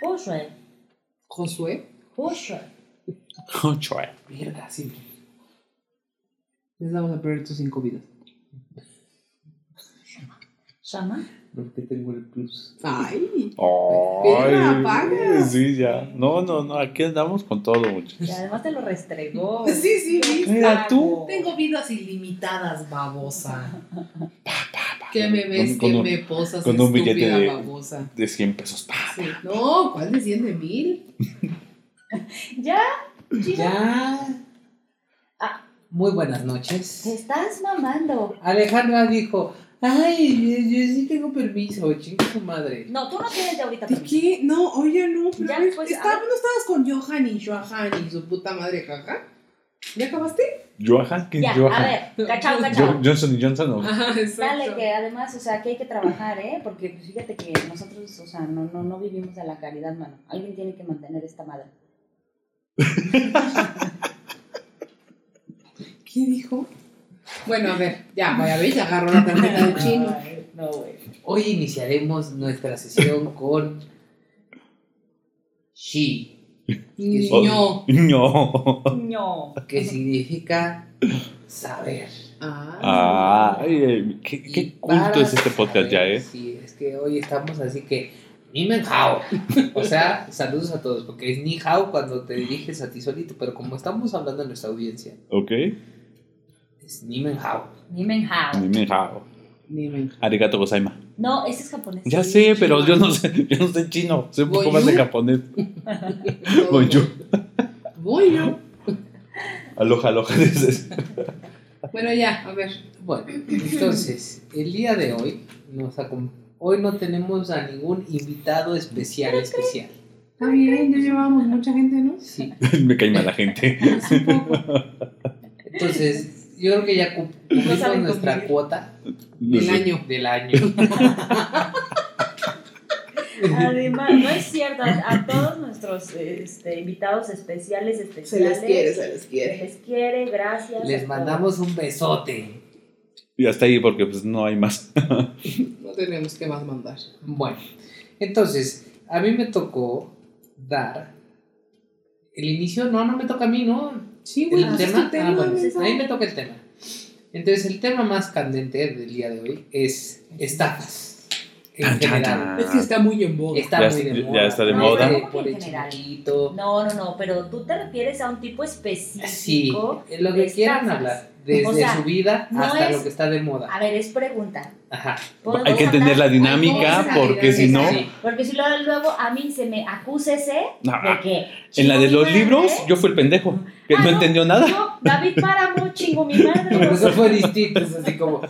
Josué. Josué. Josué. Josué. Mierda, sí. Les vamos a perder tus cinco vidas. ¿Shama? Porque tengo el plus. Ay. Ay, sí, ya. No, no, no, aquí andamos con todo, muchachos. Y además te lo restregó. Sí, sí, sí. Mira tú. Tengo vidas ilimitadas, babosa. Que me ves, Con que un- me posas, con un billete estúpida de- babosa. De 100 pesos. Pa. Sí. No, ¿cuál de 100 de mil? ¿Ya? Chino, Ya. Ah. Muy buenas noches. Te estás mamando. Alejandra dijo, ay, yo, yo sí tengo permiso, chinga su madre. No, tú no tienes de ahorita ¿De permiso. qué? No, oye, no, pero Ya, pues. ¿no estabas con Johan y Johan y su puta madre jaja? ¿Ya acabaste? Johan, ¿quién Ya, es Johan? a ver, cachao, cachao. Johnson y Johnson. ¿o? Ajá, Dale, que además, o sea, que hay que trabajar, ¿eh? Porque pues, fíjate que nosotros, o sea, no, no, no vivimos de la caridad, mano. Alguien tiene que mantener esta madre. ¿Qué dijo? Bueno, a ver, ya, vaya a ver, ya agarró la tarjeta de chino. No, güey. Hoy iniciaremos nuestra sesión con She. Niño. No. No. Que significa saber. Ah, ay, qué, qué culto es este podcast ya, ¿eh? Sí, es que hoy estamos así que ni men hao. O sea, saludos a todos, porque es ni hao cuando te diriges a ti solito, pero como estamos hablando de nuestra audiencia, ¿Ok? es ni men hao. Ni men hao. Ni me jao. Ni men hao. Arigato gozaima. No, ese es japonés. Ya sé, pero yo no sé, yo no sé chino. Sé un poco más de japonés. Voy yo. Aloha, aloha. dices. Bueno, ya, a ver. Bueno, entonces, el día de hoy, nos hoy no tenemos a ningún invitado especial, especial. Está bien, ya llevamos mucha gente, ¿no? Sí. me cae mal la gente. Entonces, yo creo que ya cum- cumplimos nuestra cuota No del sé. año. Del año. Además, no es cierto, a, todos nuestros este, invitados especiales, especiales. les se les quiere, gracias. a Les todos. mandamos un besote. Y hasta ahí porque pues no hay más. No tenemos que más mandar. Bueno, entonces, a mí me tocó dar el inicio. No, no me toca a mí, ¿no? Sí, güey, el pues es tema. ah, bueno, menso. a mí me toca el tema. Entonces, el tema más candente del día de hoy es estafas. En general. chan. está muy en moda. Está Ya muy es- de ya moda. está de moda. No, no, no, pero tú te refieres a un tipo específico. Sí, es lo que quieran hablar. Desde O sea, su vida no hasta es- lo que está de moda. A ver, es pregunta. Ajá. ¿Podemos Hay que entender hablar? la dinámica que- porque si no... Sí. Porque si luego, luego a mí se me acúsese No, de que. En la de los madre, libros yo fui el pendejo. Que Ah, no no. entendió nada. No, David Páramo, chingo mi madre. Pero o eso fue distinto, es así como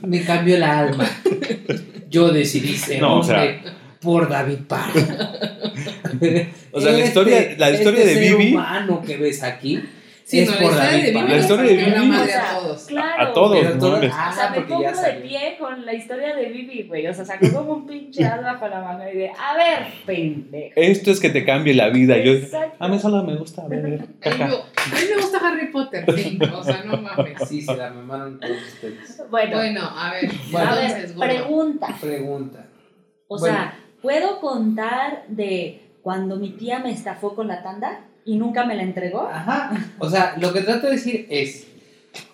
me cambió el alma. Yo decidí ser No, o sea- hombre por David Parra. O sea, la historia- la historia de este ser Vivi- humano que ves aquí Sí, es no, la por David de La historia de Vivi- madre o sea, a todos. Claro. A todos, Pero ¿no? ah, O sea, me pongo ya de pie con la historia de Vivi, güey. O sea, sacó como un pinche as bajo la manga y de, a ver, pendejo. Esto es que te cambie la vida. Yo, Exacto. a mí solo me gusta ver Ay, caca. yo- A mí me gusta Harry Potter, sí. O sea, no mames. Sí, se la mamaron todos ustedes. Bueno, Bueno, a ver. Bueno, a ver, pregunta. Pregunta. O Bueno. sea, ¿puedo contar de cuando mi tía me estafó con la tanda y nunca me la entregó? Ajá. O sea, lo que trato de decir es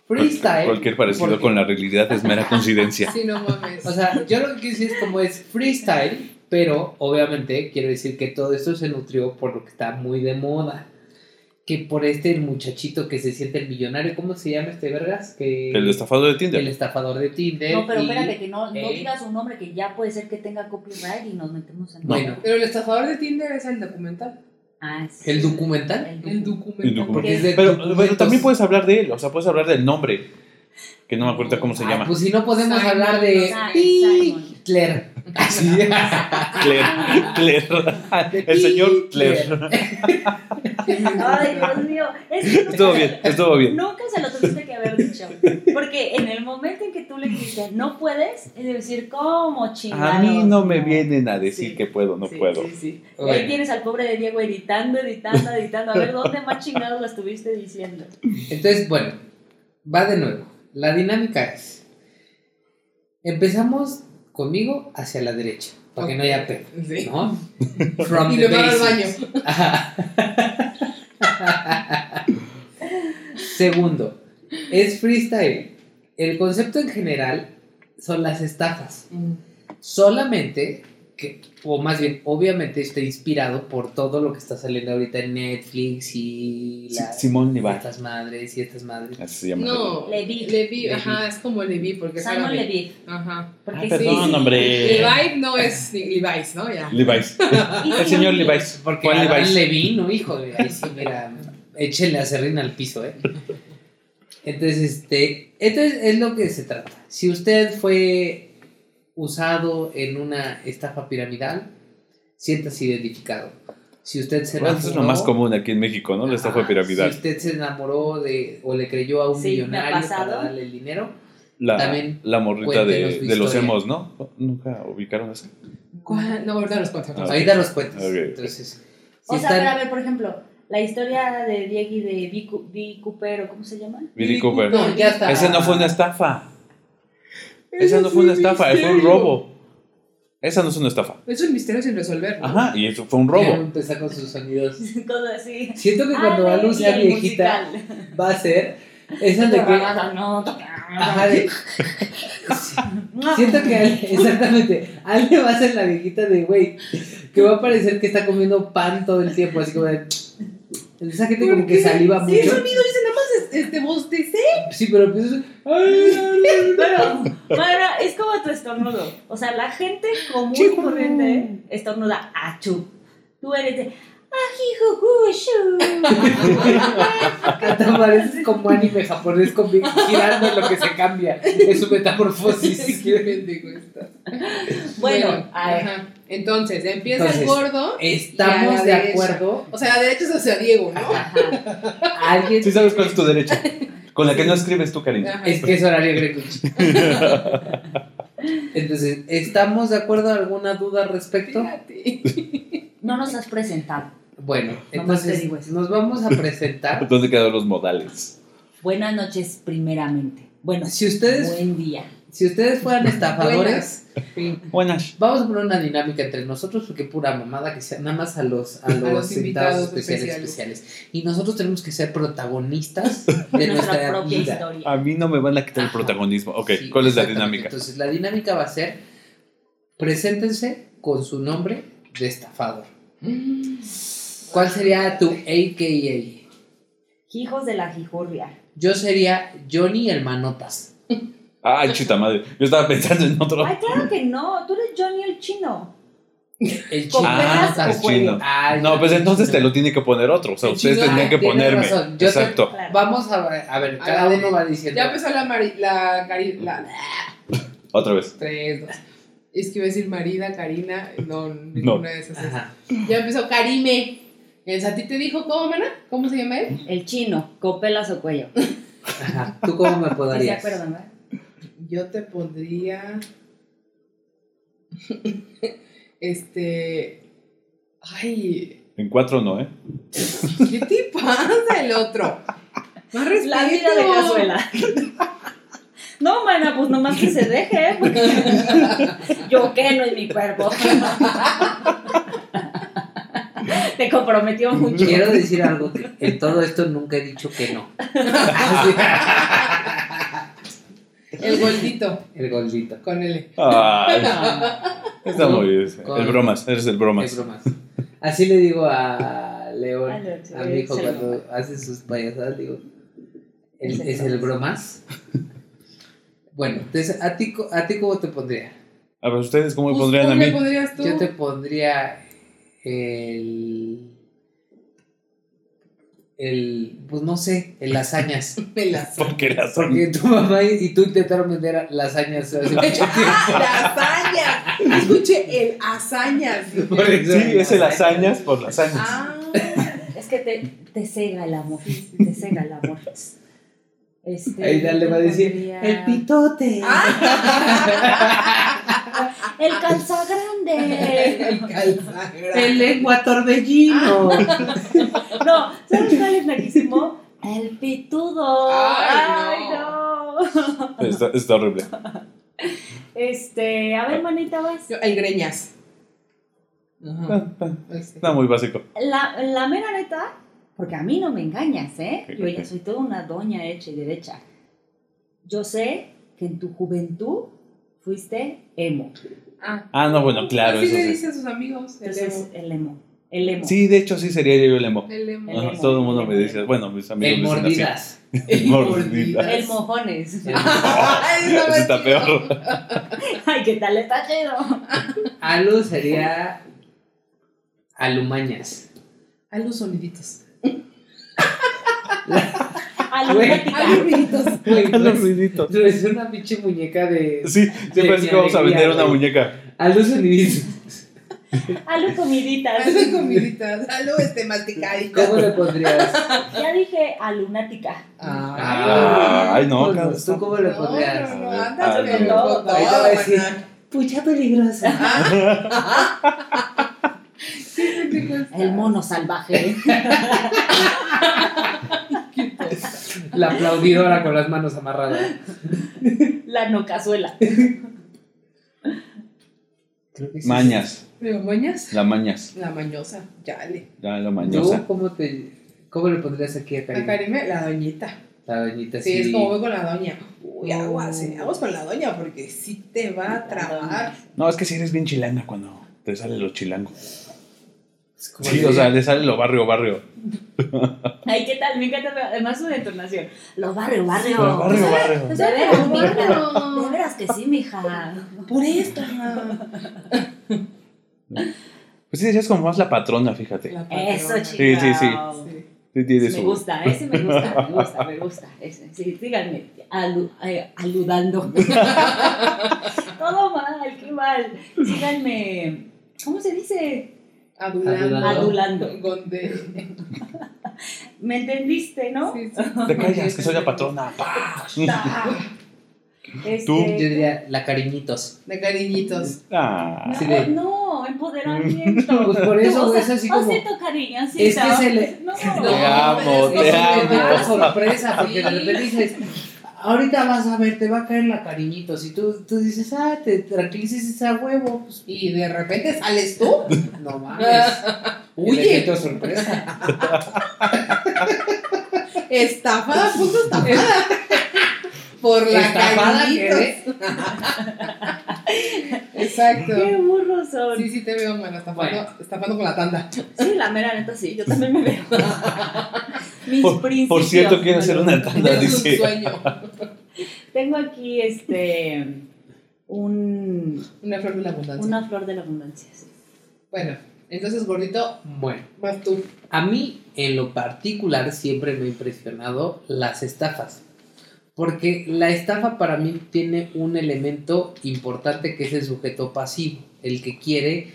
freestyle. Cualquier parecido porque- con la realidad es mera coincidencia. Sí, no mames. O sea, yo lo que quiero decir es como es freestyle, pero obviamente quiero decir que todo esto se nutrió por lo que está muy de moda. Que por este muchachito que se siente el millonario, ¿cómo se llama este vergas? Que El estafado de el Tinder. estafador de Tinder. No, pero y- espérate, que no, no eh, digas un nombre que ya puede ser que tenga copyright y nos metemos en... Bueno, Pero el estafador de Tinder es el documental. Ah, sí. el documental. El El docu- documental. El documental. Porque es de Pero, también puedes hablar de él, o sea, puedes hablar del nombre, que no me acuerdo cómo se Ah, llama. Pues si no podemos Simon, hablar de Simon. Hitler. Así. Claire, Claire, el señor Claire. Ay, Dios mío. Es que nunca Estuvo se- bien, estuvo bien. Nunca se lo tuviste que haber dicho. Porque en el momento en que tú le dijiste no puedes, es decir, ¿cómo chingados? A mí no me vienen a decir Sí. que puedo, no Sí, puedo. sí. Y Bueno. ahí tienes al pobre de Diego editando, editando, editando. A ver, ¿dónde más chingados lo estuviste diciendo? Entonces, bueno, va de nuevo. La dinámica es, empezamos conmigo hacia la derecha. para que no haya Sí. ¿no? From Y the luego al baño. Segundo, es freestyle. El concepto en general son las estafas. Mm. Solamente que, o más bien, obviamente está inspirado por todo lo que está saliendo ahorita en Netflix y Simón Levi. estas madres y estas madres. Así se llama. No, Levi. Levi, ajá, es como Levi, porque es Simon. Levitt. Ajá. Porque Ah, sí, perdón, sí. hombre. Levi no es Levi's, ¿no? Ya. Levi's. El señor. Levi's. Porque ¿Cuál Levi's? Levine, ¿no? Hijo de ahí sí, mira, échenle a serrín al piso, ¿eh? Entonces, este, entonces es lo que se trata. Si usted fue usado en una estafa piramidal, siéntase identificado. Si usted se Bueno, enamoró, eso es lo más común aquí en México, ¿no? La estafa piramidal. Si usted se enamoró de o le creyó a un Sí, millonario para darle el dinero, La, También la morrita de, de los historia. emos, ¿no? ¿Nunca ubicaron eso? No, ahorita los cuento. Ah, ahorita los cuentas. Ok. Entonces, si O sea, están- pero a ver, por ejemplo, la historia de Diego y de B. Cooper, ¿o cómo se llama? Billy Cooper. No, ya está. Esa no fue una estafa. Esa no fue una estafa, fue un robo. Esa no es una estafa. Es un misterio sin resolver. ¿no? Ajá, y eso fue un Ya robo. empezar con sus sonidos. Cosas así. Siento que cuando Ah, Alu y sea viejita musical. va a ser esa de que. No, Ajá, de- Siento que Ale- exactamente, Ale va a ser la viejita de güey, que va a parecer que está comiendo pan todo el tiempo, así como de. Esa gente como que saliva Sí, el mucho. sonido dice nada más es- este bostecé. Sí, pero pues. Pero, bueno, es como tu estornudo. O sea, la gente común y corriente estornuda achú. Tú eres de pareces como anime japonés con girando en lo que se cambia. Es su metamorfosis. Bueno, ajá. Entonces, empieza Entonces, el gordo. Estamos de derecha. acuerdo. O sea, la derecha es hacia Diego, ¿no? Ajá. Alguien. Sí sabes cuál es tu derecha. Con la que no escribes tú, cariño. Es que es horario Grecuch. Entonces, ¿estamos de acuerdo? ¿Alguna duda al respecto? Fíjate. No nos has presentado. Bueno, entonces digo eso. nos vamos a presentar. ¿Dónde quedaron los modales? Buenas noches, primeramente. Bueno, Si ustedes, buen día. Si ustedes fueran estafadores, Buenas. Vamos a poner una dinámica entre nosotros porque pura mamada que sea nada más a los, a los, los invitados especiales, especiales. especiales. Y nosotros tenemos que ser protagonistas de nuestra nuestra propia vida. historia. A mí no me van a quitar el protagonismo. Ok, Sí, ¿cuál es la dinámica? Entonces, la dinámica va a ser: preséntense con su nombre de estafador. ¿Cuál sería tu AKA? Hijos de la jijurria. Yo sería Johnny el Manotas. Ay, chita madre. Yo estaba pensando en otro. Ay, claro que no. Tú eres Johnny el chino. El ¿Con chino. Ah, pelas es o cuello? chino. Ay, No, pues entonces te lo tiene que poner otro. O sea, ustedes tendrían que tienes ponerme. razón. Yo te- Exacto. Claro. Vamos a ver, a ver, A cada uno va diciendo. Ya empezó la Mari, la Cari, la Otra vez. tres, dos. Es que iba a decir Marida, Karina, no, ninguna de esas. es. Ajá. Ya empezó Karime. El Sati te dijo, ¿cómo, mana? ¿Cómo se llama él? El chino, copelas o cuello. Ajá. ¿Tú cómo me ¿Sí se podrías? acuerdan, verdad? Yo te pondría. este. Ay. En cuatro no, ¿eh? ¿Qué te pasa el otro? Más respeto. La vida de cazuela. No, mana, pues nomás que se deje, ¿eh? porque yo qué no es mi cuerpo. Te comprometió mucho. Quiero decir algo que en todo esto nunca he dicho que no. El gordito El goldito. con L. Ay, Ah, está muy bien. Con- El bromas, eres el bromas. Es bromas. Así le digo a León, A León, sí, a mi hijo, el cuando hace sus payasadas, digo, Es ¿es, el es el bromas? Bueno, entonces, ¿a ti, ¿a ti cómo te pondría? A ver, ¿ustedes cómo me Pues, pondrían a ¿cómo mí? tú? Yo te pondría el... El, pues no sé, el lasañas. Me las- Porque las Porque tu mamá y, y tú intentaron vender lasañas hace mucho tiempo. ¡Ah, lasañas! Escuche, el hazañas. Por. Sí, es el hazañas por lasañas. Ah, Es que te, te cega el amor. Te cega el amor. Este, Ahí ya le va a decir, el pitote. El calza grande. el calzagrande. El lengua torbellino. No, ¿sabes cuál es naquísimo? El pitudo. Ay, Ay, no. Está, está horrible. Este, a ver, manita, vas. Yo, El greñas. Ajá. Ah, Este. Está muy básico. La, la mera neta, porque a mí no me engañas, ¿eh? Yo ya soy toda una doña hecha y derecha. Yo sé que en tu juventud fuiste emo. Ah, Ah, no, bueno, claro, Así eso le sí. dicen sus amigos. El Entonces, emo. el emo. El emo. Sí, de hecho, sí sería yo el emo. El emo. El Ajá, emo. todo el mundo me dice, bueno, mis amigos El me dicen así. mordidas. El mordidas. El mojones. Ay, Eso está peor. Ay, ¿qué tal? Está chido. Alu sería alumañas. A los soniditos. Alunática. A los A los ruiditos. Es una pinche muñeca de. Sí, siempre así que vamos a vender una muñeca. Alu soniditos. Alu comiditas. A los comiditas. A los este masticaditas. ¿Cómo le pondrías? Ya dije alunática. Ah, Ay, no, pues, ¿Tú cómo le pondrías? no, no, Ah, andas no. con todo, Ahí te va a decir, mana. pucha peligrosa. ¿Qué te cuesta? El mono salvaje. La aplaudidora con las manos amarradas. La no cazuela. Creo que sí. Mañas, ¿Me mañas? la mañas. La mañosa. Yale. Ya, la ¿Tú mañosa. cómo, te, cómo le pondrías aquí a A Karim? Karime, la doñita. La doñita Sí, sí. es como voy con la doña. Uy, aguas, eh, aguas con la doña porque sí te va a trabar. No, es que si eres bien chilanga cuando te sale lo chilango. Sí, de- o sea, le sale lo barrio, barrio. Ay, ¿qué tal? Me encanta. Además, su entonación. Los barrio, barrio. Lo barrio, barrio. De veras, mija. De Bueno, veras que sí, mija. por esto. Pues sí, es como más la patrona, fíjate. La Eso, chica. Sí, sí, sí. Sí. Sí, tiene Me gusta, ese me gusta, me gusta, me gusta. Ese, sí, síganme, alu- eh, aludando. Todo mal, qué mal. Síganme, ¿cómo se dice? Adulando. Adulando. ¿Me entendiste, no? Sí, sí. Te callas, que soy la patrona. Este, Tú. Yo diría la cariñitos. De cariñitos. Ah. No, de- no, empoderamiento. Pues por eso O sea, es así como. Osito cariñosito. Es que se le- No, Te amo, pero te es que amo. da sorpresa, porque de repente dices, ahorita vas a ver, te va a caer la cariñitos. Y tú, tú dices, ah, te tranquilices esa huevo. Pues, Y de repente sales tú. no mames. Efecto sorpresa. Estafada, punto estafada. Por la Estafada cariñitos. quedé. Exacto. Qué burros son. Sí, sí te veo, mano, estafando, Bueno. estafando con la tanda. Sí, la mera neta sí, yo también me veo. Mis Por, principios. por cierto, quiero hacer una tanda, Es un dice. sueño. Tengo aquí este un, Una flor de la abundancia. una flor de la abundancia. sí. Bueno, entonces, gordito, Bueno, vas tú. a mí en lo particular siempre me ha impresionado las estafas. Porque la estafa para mí tiene un elemento importante que es el sujeto pasivo, el que quiere,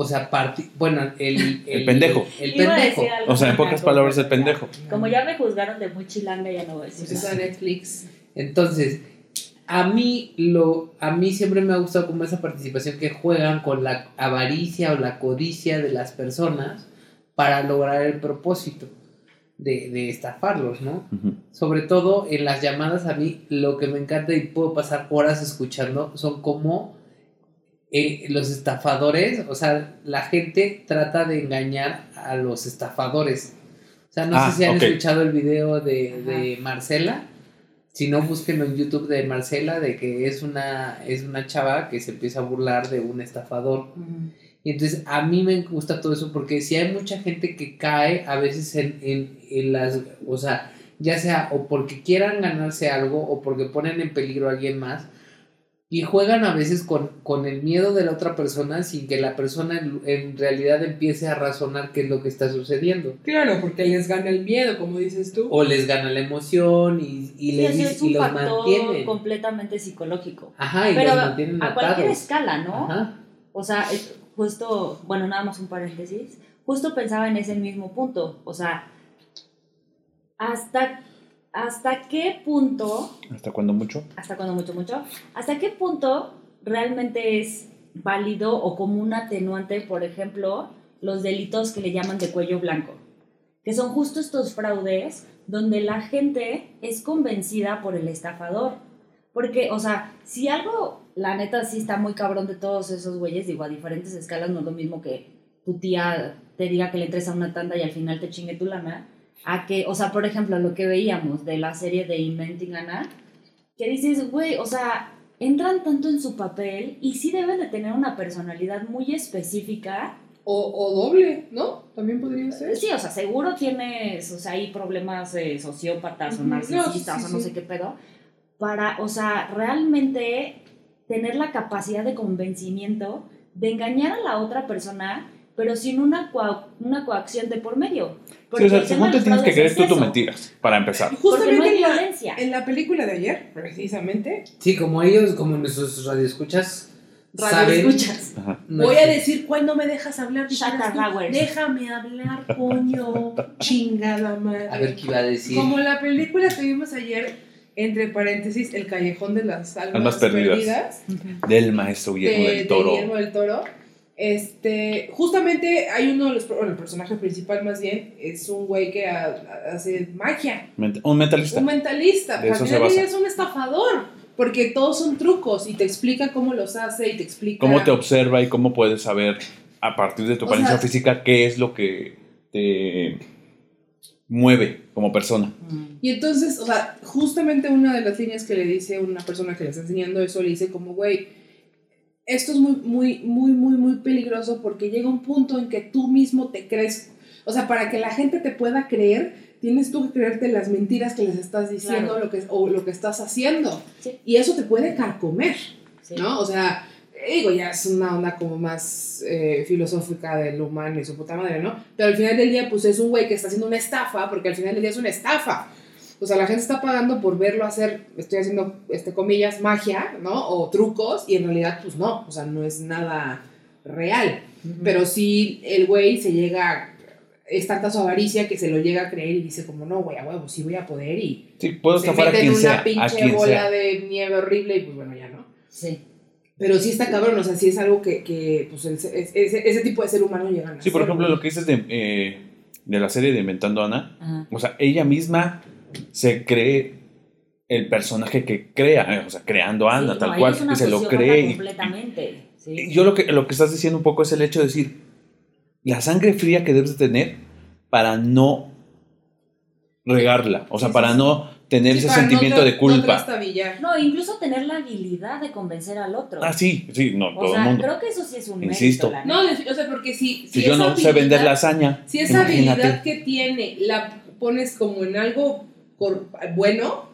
o sea, parti bueno, el, El pendejo. El pendejo. O sea, en pocas la palabras, el pendejo. Como ya me juzgaron de muy chilanga, ya no voy a decir nada. Netflix. Entonces, a mí lo a mí siempre me ha gustado como esa participación que juegan con la avaricia o la codicia de las personas para lograr el propósito de, de estafarlos, ¿no? Sobre todo en las llamadas a mí lo que me encanta y puedo pasar horas escuchando son como eh, los estafadores, o sea, la gente trata de engañar a los estafadores. O sea, no Ah, sé si han escuchado el video de, de Marcela. Si no, búsquenlo en YouTube de Marcela, de que es una, es una chava que se empieza a burlar de un estafador. Y entonces a mí me gusta todo eso porque si hay mucha gente que cae a veces en, en, en las, o sea, ya sea o porque quieran ganarse algo o porque ponen en peligro a alguien más y juegan a veces con, con el miedo de la otra persona sin que la persona en, en realidad empiece a razonar qué es lo que está sucediendo. Claro, porque les gana el miedo, como dices tú. O les gana la emoción y, y, Sí, les, es un y los factor mantienen. completamente psicológico. Ajá, y Pero los mantienen a cualquier atados. escala, ¿no? Ajá. O sea, justo, bueno, nada más un paréntesis, justo pensaba en ese mismo punto. O sea, hasta, hasta qué punto ¿Hasta cuándo mucho? hasta cuando mucho, mucho, hasta qué punto realmente es válido o como un atenuante, por ejemplo, los delitos que le llaman de cuello blanco, que son justo estos fraudes donde la gente es convencida por el estafador. Porque, o sea, si algo, la neta sí está muy cabrón de todos esos güeyes, digo, a diferentes escalas no es lo mismo que tu tía te diga que le entres a una tanda y al final te chingue tu lana, a que, o sea, por ejemplo, lo que veíamos de la serie de Inventing Anna, que dices, güey, o sea, entran tanto en su papel y sí deben de tener una personalidad muy específica. O, o doble, ¿no? También podría ser. Sí, o sea, seguro tienes, o sea, hay problemas eh, sociópatas o Ujú. No, narcisistas sí, o no sí. sé qué pedo, para, o sea, realmente tener la capacidad de convencimiento de engañar a la otra persona, pero sin una, coa- una coacción de por medio. Sí, o sea, según de te tienes que creer tú tus mentiras, para empezar. No Justamente hay en la, violencia. en la película de ayer, precisamente, Sí, como ellos, como nuestros radioescuchas, Radio saben. no voy a decir cuándo me dejas hablar. Tú. Déjame hablar, coño. Chingada madre. A ver qué iba a decir. Como la película que vimos ayer, entre paréntesis, El Callejón de las Almas, Almas Perdidas. Perdidas, Del maestro Guillermo de, del de Toro. Guillermo del Toro. Este, justamente hay uno de los, bueno, el personaje principal más bien, es un güey que ha- ha- hace magia, Ment- Un mentalista. un mentalista, De eso se basa. es un estafador, porque todos son trucos y te explica cómo los hace y te explica... Cómo te observa y cómo puedes saber a partir de tu O apariencia sea- física qué es lo que te mueve como persona. Y entonces, o sea, justamente una de las líneas que le dice una persona que le está enseñando eso, le dice como, güey, esto es muy, muy, muy, muy, muy peligroso porque llega un punto en que tú mismo te crees, o sea, para que la gente te pueda creer, tienes tú que creerte las mentiras que les estás diciendo Claro. lo que, o lo que estás haciendo. Sí. Y eso te puede carcomer, Sí. ¿no? O sea, digo, ya es una onda como más eh, filosófica del humano y su puta madre, ¿no? Pero al final del día, pues es un güey que está haciendo una estafa, porque al final del día es una estafa. O sea, la gente está pagando por verlo hacer, estoy haciendo, este, comillas, magia, ¿no? O trucos, y en realidad, pues no, o sea, no es nada real. Pero sí, el güey se llega, es tanta su avaricia que se lo llega a creer y dice como, no, güey, a huevo, sí voy a poder, y Sí, puedo se estafar a mete en una sea. Pinche bola sea. de nieve horrible y pues bueno, ya no. Sí. Pero sí está cabrón, o sea, sí es algo que, que pues, el- ese, ese tipo de ser humano llega a Sí, por ejemplo, lo que dices de, eh, de la serie de Inventando Ana. Ajá. O sea, ella misma se cree el personaje que crea, eh, o sea, creando a Ana, Sí, tal cual, y se lo cree. y- completamente. sí. y yo lo que, lo que estás diciendo un poco es el hecho de decir, la sangre fría que debes de tener para no regarla, o sea, Sí, para sí. no tener Sí, ese para no sentimiento de culpa. No, incluso tener la habilidad de convencer al otro. ah, sí, sí, no, o todo sea, el mundo. creo que eso sí es un Insisto. mérito. No, o sea, porque si, Si yo esa no sé vender habilidad- lasaña, Si esa habilidad que tiene la pones como en algo bueno,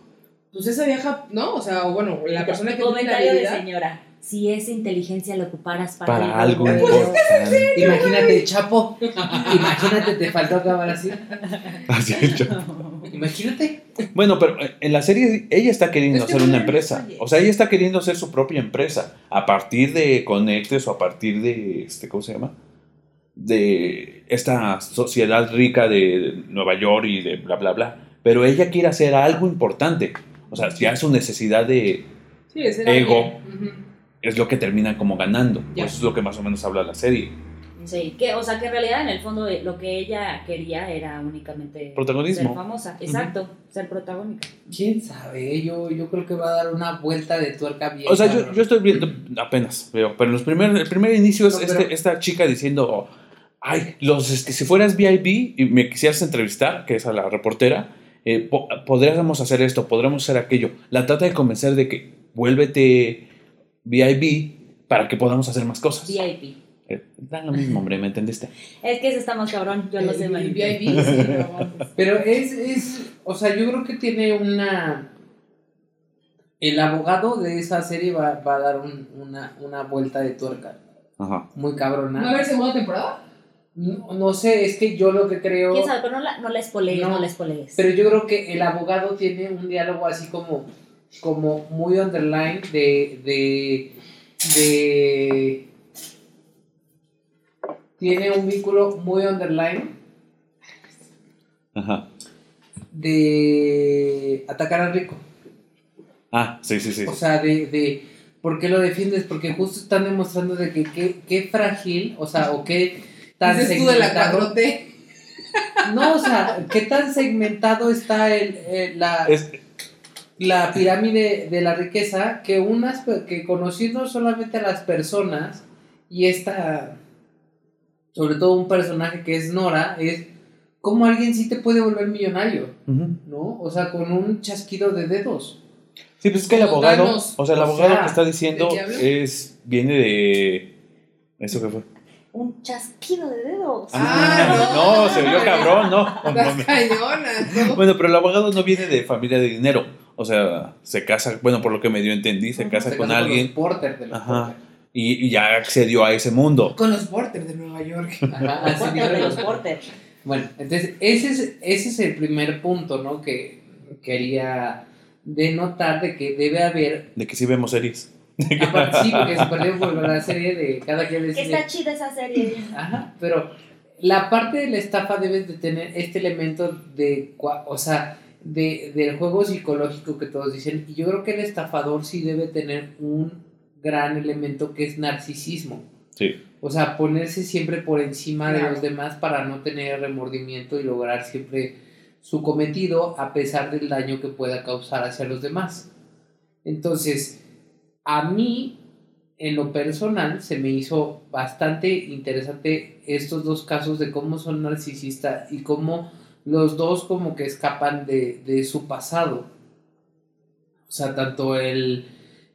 pues esa vieja, ¿no? O sea, o bueno, la persona que tiene la Comentario de señora. Si esa inteligencia la ocuparas para, para algo importante. Imagínate, Chapo. Imagínate, te faltó acabar así. Así es, yo- Imagínate. Bueno, pero eh, en la serie ella está queriendo Es que hacer una empresa. O sea, ella está queriendo hacer su propia empresa a partir de Conectes o a partir de, este, ¿cómo se llama? De esta sociedad rica de Nueva York y de bla, bla, bla. Pero ella quiere hacer algo importante. O sea, ya su necesidad de... Sí, Ego. Es lo que termina como ganando. Eso es lo que más o menos habla la serie. Sí, que, o sea, que en realidad en el fondo lo que ella quería era únicamente Protagonismo. ser famosa. Exacto, ser protagónica. ¿Quién sabe? Yo, yo creo que va a dar una vuelta de tuerca bien. O sea, yo, yo estoy viendo, apenas veo, pero los primeros, el primer inicio es No, este- pero- esta chica diciendo, ay, los, este, si fueras VIP y me quisieras entrevistar, que es a la reportera, eh, po- podríamos hacer esto, podríamos hacer aquello. La trata de convencer de que vuélvete VIP para que podamos hacer más cosas. VIP. Eh, da lo mismo, hombre, ¿me entendiste? Es que ese está más cabrón, yo lo sé, El manito. VIP, sí, no. Pero es, es, o sea, yo creo que tiene una... El abogado de esa serie va, va a dar un- una, una vuelta de tuerca Ajá. muy ¿No va a cabrona. haber segunda temporada? No, no sé, es que yo lo que creo... ¿Quién sabe? Pero no la, no la spoilees, no, No, la spoilees. Pero yo creo que el abogado tiene un diálogo así como, como muy underline de, de, de... Tiene un vínculo muy underline Ajá. de atacar a Rico. Ah, sí, sí, sí. O sea, de, de ¿por qué lo defiendes? Porque justo están demostrando de que qué frágil, o sea, o qué tan Dices tú de la segmentado. 4T. No, o sea, qué tan segmentado está el, el- la, Es- la pirámide de la riqueza que unas pe- que conociendo solamente a las personas y esta sobre todo un personaje que es Nora, es cómo alguien sí te puede volver millonario. ¿no? O sea, con un chasquido de dedos. Sí, pues es que el abogado, o sea, el O abogado sea, que está diciendo es viene de ¿Eso qué fue? Un chasquido de dedos. Ah, no, no. se vio cabrón, no. Las mames. cañonas, ¿no? Bueno, pero el abogado no viene de familia de dinero. O sea, se casa, bueno, por lo que medio entendí, se casa Se con alguien los Porter de los Ajá. Porter. y, y ya accedió a ese mundo. Con los Porter de Nueva York. Ajá, Porter de los los- Porter. Bueno, entonces ese es, ese es el primer punto, ¿no? Que quería denotar de que debe haber, De que sí vemos series. aparte sí, porque se perdió por la serie de cada quien Que decide. está chida esa serie. Ajá, pero la parte de la estafa debe de tener este elemento de, o sea, de, del juego psicológico que todos dicen. Y yo creo que el estafador sí debe tener un gran elemento que es narcisismo. Sí. O sea, ponerse siempre por encima de los demás para no tener remordimiento y lograr siempre su cometido a pesar del daño que pueda causar hacia los demás. Entonces, a mí, en lo personal, se me hizo bastante interesante estos dos casos de cómo son narcisistas y cómo los dos como que escapan de, de su pasado. O sea, tanto el,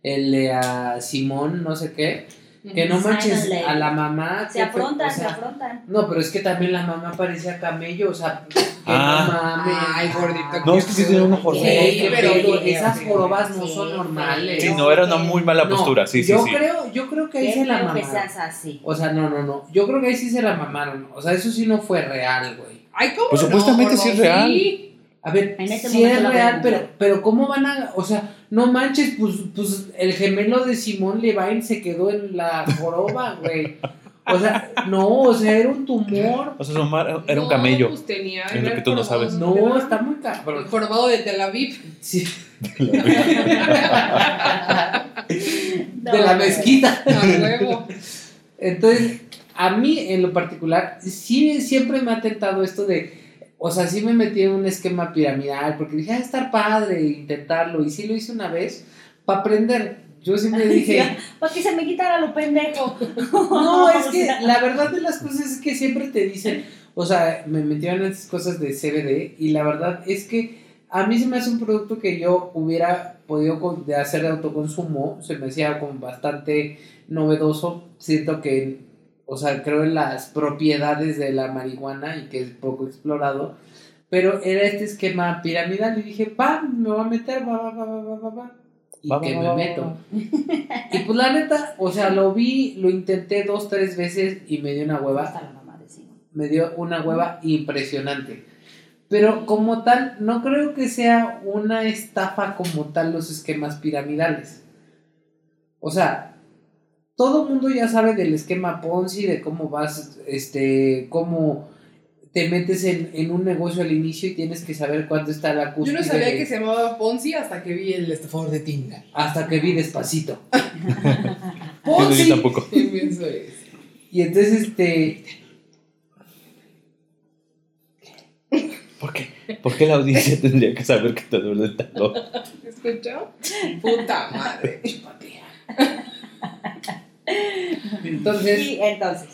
el de a Simón, no sé qué, que no manches a la mamá. Se afrontan, o sea, se afrontan. No, pero es que también la mamá parecía camello, o sea, que Ah. no mames. Ay, gordito. No, es que sí tiene una jorobada. Sí, pero esas sí, jorobas no sí, son normales. Sí, no, era una muy mala No, postura. Sí, sí, yo sí. creo, yo creo que ahí se la mamaron. seas así. O sea, no, no, no. Yo creo que ahí sí se la mamaron. O sea, eso sí no fue real, güey. Ay, ¿cómo Pues no, supuestamente sí es real. Sí. A ver, En este sí momento es real, pero, pero ¿cómo van a...? O sea, no manches, pues, pues el gemelo de Simón Levine se quedó en la joroba, güey. O sea, no, o sea, era un tumor. O sea, su mamá era un No, camello. Pues tenía, Es lo que tú no sabes. No, está muy cabrón. jorobado de Tel Aviv. Sí, de la no, no. mezquita. Huevo. Entonces, a mí en lo particular, sí siempre me ha tentado esto de, o sea, sí me metí en un esquema piramidal, porque dije, ah, estar padre intentarlo, y sí lo hice una vez para aprender. Yo siempre dije, Para que se me quitara lo pendejo. no, es que la verdad de las cosas es que siempre te dicen, o sea, me metieron en esas cosas de CBD, y la verdad es que a mí se me hace un producto que yo hubiera podido hacer de autoconsumo, se me hacía como bastante novedoso, siento que, o sea, creo en las propiedades de la marihuana y que es poco explorado, pero era este esquema piramidal y dije, va, me voy a meter, va, va, va, va, va, va, va, y Va, que va, me va, va, meto. va. Y pues la neta, o sea, lo vi, lo intenté dos, tres veces y me dio una hueva Está la mamá de Simón. me dio una hueva impresionante. Pero como tal, no creo que sea una estafa como tal los esquemas piramidales. O sea, todo el mundo ya sabe del esquema Ponzi, de cómo vas, este, cómo te metes en, en un negocio al inicio y tienes que saber cuándo está la Yo cúspide. no sabía que se llamaba Ponzi hasta que vi el estafador de Tinder. Hasta que vi despacito. Yo ¡Ponzi! tampoco. Pienso es. Y entonces, este, ¿Por qué? ¿Por qué la audiencia tendría que saber que te duele el talón? ¿Escuchó? Puta madre. Entonces.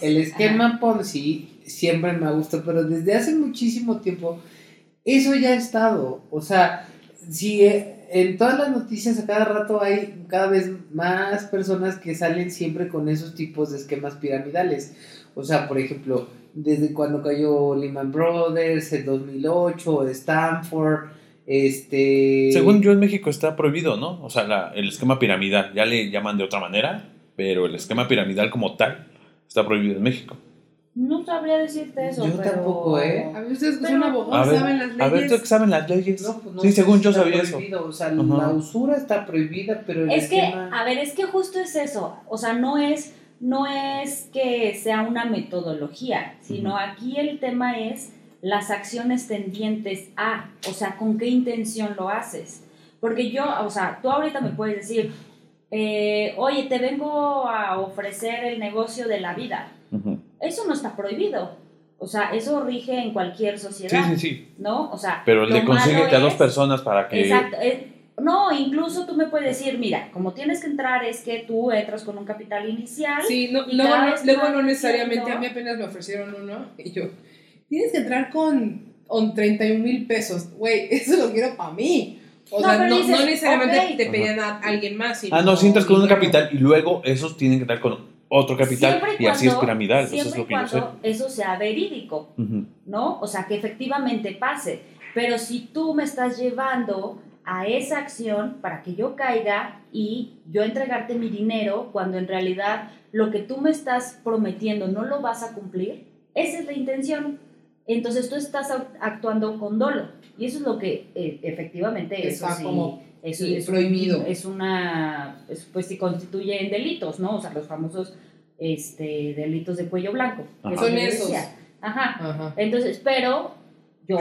El esquema Ponzi siempre me gustado, pero desde hace muchísimo tiempo eso ya ha estado. O sea, si eh, en todas las noticias a cada rato hay cada vez más personas que salen siempre con esos tipos de esquemas piramidales. O sea, por ejemplo, desde cuando cayó Lehman Brothers, el 2008, Stanford, este... Según yo, en México está prohibido, ¿no? O sea, la- el esquema piramidal, ya le llaman de otra manera, pero el esquema piramidal como tal está prohibido en México. No sabría decirte eso. Yo pero- tampoco, ¿eh? A ver, ustedes que son abogados, saben las leyes. a ver, ¿tú que saben las leyes? No, pues no sí, según si yo sabía eso. prohibido, O sea, Ajá. la usura está prohibida, pero el Es que, esquema... a ver, es que justo es eso. O sea, no es, no es que sea una metodología, sino Ujú. aquí el tema es las acciones tendientes a, o sea, con qué intención lo haces. Porque yo, o sea, tú ahorita me puedes decir, eh, oye, te vengo a ofrecer el negocio de la vida. Ujú. Eso no está prohibido. O sea, eso rige en cualquier Sí, sociedad, sí, sí. ¿no? O sea, Pero le consíguete malo a dos es- personas para que... Exacto. eh, No, incluso tú me puedes decir, mira, como tienes que entrar es que tú entras con un capital inicial. Sí, no, Y luego, no, luego no necesariamente, a mí apenas me ofrecieron uno y yo, tienes que entrar con, con 31 mil pesos, güey, eso lo quiero para mí. O No, sea, no, dices, no necesariamente ok. te pedían a alguien más. Ah, no, si entras con un capital y luego esos tienen que entrar con otro capital Siempre y y así es cuando- piramidal. Eso Siempre es lo y que yo sé. cuando eso sea verídico. Ujú. ¿no? O sea, que efectivamente pase. Pero si tú me estás llevando a esa acción para que yo caiga y yo entregarte mi dinero cuando en realidad lo que tú me estás prometiendo no lo vas a cumplir, esa es la intención. Entonces tú estás actuando con dolo. Y eso es lo que eh, efectivamente eso Está sí, como eso sí, es prohibido. un- es una, es- pues sí constituye en delitos, ¿no? O sea, los famosos este, delitos de cuello blanco. que Ajá. Son esos. Ajá. Entonces, pero yo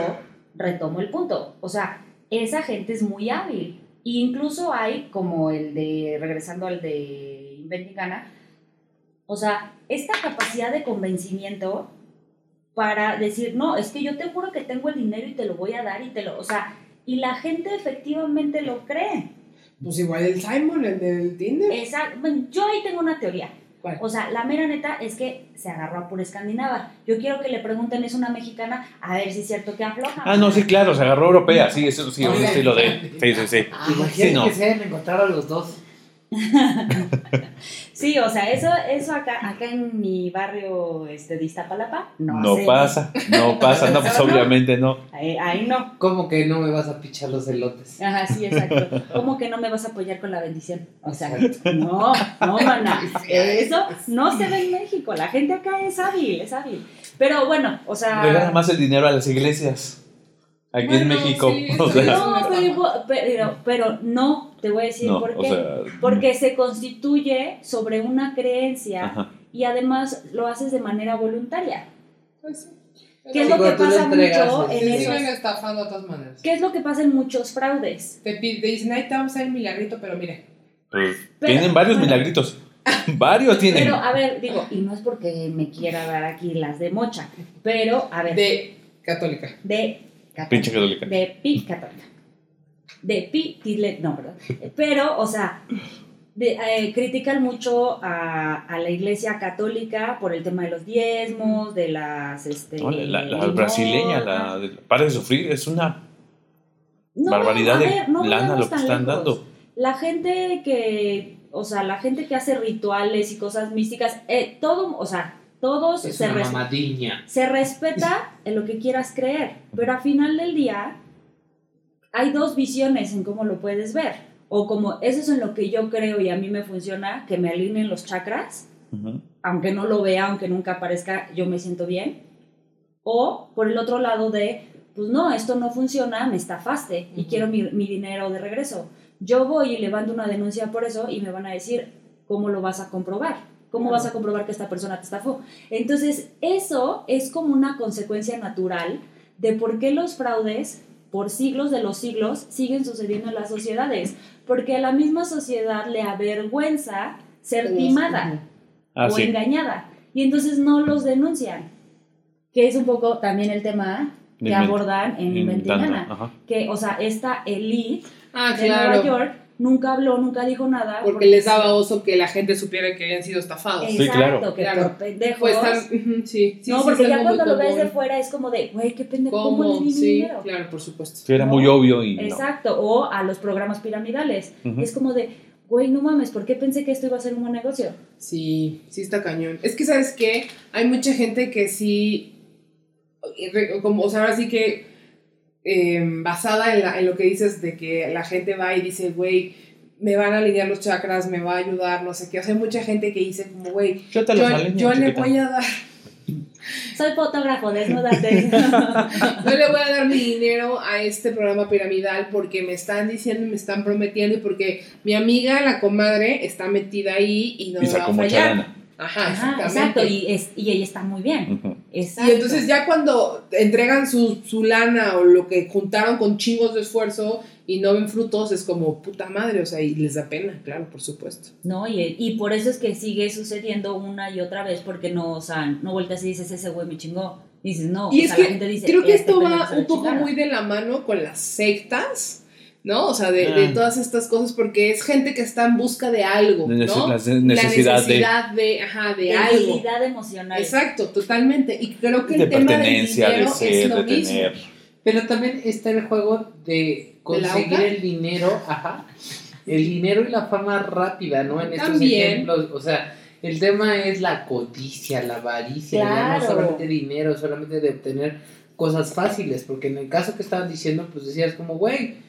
retomo el punto. O sea, esa gente es muy hábil. E incluso hay como el de, regresando al de Inventing Gana, o sea, esta capacidad de convencimiento para decir, no, es que yo te juro que tengo el dinero y te lo voy a dar y te lo, o sea, y la gente efectivamente lo cree. Pues igual el Simon, el del Tinder. Exacto. Bueno, yo ahí tengo una teoría. ¿Cuál? O sea, la mera neta es que se agarró a pura escandinava. Yo quiero que le pregunten, es una mexicana, a ver si es cierto que afloja. Ah, no, sí, claro, se agarró europea. Sí, eso sí, un estilo de. Sí, sí, sí. Imagínate Sí, no. que se hayan encontrado a los dos. Sí, o sea, eso, eso acá, acá en mi barrio este, de Iztapalapa, no, No pasa, no pasa, no, pues obviamente no. Ahí, ahí no. ¿Cómo que no me vas a pichar los elotes? Ajá, sí, exacto. ¿Cómo que no me vas a apoyar con la bendición? O sea, no, no, mana. Eso no se ve en México. La gente acá es hábil, es hábil. Pero bueno, o sea. Regala más el dinero a las iglesias. Aquí en México. sí, o está sea, No, pero, pero, pero no, te voy a decir no, por o qué. sea. Porque se constituye sobre una creencia Ajá. y además lo haces de manera voluntaria. Pues sí. ¿Qué es lo que pasa entregas, mucho sí, en Te siguen estafando de todas maneras. ¿Qué es lo que pasa en muchos fraudes? Te, te dicen, ahí te vamos a dar un milagrito, pero mire. Pues, Pero- tienen varios bueno. milagritos. varios tienen. Pero, a ver, digo, y no es porque me quiera dar aquí las de mocha, pero, a ver, de, De católica. católica, Pinche católica. de pi católica, de pi tile- no, ¿verdad? Pero, o sea, de- eh, critican mucho a, a la iglesia católica por el tema de los diezmos, de las, este... No, la, la limosnas. brasileña, la de Para de sufrir, es una No, barbaridad a de ver, no lana lo que están lejos. dando. La gente que, o sea, la gente que hace rituales y cosas místicas, eh, todo, o sea, todos Es se, una res- mamadiña. se respeta en lo que quieras creer, pero al final del día hay dos visiones en cómo lo puedes ver. O como eso es en lo que yo creo y a mí me funciona, que me alineen los chakras, aunque no lo vea, aunque nunca aparezca, yo me siento bien. O por el otro lado de, pues no, esto no funciona, me estafaste y Ujú. quiero mi, mi dinero de regreso. Yo voy y levanto una denuncia por eso y me van a decir, ¿cómo lo vas a comprobar? ¿Cómo vas a comprobar que esta persona te estafó? Entonces, eso es como una consecuencia natural de por qué los fraudes por siglos de los siglos siguen sucediendo en las sociedades, porque a la misma sociedad le avergüenza ser timada Ah, o sí. engañada. Y entonces no los denuncian. Que es un poco también el tema que abordan en Inventingana. ajá. Que, o sea, esta elite Ah, de Nueva York nunca habló, nunca dijo nada. Porque les daba oso que la gente supiera que habían sido estafados. Sí, Exacto, claro. que Claro. por pendejos. Pues están, ujú, sí, sí, no, sí, porque ya cuando lo ves de fuera es como de, güey, qué pendejo, ¿cómo, ¿Cómo? les di mi Sí, dinero? claro, por supuesto. Sí, era No. muy obvio y no. Exacto, o a los programas piramidales. Es como de, güey, no mames, ¿por qué pensé que esto iba a ser un buen negocio? Sí, sí está cañón. Es que, ¿sabes qué? Hay mucha gente que sí, eh, como, o sea, ahora sí que eh, basada en, la- en lo que dices de que la gente va y dice, güey, me van a alinear los chakras, me va a ayudar, no sé qué. O sea, hay mucha gente que dice como, güey, Yo te yo, alineo, yo le voy a dar, Soy fotógrafo, desnúdate. yo le voy a dar mi dinero a este programa piramidal porque me están diciendo, me están prometiendo y porque mi amiga, la comadre, está metida ahí y no Y me va a mucha fallar. lana. Ajá, Ajá, exactamente. exacto, y, es, y ella está muy bien. Ujú. Exacto. Y entonces ya cuando entregan su, su lana o lo que juntaron con chingos de esfuerzo y no ven frutos, es como puta madre, o sea, y les da pena, claro, por supuesto. ¿no? Y, y por eso es que sigue sucediendo una y otra vez, porque no, o sea, no vueltas y dices, ese güey me chingó. Dices, no, Y o es sea, que la gente dice, Creo que "Este esto va un poco chingaron". muy de la mano con las sectas, ¿no? O sea, de, de Ah. todas estas cosas, porque es gente que está en busca de algo, ¿no? la necesidad la de- necesidad de, ajá, de, De algo. agilidad emocional. Exacto, totalmente. Y creo que de el tema del pertenencia, de dinero ser, es lo de mismo. tener. Pero también está el juego de conseguir el dinero, ajá. El dinero y la fama rápida, ¿no? En estos También. ejemplos, o sea, el tema es la codicia, la avaricia, Claro. no solamente dinero, solamente de obtener cosas fáciles, porque en el caso que estaban diciendo, pues decías como, güey,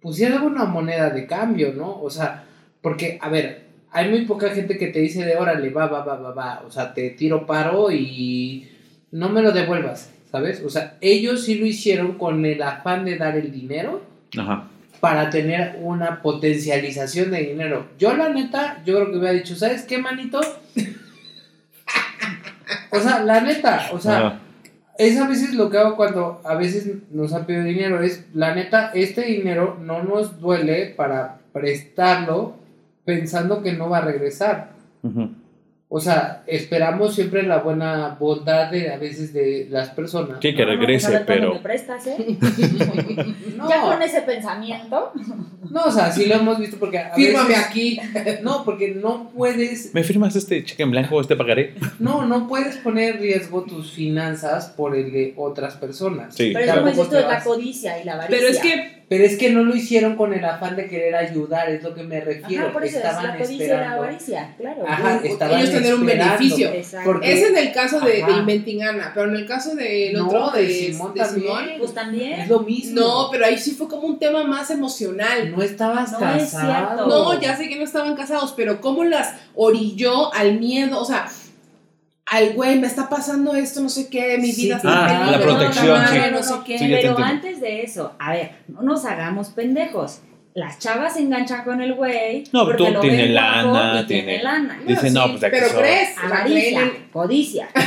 pusieron una moneda de cambio, ¿no? O sea, porque, a ver, hay muy poca gente que te dice de órale, va, va, va, va, va, o sea, te tiro paro y no me lo devuelvas, ¿sabes? O sea, ellos sí lo hicieron con el afán de dar el dinero Ajá. para tener una potencialización de dinero. Yo la neta, yo creo que hubiera dicho, ¿sabes qué, manito? O sea, la neta, o sea, Ajá. Es a veces lo que hago cuando a veces nos han pedido dinero, es, la neta, este dinero no nos duele para prestarlo pensando que no va a regresar. O sea, esperamos siempre la buena bondad de a veces de las personas. Sí, que No, no, regrese, pero. me prestas, ¿eh? No, Ya con ese pensamiento. no, o sea, sí lo hemos visto porque a Fírmame veces- aquí. No, porque no puedes, ¿Me firmas este cheque en blanco o este pagaré? no, no puedes poner en riesgo tus finanzas por el de otras personas. Sí. Pero es como dices tú, la codicia y la avaricia. Pero es que Pero es que no lo hicieron con el afán de querer ayudar, es lo que me refiero. Ajá, por eso es Estaban la la esperando. avaricia, claro. Ajá, u- estaban ellos tener un beneficio. Porque- es en el caso de, de Ajá. Inventing Anna, pero en el caso del No, otro, de de, Simón de también. Simón, Pues también. Es lo mismo. no, pero ahí sí fue como un tema más emocional. no estabas No es casado. No, ya sé que no estaban casados, pero cómo las orilló al miedo, o sea, al güey, me está pasando esto, no sé qué, mi Sí, vida está Ah, la protección, no, sí. no sé qué. Sí, Pero entiendo. antes de eso, a ver, no nos hagamos pendejos. Las chavas se enganchan con el güey. No, porque tú lo tiene lana, tiene- tiene lana. Dice, sí, no, pues pero crees, Avaricia, codicia.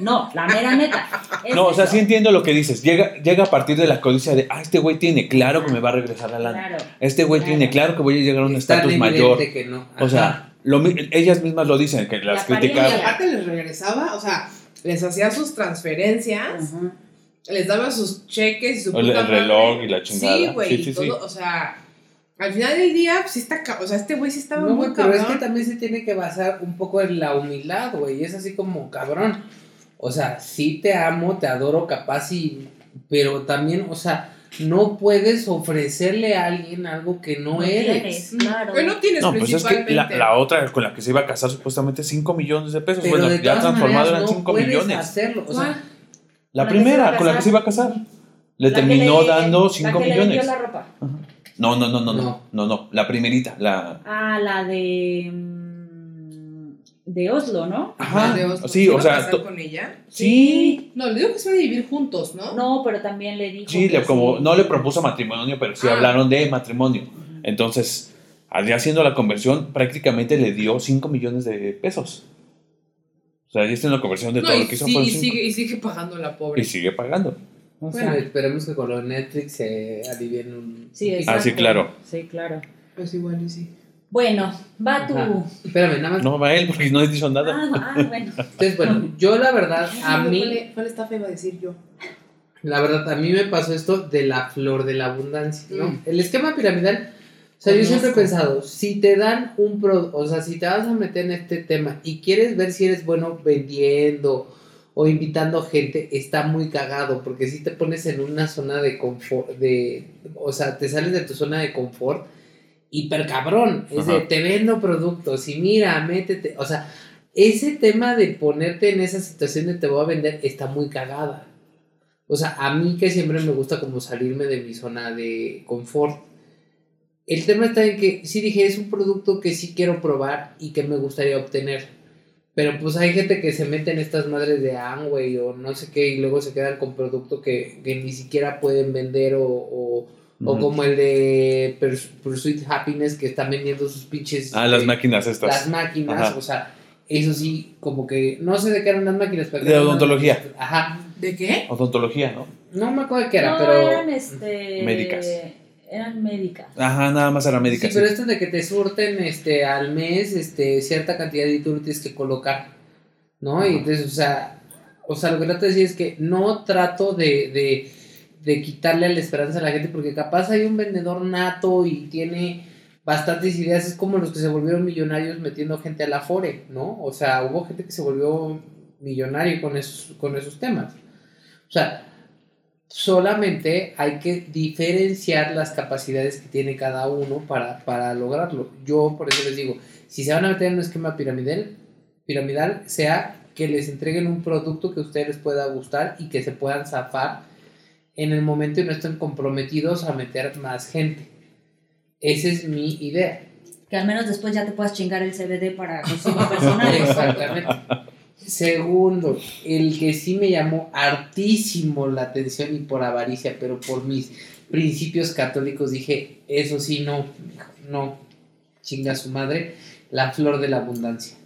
No, la mera neta. Es No, o sea, eso. sí entiendo lo que dices. Llega, llega a partir de la codicia de, ah, este güey tiene claro que me va a regresar la lana. Claro. Este güey Claro. tiene claro que voy a llegar a un estatus evidente mayor. que no. O sea, lo ellas mismas lo dicen, que las. Y criticaban. aparte les regresaba, o sea, les hacía sus transferencias, Ajá. les daba sus cheques y su el- el reloj y la chingada. Sí, güey, Sí, y sí, sí. todo, o sea, al final del día, pues sí está, o sea, este güey sí estaba No, muy güey, pero es cabrón. que también se tiene que basar un poco en la humildad, güey. Es así como, cabrón. O sea, sí te amo, te adoro, capaz y. Pero también, o sea, no puedes ofrecerle a alguien algo que no, No eres. tienes, claro. Que no tienes No, pues es que principalmente. la, la otra con la que se iba a casar supuestamente 5 millones de pesos. Pero bueno, de ya todas transformado maneras eran no 5 puedes millones. hacerlo. O sea, La ¿Con la primera, con la que se iba a casar. Le La que terminó le- dando la 5 que le millones. vendió la ropa. No, no, no, no, no, No. no, no, la primerita, la... Ah, la de. De Oslo, ¿no? Ajá, de Oslo. sí, ¿Se o sea, con ella? Sí, No, le digo que se iban a vivir juntos, ¿no? No, pero también le dijo. sí, que le, como sí. no le propuso matrimonio, pero sí Ah. hablaron de matrimonio. Entonces, al ya haciendo la conversión, prácticamente le dio 5 millones de pesos. O sea, ya está en la conversión de No, todo y, lo que hizo sí, y cinco. sigue, y sigue pagando la pobre. Y sigue pagando. o sea, Bueno. esperemos que con lo de Netflix se alivien un. Sí, exacto. Ah, sí, claro. Sí, claro. Pues igual y sí. Bueno, va tú. Ajá. Espérame, nada más. No va él porque no ha dicho nada. Ah, ah, bueno. Entonces, bueno, yo la verdad, a mí. ¿Cuál, cuál estafa iba a decir yo? La verdad, a mí me pasó esto de la flor de la abundancia, ¿no? Mm. El esquema piramidal, o sea, yo siempre he pensado, si te dan un pro, o sea, si te vas a meter en este tema y quieres ver si eres bueno vendiendo o invitando gente, está muy cagado, porque si te pones en una zona de confort, de, o sea, te sales de tu zona de confort, hiper cabrón, es de Ajá. te vendo productos y mira, métete, o sea, ese tema de ponerte en esa situación de te voy a vender está muy cagada. O sea, a mí que siempre me gusta como salirme de mi zona de confort. El tema está en que sí dije, es un producto que sí quiero probar y que me gustaría obtener. Pero pues hay gente que se mete en estas madres de Amway o no sé qué y luego se quedan con producto que, que ni siquiera pueden vender o, o, o como el de Purs- Pursuit Happiness que están vendiendo sus pinches... Ah, las eh, máquinas Las estas. máquinas, Ajá. o sea, eso sí, como que no sé de qué eran las máquinas. pero De eran odontología. Ajá. ¿De qué? Odontología, ¿no? No me acuerdo de qué era, no, pero. eran este. Médicas. Eran médicas. Ajá, nada más era Sí, médica. pero sí. esto de que te surten este, al mes este, cierta cantidad y tú tienes que colocar. ¿No? Y entonces, o sea, o sea, lo que trato de decir es que no trato de, de, de quitarle la esperanza a la gente, porque capaz hay un vendedor nato y tiene bastantes ideas, es como los que se volvieron millonarios metiendo gente a la Fore, ¿no? O sea, hubo gente que se volvió millonario con esos, con esos temas. O sea, solamente hay que diferenciar las capacidades que tiene cada uno para, para lograrlo. Yo por eso les digo, si se van a meter en un esquema piramidal, piramidal, sea que les entreguen un producto que a ustedes les pueda gustar y que se puedan zafar en el momento y no estén comprometidos a meter más gente. Esa es mi idea. Que al menos después ya te puedas chingar el CBD para consumo personal. Exactamente. Segundo, el que sí me llamó hartísimo la atención y por avaricia, pero por mis principios católicos dije, eso sí, no, no, chinga su madre, la flor de la abundancia.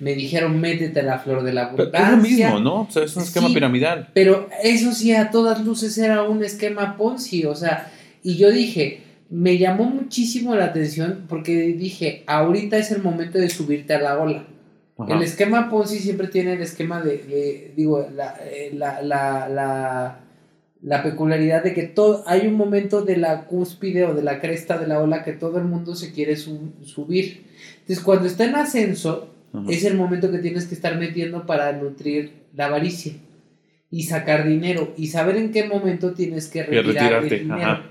Me dijeron, métete a la flor de la Pero abundancia. es lo mismo, ¿no? O sea, es un esquema Sí. piramidal. Pero eso sí, a todas luces era un esquema Ponzi, o sea, y yo dije, me llamó muchísimo la atención porque dije, ahorita es el momento de subirte a la ola. Ajá. El esquema Ponzi siempre tiene el esquema de, de- digo, la, eh, la, la, la, la peculiaridad de que todo, hay un momento de la cúspide o de la cresta de la ola que todo el mundo se quiere su- subir. Entonces, cuando está en ascenso, Ajá. es el momento que tienes que estar metiendo para nutrir la avaricia y sacar dinero y saber en qué momento tienes que retirar retirarte, el dinero. ajá.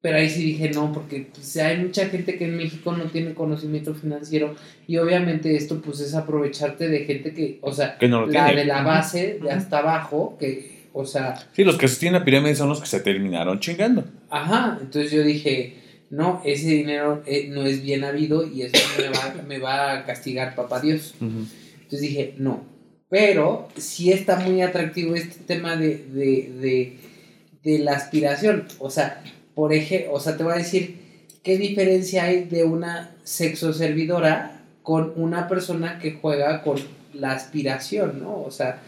Pero ahí sí dije no, porque pues, hay mucha gente que en México no tiene conocimiento financiero y obviamente esto pues es aprovecharte de gente que, o sea, Que no lo la tiene. de la base de hasta abajo, que, o sea, Sí, los que sostienen la pirámide son los que se terminaron chingando. Ajá, entonces yo dije, no, ese dinero eh, no es bien habido y eso me va, me va a castigar papá Dios. Entonces dije, no, pero sí está muy atractivo este tema de, de, de, de la aspiración. O sea, por ejemplo, o sea, te voy a decir qué diferencia hay de una sexo servidora con una persona que juega con la aspiración, ¿no? O sea,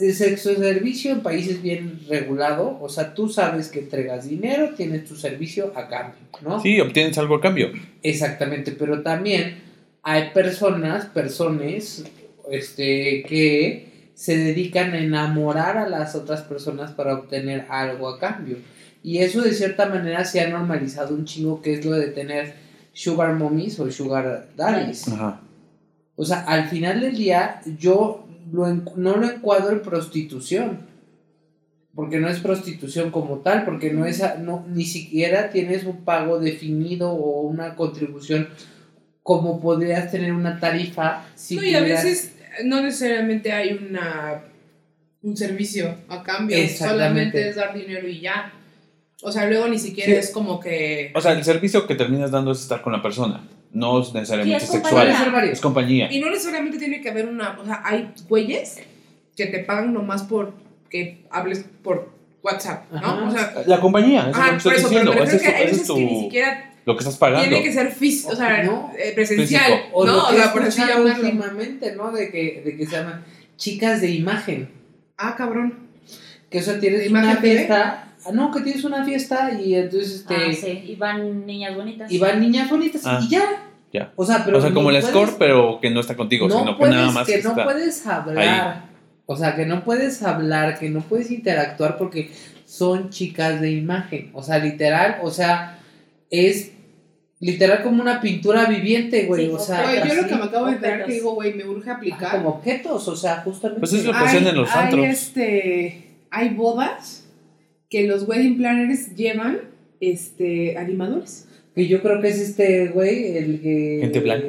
el sexo servicio en países bien regulado, o sea, tú sabes que entregas dinero, tienes tu servicio a cambio, ¿no? Sí, obtienes algo a cambio. Exactamente, pero también hay personas, personas, este, que se dedican a enamorar a las otras personas para obtener algo a cambio. Y eso de cierta manera se ha normalizado un chingo, que es lo de tener sugar mommies o sugar daddies. Ajá. O sea, al final del día yo lo no lo encuadro en prostitución. Porque no es prostitución como tal, porque no es no, ni siquiera tienes un pago definido o una contribución como podrías tener una tarifa si no, y a tuvieras- veces no necesariamente hay una un servicio a cambio, solamente es dar dinero y ya. O sea, luego ni siquiera Sí. es como que... O sea, el servicio que terminas dando es estar con la persona. No es necesariamente Sí, es sexual. Es compañía. Y no necesariamente tiene que haber una... O sea, hay güeyes que te pagan nomás por que hables por WhatsApp, ¿no? Ajá. O sea, La compañía, eso es lo que estoy eso, pero diciendo. refiero es, que hay tu- veces que ni siquiera lo que estás pagando. tiene que ser físico, o sea, No. eh, presencial, Físico. O ¿no? lo O que he sea, por así últimamente, ¿no? De que, de que se llaman chicas de imagen. Ah, cabrón. Que o sea, tienes ¿De una imagen TV? fiesta. Ah, No, que tienes una fiesta y entonces este. Ah, sí, y van niñas bonitas. Y van niñas bonitas Ah, y ya. ya. O sea, pero. o sea, como el puedes- score, pero que no está contigo, no sino que puedes, nada más que no puedes hablar. O sea, que no puedes hablar, que no puedes interactuar porque son chicas de imagen. O sea, literal, o sea, es literal como una pintura viviente, güey. Sí, o sea, Güey, yo lo que me acabo de enterar que digo, güey, me urge aplicar. como objetos, o sea, justamente. Pues es lo que hacen en los hay, antros. este, hay bodas que los wedding planners llevan este, animadores. Que yo creo que es este güey, el que. Gente blanca.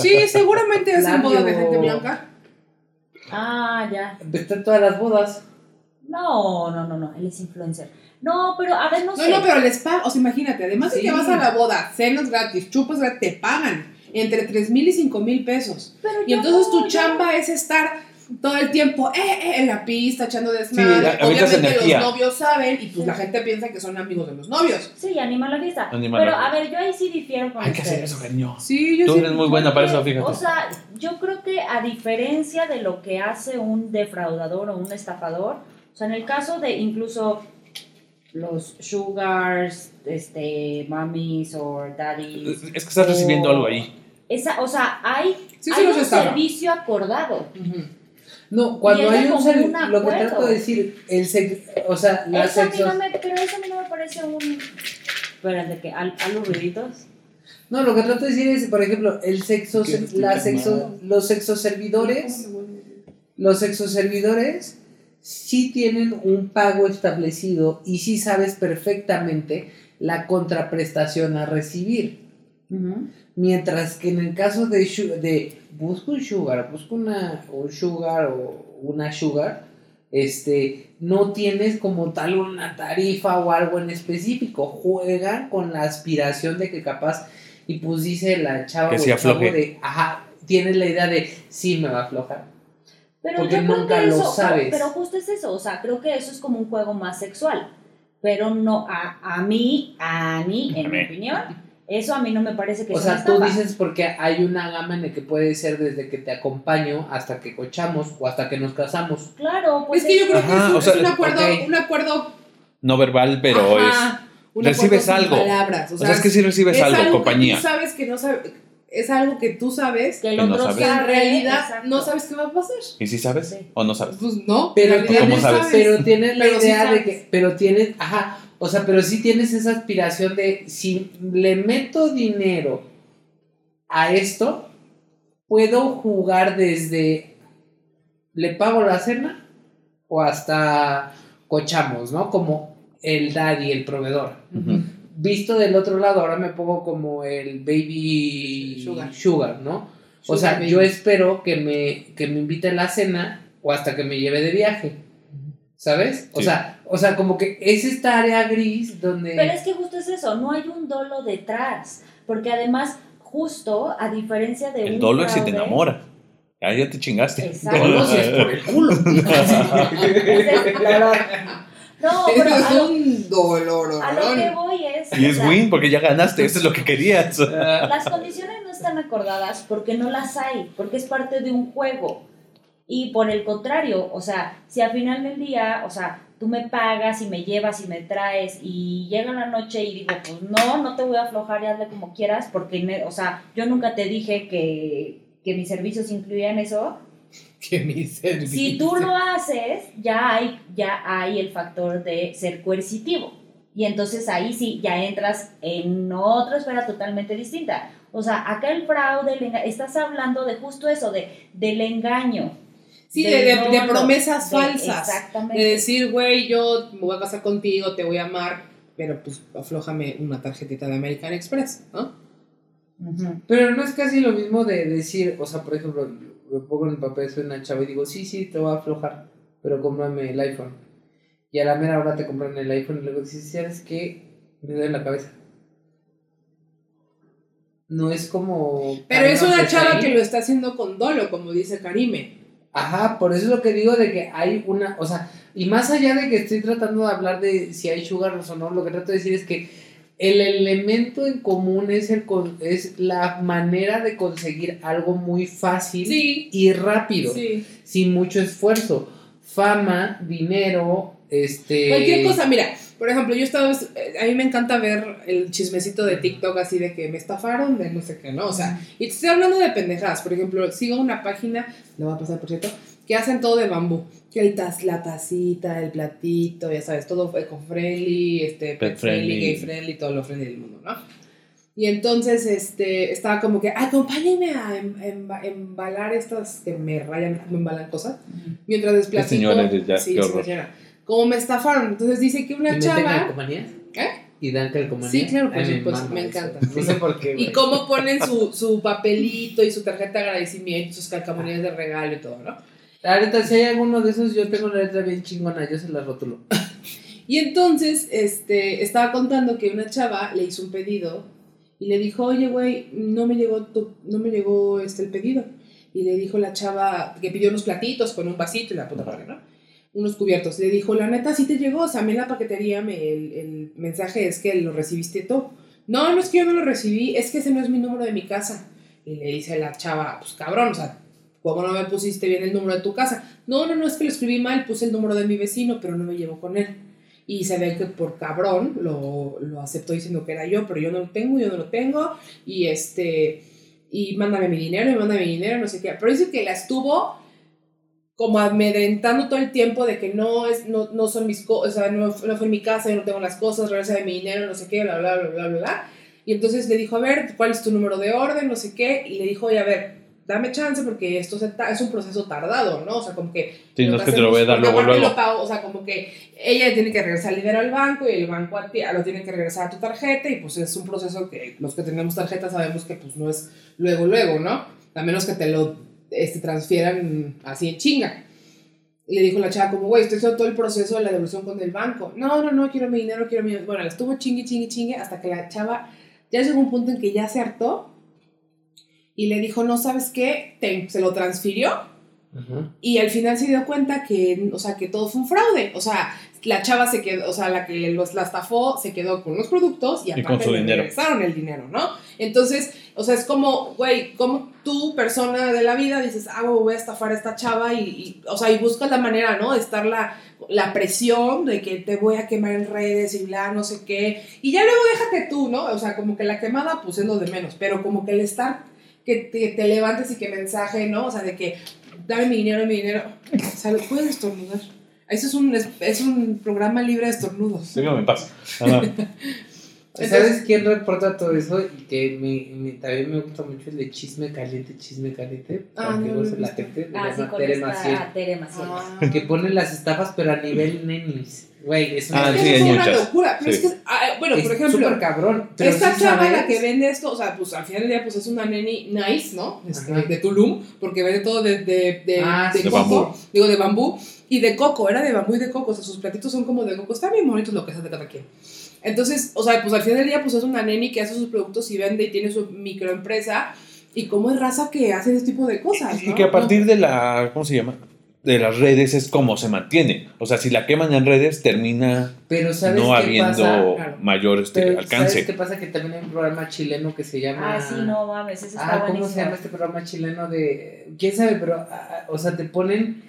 Sí, seguramente hacen Labio- bodas de gente blanca. Ah, ya. Está en todas las bodas. No, no, no, no, él es influencer. No, pero a ver, no, No, sé. no, pero les pagan, o sea, imagínate, además de que vas a la boda, cenas gratis, chupas gratis, te pagan entre 3 mil y 5 mil pesos. Pero Y entonces no, tu chamba es estar todo el tiempo eh, eh, en la pista, echando Sí, desmadre. avientas Obviamente energía. los novios saben y pues la gente piensa que son amigos de los novios. Sí, anima la fiesta. Anima pero la a ver, yo ahí sí difiero con Hay que hacer eso, cariño. Sí, yo Tú sí. eres muy buena para eso, fíjate. O sea, yo creo que a diferencia de lo que hace un defraudador o un estafador, o sea, en el caso de incluso los sugars, este, mummies o daddies, Es que estás recibiendo algo ahí. Esa, o sea, hay, Sí, sí hay un servicio acordado. Ujú. No, cuando hay un ser- un lo que trato de decir, el sex, o sea, la Eso a mí sexo, no me, pero eso a mí no me parece un... Espérate, que ¿Al, no, lo que trato de decir es, por ejemplo, el sexo, la sexo, los sexoservidores, los sexoservidores sí tienen un pago establecido y sí sabes perfectamente la contraprestación a recibir. Mientras que en el caso de busco un sugar, busco una, un sugar o una sugar, este, no tienes como tal una tarifa o algo en específico. Juegan con la aspiración de que capaz, y pues dice la chava Que o el chavo de, ajá, tienes la idea de, sí me va a aflojar. Pero Porque yo creo nunca que lo eso, sabes. Pero, pero justo es eso, o sea, creo que eso es como un juego más sexual. Pero no, a, a mí, a mí, en A mi opinión, eso a mí no me parece que O sea sea, una tú dices porque hay una gama en la que puede ser desde que te acompaño hasta que cochamos o hasta que nos casamos. Claro, pues Es que yo creo que es, un- o sea, es un acuerdo, un acuerdo No verbal, pero Ajá, un recibes algo. palabras, o es. sea, O sea, es que si recibes es algo, algo compañía. Que tú sabes que no sabes, es algo que tú sabes que el no que en sabe, realidad exacto. no sabes qué va a pasar. ¿Y si sabes? Sí. ¿O no sabes? Pues no, Pero ¿cómo no sabes? Pero tienes la Pero sí idea de que, pero tienes, ajá, o sea, pero sí tienes esa aspiración de si le meto dinero a esto, puedo jugar desde le pago la cena o hasta cochamos, ¿no? Como el daddy, el proveedor. Visto del otro lado, ahora me pongo como el baby Sugar. sugar, ¿no? O sea, baby. yo espero que me, que me invite a la cena o hasta que me lleve de viaje. ¿Sabes? O sea, o sea, como que es esta área gris donde. Pero es que justo es eso, no hay un dolo detrás. Porque además, justo, a diferencia de El un dolo es si te enamora. Ah, ya te chingaste. Exacto. Dolo si es por el culo. No, pero a es lo, un dolor. a lo que voy es... Y es sea, win porque ya ganaste, eso es lo que querías. Las condiciones no están acordadas porque no las hay, porque es parte de un juego. Y por el contrario, o sea, si al final del día, o sea, tú me pagas y me llevas y me traes y llega la noche y digo, pues no, no te voy a aflojar y hazle como quieras, porque, ne- o sea, yo nunca te dije que, que mis servicios incluían eso. que mi servicio. Si tú lo haces, ya hay, ya hay el factor de ser coercitivo. Y entonces ahí sí, ya entras en otra esfera totalmente distinta. O sea, acá el fraude, el enga- estás hablando de justo eso, de, del engaño. Sí, de, de- promesas de- falsas. Exactamente. De decir, güey, yo me voy a casar contigo, te voy a amar, pero pues aflójame una tarjetita de American Express, ¿no? Pero no es casi lo mismo de decir, o sea, por ejemplo, me pongo en el papel, soy una chava y digo, sí, sí, te voy a aflojar, pero cómprame el iPhone. Y a la mera hora te compran el iPhone y luego dices, ¿sabes qué? Me duele la cabeza. No es como... Pero es una chava que lo está haciendo con dolo, como dice Karime. Ajá, por eso es lo que digo de que hay una, o sea, y más allá de que estoy tratando de hablar de si hay sugar o no, lo que trato de decir es que el elemento en común es, el con- es la manera de conseguir algo muy fácil Sí. y rápido, Sí. sin mucho esfuerzo. Fama, dinero, este... Cualquier cosa, mira, por ejemplo, yo estaba, eh, a mí me encanta ver el chismecito de TikTok así de que me estafaron de no sé qué, ¿no? O sea, y te estoy hablando de pendejadas, por ejemplo, sigo una página, lo va a pasar por cierto, que hacen todo de bambú, que el tas, la tacita, el platito, ya sabes, todo eco-friendly, este, Pet pet friendly, friendly. gay friendly, todo lo friendly del mundo, ¿no? Y entonces, este, estaba como que, acompáñenme a em- emba- embalar estas que me rayan, me embalan cosas, mientras les platico. señora, ya, sí, qué horror. señora. Como me estafaron. Entonces dice que ¿Y una chava. calcomanías? ¿Eh? ¿Y dan calcomanías? Sí, claro, por me supuesto, me eso. encanta. No sé por qué, Y cómo ponen su, su papelito y su tarjeta de agradecimiento, sus calcamonías de regalo y todo, ¿no? Ahorita, si hay alguno de esos, yo tengo una letra bien chingona, yo se la rotulo. Y entonces, este, estaba contando que una chava le hizo un pedido y le dijo, oye, güey, no me llegó tu, no me llegó este el pedido. Y le dijo la chava que pidió unos platitos con un vasito y la puta madre, ¿no? Unos cubiertos. Le dijo, la neta, sí te llegó. O sea, a mí en la paquetería me, el, el mensaje es que lo recibiste tú. No, no es que yo no lo recibí, es que ese no es mi número de mi casa. Y le dice la chava, pues cabrón, o sea, ¿cómo no me pusiste bien el número de tu casa? No, no, no, es que lo escribí mal, puse el número de mi vecino, pero no me llevo con él. Y se ve que por cabrón lo, lo aceptó diciendo que era yo, pero yo no lo tengo, yo no lo tengo. Y este, y mándame mi dinero, y mándame mi dinero, no sé qué. Pero dice que la estuvo como amedrentando todo el tiempo de que no es no, no son mis cosas, o sea, no, no fue mi casa, yo no tengo las cosas, regresa de mi dinero, no sé qué, bla, bla, bla, bla, bla, bla. Y entonces le dijo, a ver, ¿cuál es tu número de orden? No sé qué. Y le dijo, oye, a ver, dame chance porque esto es un proceso tardado, ¿no? O sea, como que... Sí, no es que te lo voy a dar luego, luego. lo pago, o sea, como que ella tiene que regresar el dinero al banco y el banco a ti lo tiene que regresar a tu tarjeta y pues es un proceso que los que tenemos tarjeta sabemos que pues no es luego, luego, ¿no? A menos que te lo este, transfieran así en chinga. Y le dijo la chava como, güey, estoy haciendo todo el proceso de la devolución con el banco. No, no, no, quiero mi dinero, quiero mi dinero. Bueno, estuvo chingue, chingue, chingue hasta que la chava ya llegó un punto en que ya se hartó y le dijo, no, ¿sabes qué? Ten, se lo transfirió Ajá. y al final se dio cuenta que, o sea, que todo fue un fraude. O sea, la chava se quedó, o sea, la que los, la estafó se quedó con los productos y Y aparte su le dinero. regresaron el dinero, ¿no? Entonces, o sea, es como, güey, como tú, persona de la vida, dices, ah, voy a estafar a esta chava y, y, o sea, y buscas la manera, ¿no? De estar la, la presión de que te voy a quemar en redes y bla, no sé qué. Y ya luego déjate tú, ¿no? O sea, como que la quemada, pues es lo de menos, pero como que el estar, que te, te levantes y que mensaje, ¿no? O sea, de que dame mi dinero, mi dinero. O sea, puedes estornudar. Eso es un, es, es un programa libre de estornudos. Déjame en paz. Ajá. ¿Sabes quién reporta todo eso? Y que me, me- también me gusta mucho el de chisme caliente, chisme caliente. Ah, para que no la gente. Ah, sí, Tere Maciel. ah, Tere Maciel. Ah. Que pone las estafas, pero a nivel nenis. Güey, es una Ah, Es sí, una locura. Pero Sí. es que, ah, bueno, es por ejemplo, súper cabrón. Pero esta sí chava la que vende esto, o sea, pues al final del día, pues es una neni nice, ¿no? Este, de Tulum, porque vende todo de, de, de, Ah, de sí. De coco, digo de bambú, y de coco, era de bambú y de coco, o sea, sus platitos son como de coco, están bien bonitos lo que hace de cada quien. Entonces, o sea, pues al final del día, pues es una neni que hace sus productos y vende y tiene su microempresa, y cómo es raza que hace ese tipo de cosas, Y ¿no? que a partir de la, ¿cómo se llama? De las redes es como se mantiene. O sea, si la queman en redes, termina Pero ¿sabes no qué habiendo pasa? Claro. mayor este, Pero alcance. ¿Sabes qué pasa? Que también hay un programa chileno que se llama... Ah, sí, no mames, ese está Ah, ¿cómo buenísimo. se llama este programa chileno de... ¿Quién sabe? Pero, ah, ah, o sea, te ponen...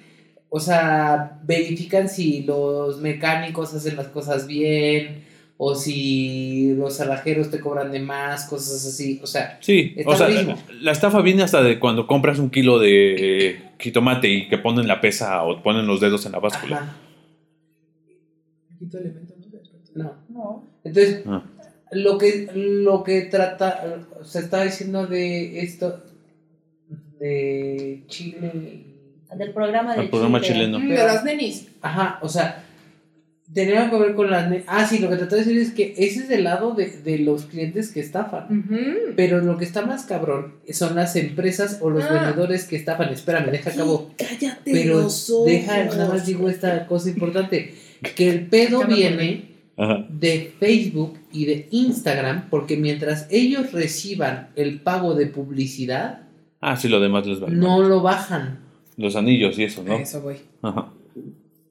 O sea, verifican si los mecánicos hacen las cosas bien o si los alajeros te cobran de más, cosas así. O sea, Sí, Está o sea, la, la estafa viene hasta de cuando compras un kilo de eh, jitomate y que ponen la pesa o ponen los dedos en la báscula. ajá, ¿no? no. No. Entonces, Ah. lo que lo que trata se estaba diciendo de esto de Chile Del programa de El programa Chile. chileno. Mm, de Pero- las nenis. Ajá, o sea, tenía que ver con las... Ah, sí, lo que trató de decir es que ese es del lado de, de los clientes que estafan. Pero lo que está más cabrón son las empresas o los Ah. vendedores que estafan. Espérame, deja acabo. Cállate Pero los ojos. deja, nada más digo esta cosa importante. Que el pedo viene Ajá. de Facebook y de Instagram porque mientras ellos reciban el pago de publicidad, Ah, sí, lo demás les vale. no lo bajan. Los anillos y eso, A ¿no? Eso, güey. Ajá.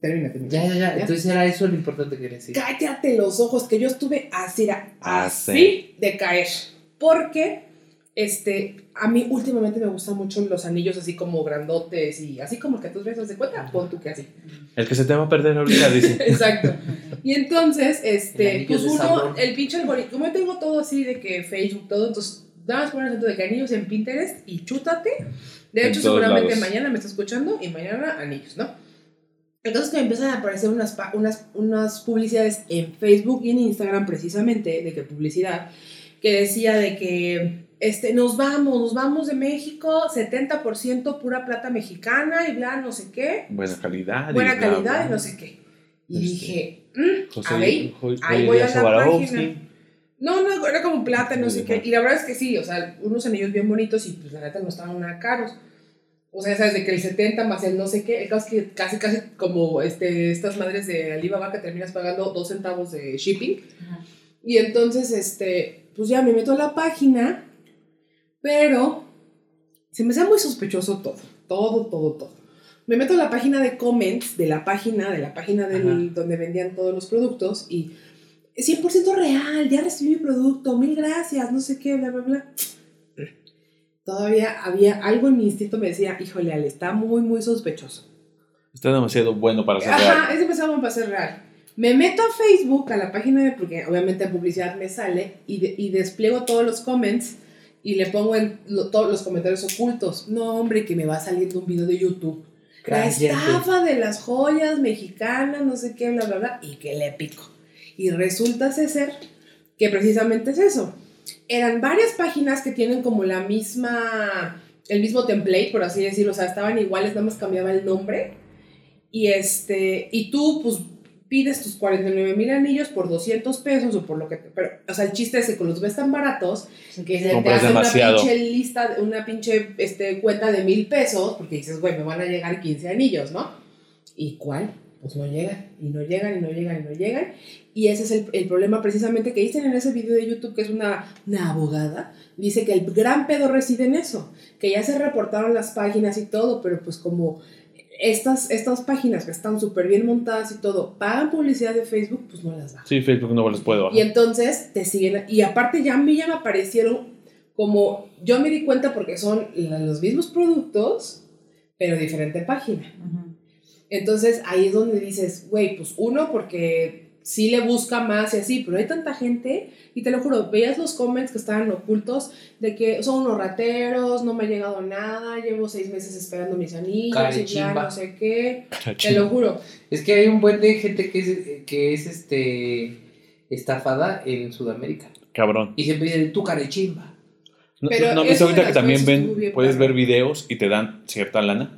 Termina, termina. Ya, ya, ya. Entonces era eso lo importante que quería decir. Cállate los ojos, que yo estuve así, era Así. de caer. Porque, este, a mí últimamente me gustan mucho los anillos así como grandotes y así como el que tú ves, ¿haz de cuenta? Pon tú que así. El que se te va a perder ahorita, dice. Exacto. Y entonces, este, pues uno, sabor. el pinche algoritmo, como yo tengo todo así de que Facebook, todo, entonces, nada más poner de que anillos en Pinterest y chútate. De hecho, seguramente lados. mañana me está escuchando y mañana anillos, ¿no? Entonces que me empiezan a aparecer unas, unas, unas publicidades en Facebook y en Instagram precisamente, de que publicidad, que decía de que este, nos vamos, nos vamos de México, 70% pura plata mexicana y bla, no sé qué, Buena calidad. y buena bla, calidad bla. y no sé qué. Y Este, dije, mm, José, a ver, ahí voy a la página. no, no, era como plata, no sé qué. Y la verdad es que sí, o sea, unos anillos bien bonitos y pues la neta no estaban nada caros. O sea, sabes, de que el 70 más el no sé qué, el caso es que casi, casi como este, estas madres de Alibaba que terminas pagando dos centavos de shipping. Ajá. Y entonces, este, pues ya me meto a la página, pero se me hace muy sospechoso todo, todo, todo, todo. Me meto a la página de comments, de la página, de la página del, donde vendían todos los productos y es 100% real, ya recibí mi producto, mil gracias, no sé qué, bla, bla, bla. Todavía había algo en mi instinto me decía, híjole, Ale, está muy, muy sospechoso. Está demasiado bueno para ser real. Ajá, es demasiado para ser real. Me meto a Facebook, a la página de, porque obviamente en publicidad me sale, y, de- y despliego todos los comments y le pongo en lo- todos los comentarios ocultos. No, hombre, que me va saliendo un video de YouTube La estafa de las joyas mexicanas, no sé qué, bla, bla, bla, y que le pico. Y resulta ser que precisamente es eso. Eran varias páginas que tienen como la misma, el mismo template, por así decirlo, o sea, estaban iguales, nada más cambiaba el nombre. Y este, y tú, pues, pides tus 49 mil anillos por 200 pesos o por lo que te, pero, o sea, el chiste es que con los ves tan baratos, que se te hace demasiado. una pinche lista, una pinche este, cuenta de mil pesos, porque dices, güey, me van a llegar 15 anillos, ¿no? ¿Y cuál? Pues no llegan, y no llegan, y no llegan, y no llegan. Y ese es el, el problema precisamente que dicen en ese video de YouTube, que es una, una abogada, dice que el gran pedo reside en eso, que ya se reportaron las páginas y todo, pero pues como estas, estas páginas que están súper bien montadas y todo, pagan publicidad de Facebook, pues no las bajan. Sí, Facebook no les puedo Y entonces te siguen. Y aparte ya a mí ya me aparecieron como. Yo me di cuenta porque son los mismos productos, pero diferente página. Ujú. Entonces ahí es donde dices, güey, pues uno, porque sí le busca más y así, pero hay tanta gente. Y te lo juro, veías los comments que estaban ocultos de que son unos rateros, no me ha llegado nada, llevo seis meses esperando mis anillos y ya no sé qué. Te lo juro. Es que hay un buen de gente que es, que es este estafada en Sudamérica. Cabrón. Y siempre dicen, tu carechimba. ¿No, Pero ahorita que también ven, puedes ver videos y te dan cierta lana?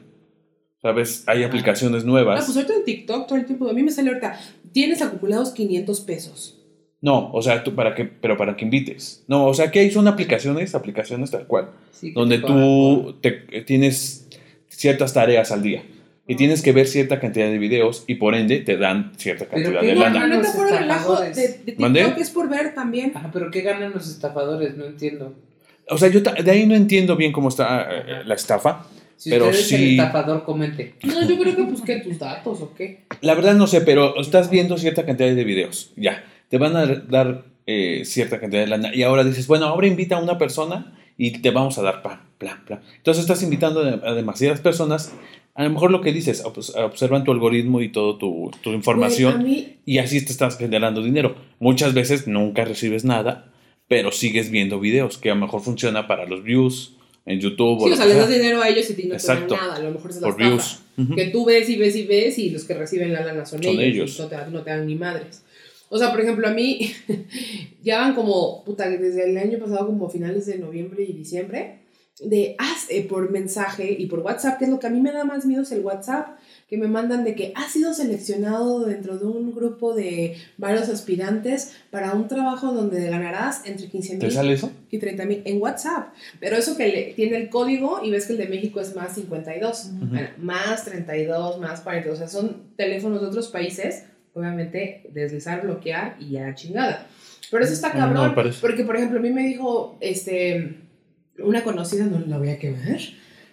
¿Sabes? Hay Ah. aplicaciones Ah, nuevas. pues ahorita en TikTok todo el tiempo, a mí me sale ahorita, tienes acumulados 500 pesos. No, o sea, tú para que, pero para que invites. No, o sea, que hay son aplicaciones, aplicaciones tal cual, Sí, donde tú te, tienes ciertas tareas al día y tienes que ver cierta cantidad de videos y por ende te dan cierta Pero cantidad qué de lana. No, no te Los fuera relajo de, de TikTok, ¿Mandé? es por ver también. Ajá, pero ¿qué ganan los estafadores? No entiendo. O sea, yo ta- de ahí no entiendo bien cómo está eh, la estafa. Si Pero usted es el estafador, comente. No, yo creo que busqué tus datos o qué. La verdad no sé, pero estás viendo cierta cantidad de videos. Ya, te van a dar eh, cierta cantidad de lana y ahora dices, bueno, ahora invita a una persona y te vamos a dar plan, plan, plan. Entonces estás invitando a demasiadas personas. A lo mejor lo que dices, obs- observan tu algoritmo y toda tu, tu información mí, y así te estás generando dinero. Muchas veces nunca recibes nada, pero sigues viendo videos que a lo mejor funciona para los views en YouTube sí, o sea, les das dinero a ellos y te- no te dan nada. A lo mejor es la por estafa. Que tú ves y ves y ves y los que reciben la lana son, Son ellos. ellos. No te, dan- no te dan ni madres. O sea, por ejemplo, a mí ya van como, puta, desde el año pasado, como finales de noviembre y diciembre, de haz eh, por mensaje y por WhatsApp, que es lo que a mí me da más miedo es el WhatsApp, que me mandan de que has sido seleccionado dentro de un grupo de varios aspirantes para un trabajo donde ganarás entre 15 ¿Te mil sale eso? y 30 mil en WhatsApp. Pero eso que le, tiene el código y ves que el de México es más 52, Ujú. bueno, más 32, más 40. O sea, son teléfonos de otros países. Obviamente, deslizar, bloquear y a la chingada. Pero eso está No, no me cabrón. parece. porque, por ejemplo, a mí me dijo este, una conocida, no la voy a quemar,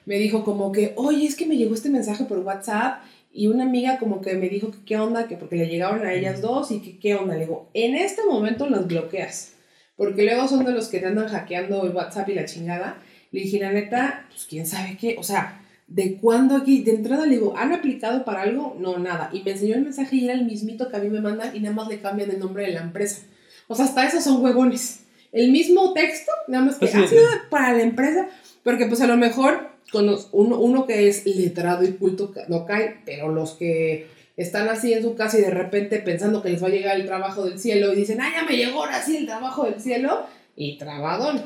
me dijo como que, oye, es que me llegó este mensaje por WhatsApp. Y una amiga como que me dijo que qué onda, que porque le llegaron a ellas dos y que qué onda. Le digo, en este momento las bloqueas. Porque luego son de los que te andan hackeando el WhatsApp y la chingada. Le dije, la neta, pues quién sabe qué. O sea, ¿de cuándo aquí? De entrada le digo, ¿han aplicado para algo? No, nada. Y me enseñó el mensaje y era el mismito que a mí me mandan y nada más le cambian el nombre de la empresa. O sea, hasta esos son huevones. El mismo texto, nada más que ha sido para la empresa. Porque pues a lo mejor uno, uno que es letrado y culto no cae, pero los que están así en su casa y de repente pensando que les va a llegar el trabajo del cielo y dicen, ah, ya me llegó ahora sí el trabajo del cielo, y trabadón.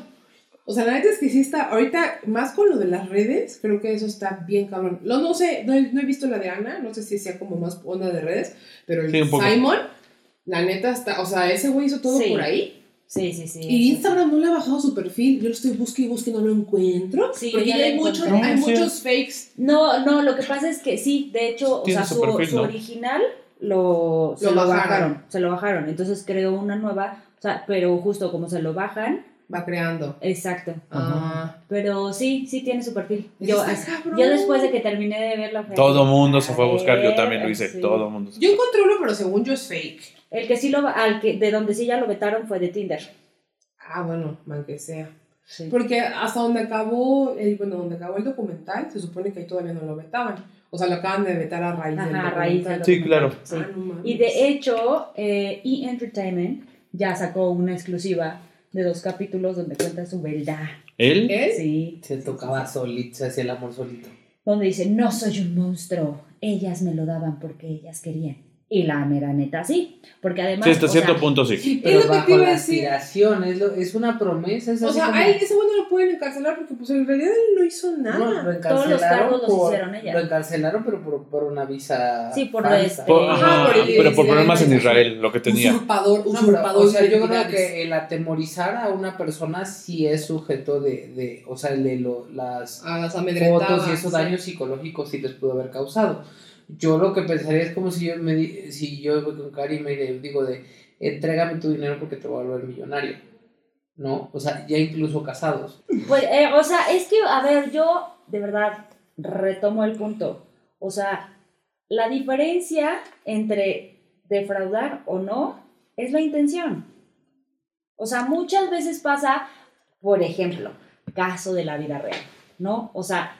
O sea, la neta es que sí está, ahorita, más con lo de las redes, creo que eso está bien cabrón. Lo, no sé, no he, no he visto la de Ana, no sé si sea como más onda de redes, pero el Sí. Simon, la neta está, o sea, ese güey hizo todo Sí. por ahí. Sí, sí, sí. Y Instagram no le ha bajado su perfil, yo lo estoy busque y busque y no lo encuentro. Sí, porque ya hay, encontré. hay muchos fakes. No, no, lo que pasa es que sí, de hecho, o sea, su su, perfil, su ¿no? original lo, se Lo lo, bajaron. bajaron. se lo bajaron. Entonces creó una nueva, o sea, pero justo como se lo bajan, Va creando. exacto. Ah, Pero sí, sí tiene su perfil. Yo, después de que terminé de ver la Todo mundo se fue a buscar, yo también lo hice, sí. todo mundo. se- yo encontré uno, pero según yo es fake. El que sí lo, al que, de donde sí ya lo vetaron fue de Tinder. Ah, bueno, mal que sea. Sí. Porque hasta donde acabó el, bueno, donde acabó el documental, se supone que ahí todavía no lo vetaban. O sea, lo acaban de vetar a raíz del Ajá, a raíz documental. del Sí, claro. Sí. Ah, no. Y de hecho, eh, E! Entertainment ya sacó una exclusiva de dos capítulos donde cuenta su verdad. ¿Él? ¿Él? Sí. Se tocaba solito, se hacía el amor solito. donde dice, no soy un monstruo, ellas me lo daban porque ellas querían. Y la mera neta sí, porque además... Sí, hasta cierto sea, punto sí. Pero Es lo que te bajo iba a la decir. aspiración, es, lo- es una promesa. Es O sea, como- a él, ese güey no lo pueden encarcelar porque pues en realidad él no hizo nada. No, lo Todos los encarcelaron cargos los hicieron ellas. Lo encarcelaron, pero por, por una visa. Sí, por falsa. este- Por- Ajá, por el- pero por problemas en el- Israel, lo que tenía. Usurpador, No, pero, usurpador. o sea, yo creo que el atemorizar a una persona sí es sujeto de, de o sea, el de lo- las A las amedrentadas. fotos y esos sí. daños psicológicos sí les pudo haber causado. Yo lo que pensaría es como si yo me si yo voy con Cari y me digo de entrégame tu dinero porque te voy a volver millonario. ¿No? O sea, ya incluso casados. Pues, eh, o sea, es que, a ver, yo de verdad retomo el punto. O sea, la diferencia entre defraudar o no es la intención. O sea, muchas veces pasa, por ejemplo, caso de la vida real, ¿no? O sea,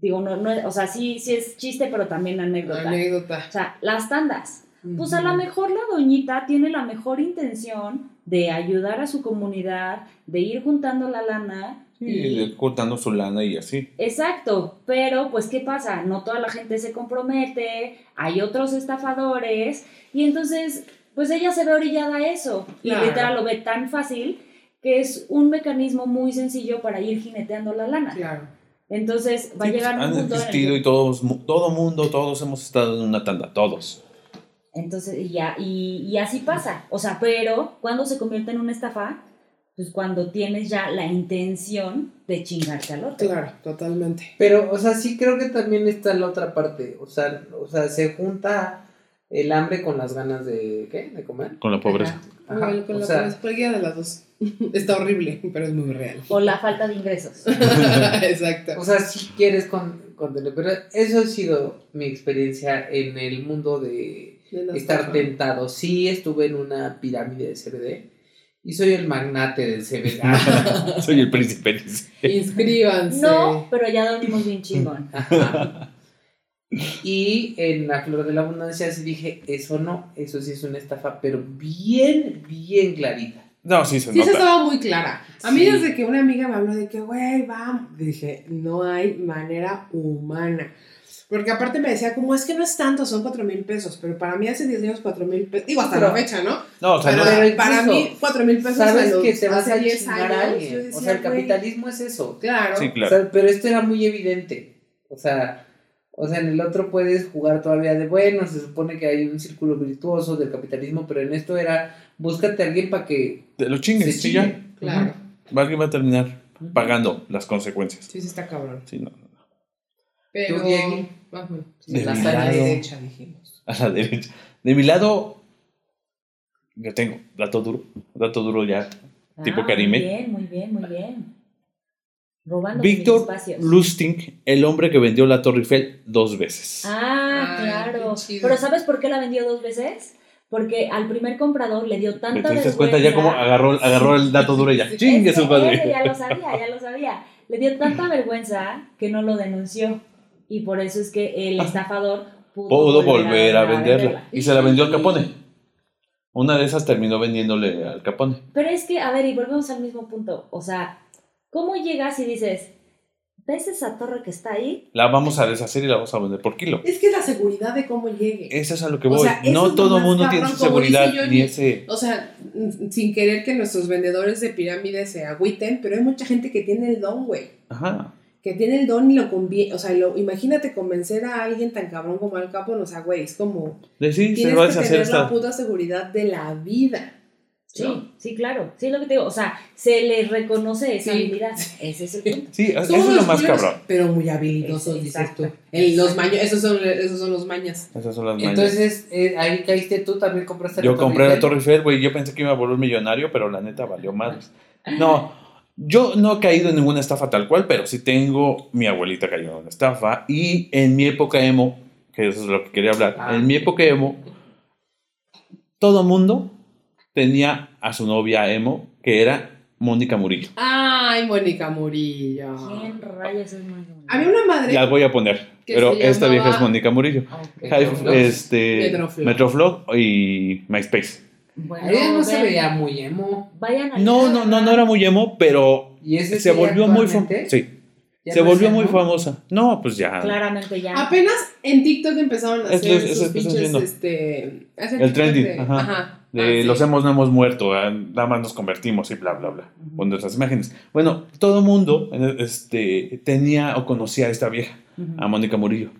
digo, no, no, o sea, sí, sí es chiste, pero también anécdota. Anécdota. O sea, las tandas. Pues a lo mejor la doñita tiene la mejor intención de ayudar a su comunidad, de ir juntando la lana. Y cortando su lana y así. Exacto, pero pues ¿qué pasa? No toda la gente se compromete, hay otros estafadores y entonces pues ella se ve orillada a eso y Claro. literal lo ve tan fácil que es un mecanismo muy sencillo para ir jineteando la lana. Claro. Entonces va Sí, a llegar pues, un han punto en el existido que- y todos, todo mundo, todos hemos estado en una tanda, todos. Entonces, y ya, y, y así pasa. O sea, pero cuando se convierte en una estafa, pues cuando tienes ya la intención de chingarte al otro. Claro, totalmente. Pero, o sea, sí creo que también está la otra parte. O sea, o sea, se junta el hambre con las ganas de, ¿qué? De comer. Con la pobreza. Ajá. Igual con o la sea, pobreza, cualquiera de las dos. Está horrible, pero es muy real. O la falta de ingresos. Exacto. O sea, si quieres con, contener, pero eso ha sido mi experiencia en el mundo de estar tentado. Sí, estuve en una pirámide de CBD y soy el magnate del CBD. Soy el príncipe. Inscríbanse. No, pero ya dormimos bien chingón. Ajá. Y en la flor de la abundancia sí dije, eso no, eso sí es una estafa, pero bien, bien clarita. No, sí se Sí, nota. estaba muy clara. A mí Sí. desde que una amiga me habló de que, güey, vamos, dije, no hay manera humana. Porque aparte me decía, como es que no es tanto, son cuatro mil pesos, pero para mí hace 10 años cuatro mil pesos, digo hasta Pero- la fecha, ¿no? No, o sea, Pero no, Pero para incluso, mí cuatro mil pesos Sabes que te vas a 10 chingar a alguien. decía, o sea, el capitalismo es eso. Claro. sí, O claro. sea, pero esto era muy evidente. O sea, o sea, en el otro puedes jugar todavía de bueno, se supone que hay un círculo virtuoso del capitalismo, pero en esto era búscate a alguien para que Te lo se chingues, sí, ya. Claro. Alguien va a terminar pagando las consecuencias. Sí, sí está cabrón. Sí, no, no. Pero... Ah, sí, De la mi lado. derecha, dijimos. A la derecha. De mi lado, yo tengo dato duro. Dato duro ya. Tipo Ah, Karime. Muy bien, muy bien, muy bien. Robando Víctor espacios. Lustig, el hombre que vendió la Torre Eiffel dos veces. Ah, Ay, claro. Pero ¿sabes por qué la vendió dos veces? Porque al primer comprador le dio tanta ¿Me te vergüenza. cuenta ya cómo agarró, agarró el dato duro y ya? ¡Chingue su padre! ya lo sabía, ya lo sabía. Le dio tanta vergüenza que no lo denunció. Y por eso es que el estafador pudo, Pudo volver a venderla. venderla. Y se la vendió al Capone. Una de esas terminó vendiéndole al Capone. Pero es que, a ver, y volvemos al mismo punto. O sea, ¿cómo llegas y dices, ¿ves esa torre que está ahí? La vamos a deshacer y la vamos a vender por kilo. Es que es la seguridad de cómo llegue. Eso es a lo que O voy. sea, no todo mundo cabrón, tiene dice seguridad ni ese. O sea, sin querer que nuestros vendedores de pirámides se agüiten, pero hay mucha gente que tiene el don, güey. Ajá. Que tiene el don y lo conviene. O sea, lo, imagínate convencer a alguien tan cabrón como Al Capone. O sea, güey, es como. Decir, se tienes va a que deshacer tener la esta. puta seguridad de la vida. Sí, ¿no? sí, claro. Sí, es lo que te digo. O sea, se le reconoce esa Sí. habilidad. Ese es el punto. Sí, eso es lo más culeros, cabrón. Pero muy habilidosos, Es- dices exacto. tú. El- los maños, esos son, esos son los mañas. Esas son las mañas. Entonces, eh, ahí caíste tú, también compraste Yo la compré la. Torre Eiffel, güey. Yo pensé que iba a volver millonario, pero la neta valió más. No, yo no he caído en ninguna estafa tal cual, pero sí tengo. Mi abuelita cayó en una estafa. Y en mi época emo, que eso es lo que quería hablar. Ah. En mi época emo, todo mundo tenía a su novia emo, que era Mónica Murillo. Ay, Mónica Murillo. ¿Quién rayos es más Había una madre. La voy a poner, pero esta vieja es Mónica Murillo. Ok. Hi- Metroflog. este, Metroflog. Metroflog y MySpace. Bueno, Ella no se veía muy emo. Vayan a No, no, no, no era muy emo, pero ¿Y ese se volvió muy... fam- actualmente? Sí. Ya Se no volvió muy ¿no? famosa. No, pues ya. Claramente ya. Apenas en TikTok empezaron a hacer es sus pinches, este... El trending, de- ajá. ajá. De Ah, sí. los hemos, no hemos muerto, ah, nada más nos convertimos y bla, bla, bla. Con nuestras imágenes. Bueno, todo el mundo este, tenía o conocía a esta vieja, a Mónica Murillo,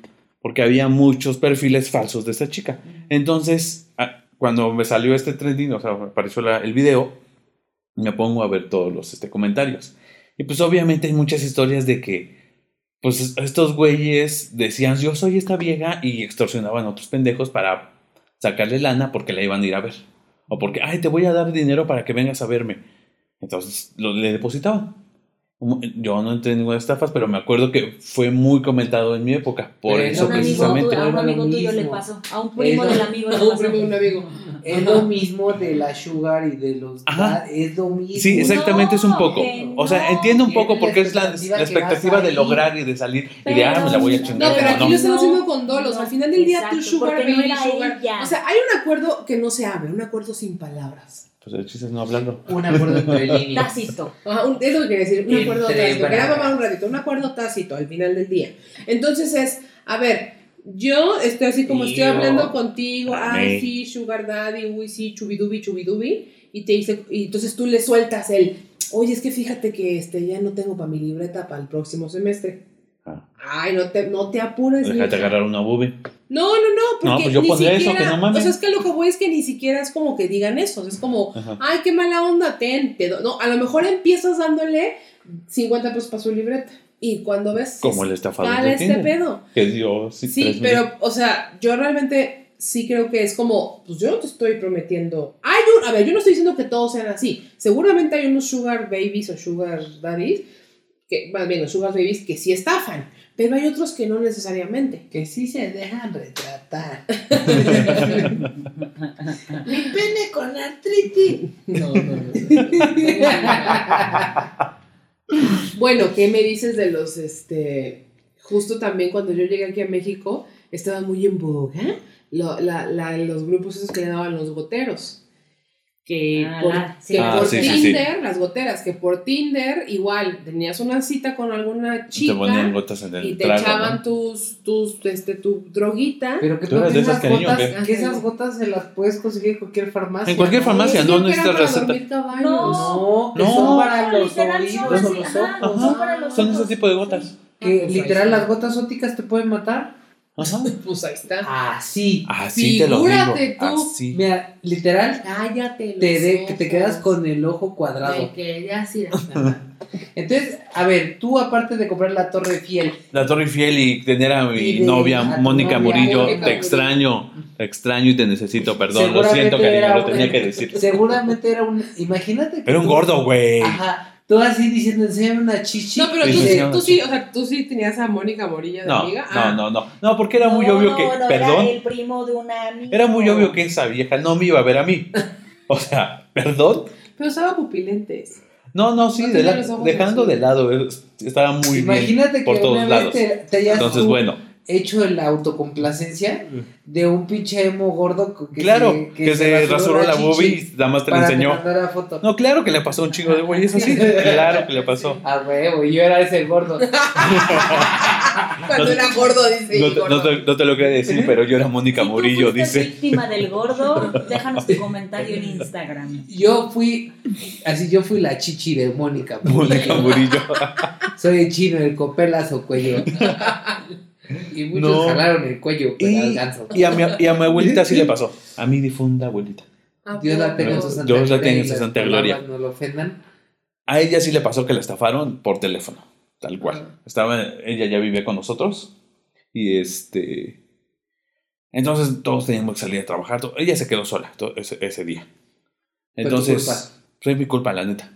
porque había muchos perfiles falsos de esta chica. Entonces, ah, cuando me salió este trending, o sea, me apareció la- el video, me pongo a ver todos los este, comentarios. Y pues obviamente hay muchas historias de que, pues estos güeyes decían, yo soy esta vieja y extorsionaban a otros pendejos para sacarle lana porque la iban a ir a ver. O porque, ay, te voy a dar dinero para que vengas a verme. Entonces lo, le depositaban. Yo no entré en ninguna estafas, pero me acuerdo que fue muy comentado en mi época. Por Pero eso un amigo, precisamente. a un amigo tuyo le pasó. A un primo Era- del amigo le A un primo de un amigo. Es lo mismo de la sugar y de los Ajá. dad, es lo mismo. Sí, exactamente es un No, poco. O sea, no. entiendo un poco porque es la, expectativa la expectativa de lograr y de salir y de, ah, Pero me la voy a no, chingar. No, pero aquí no. lo están No, haciendo con dolos. no, Al final del día, exacto, tu sugar no baby, era sugar. ella. O sea, hay un acuerdo que no se abre, un acuerdo sin palabras. Pues el chiste es no hablarlo. Un acuerdo entre líneas. Tácito. Ajá, un, es lo que quería decir, un acuerdo tácito. Quería bragas. mamar un ratito, un acuerdo tácito al final del día. Entonces es, a ver, yo estoy así como estoy hablando contigo, ay, sí, sugar daddy, uy, sí, chubidubi, chubidubi, y te dice, y entonces tú le sueltas el, oye, es que fíjate que este, ya no tengo para mi libreta para el próximo semestre. Ah. Ay, no te, no te apures, Déjate agarrar una boobie. No, no, no, porque No, pues yo ni pondría eso, siquiera, que no mames. o sea, es que lo que voy es que ni siquiera es como que digan eso, es como, Ajá. ay, qué mala onda, ten, te do-". No, a lo mejor empiezas dándole 50 pesos para su libreta y cuando ves, Como el estafador este Tinder, pedo. Que dio sí, Sí, mil. pero, o sea, yo realmente sí creo que es como, pues yo no te estoy prometiendo. Hay un, a ver, yo no estoy diciendo que todos sean así. Seguramente hay unos sugar babies o sugar daddies, que, más bien, los sugar babies que sí estafan, pero hay otros que no necesariamente. Que sí se dejan retratar. Mi pene con artritis. No, no, no. Bueno, ¿qué me dices de los, este, justo también cuando yo llegué aquí a México, estaban muy en boga lo- la- la- los grupos esos que le daban los goteros. Que Ah, por, la- sí, que Ah, por sí, sí, sí. Tinder, las goteras, que por Tinder igual tenías una cita con alguna Te chica ponían gotas en el y te trago, echaban ¿no? tus, tus, este, tu droguita. Pero que ¿Tú eras no de esas o gotas, que esas gotas se las puedes conseguir en cualquier farmacia. En cualquier ¿no? farmacia, no que era necesitas receta. caballos. No, que No. son para No, los oídos son o los ajá, ojos. son para los Son ese tipo de gotas. Que pues ahí literal las gotas ópticas te pueden matar. Ajá. Pues ahí está. Así. Así te lo digo. Figúrate tú. Así. Mira, literal, Cállate. te, de- que te quedas con el ojo cuadrado. Me quedé así. Entonces, a ver, tú aparte de comprar la torre fiel, La Torre Eiffel y tener a mi de- novia a Mónica novia, Murillo, Mónica te Murillo. extraño, te extraño y te necesito, perdón, lo siento, cariño, era lo tenía que decir. seguramente era un. Imagínate. que Era un tú- gordo, güey. Ajá. Tú así diciendo, enséñame una chichi. No, pero tú, sí, tú sí, o sea, tú sí tenías a Mónica Morilla de No, amiga. Ah. no, no, no. No, porque era muy No, obvio no, que, no, perdón, Era el primo de una amiga. era muy obvio que esa vieja no me iba a ver a mí. O sea, perdón. Pero usaba pupilentes. No, no, sí, No de la- dejando así. de lado, es- estaba muy Imagínate bien por que todos lados. te, te Entonces, tú bueno, hecho la autocomplacencia de un pinche emo gordo que claro, se, que, se rasuró la boobie y nada más te la enseñó. foto. No, claro que le pasó a un chingo de güeyes así. Claro que le pasó. A huevo, y yo era ese gordo. Cuando No- era gordo, dice. No te, no te- no te lo quería decir, pero yo era Mónica Si tú Murillo, fuiste dice. víctima del gordo, déjanos tu comentario en Instagram. Yo fui, así yo fui la chichi de Mónica. Mónica Murillo. Soy el chino, el copelazo cuello. Y muchos No. jalaron el cuello, pero Y, ganso. y a, mi, y a mi abuelita sí le pasó. A mi difunda abuelita. Dios la tenga en su Dios santa la gloria. tenga en su santa gloria. No lo ofendan. A ella sí le pasó que la estafaron por teléfono, tal cual. Estaba, ella ya vivía con nosotros y este... Entonces todos teníamos que salir a trabajar. Ella se quedó sola todo ese, ese día. Fue tu Entonces, culpa. fue mi culpa, la neta.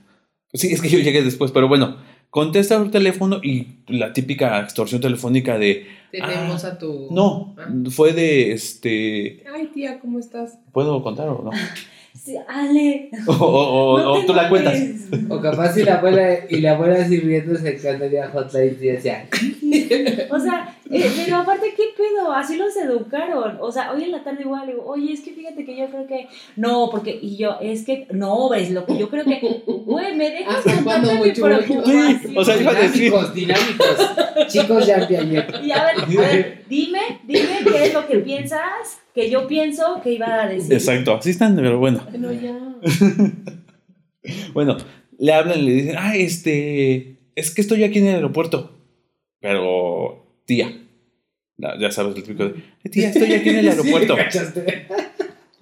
Sí, es que yo llegué después, pero bueno, contesta el teléfono y la típica extorsión telefónica de... Tenemos Ah, a tu. No, Ah. fue de este... Ay, tía, ¿cómo estás? ¿Puedo contar o no? Sí, Ale. O, o- no o te tú la cuentas. O capaz si la abuela y la abuela así riéndose cuando había hotline y decía, O sea, eh, pero aparte, ¿qué pedo? Así los educaron. O sea, hoy en la tarde igual digo, oye, es que fíjate que yo creo que. No, porque. Y yo, es que. No, ves, lo que yo creo que. Güey, me dejas ¿Hasta cuándo, contarte mi muy chulo? preocupación. Sí, o sea, iba a decir- dinámicos, dinámicos. Chicos, ya ayer. Y a ver, a ver, dime, dime qué es lo que piensas, que yo pienso que iba a decir. Exacto, así están, pero bueno. Bueno, ya. Bueno, le hablan y le dicen, ah, este, es que estoy aquí en el aeropuerto. Pero, tía, la- ya sabes el típico de, tía, estoy aquí en el aeropuerto.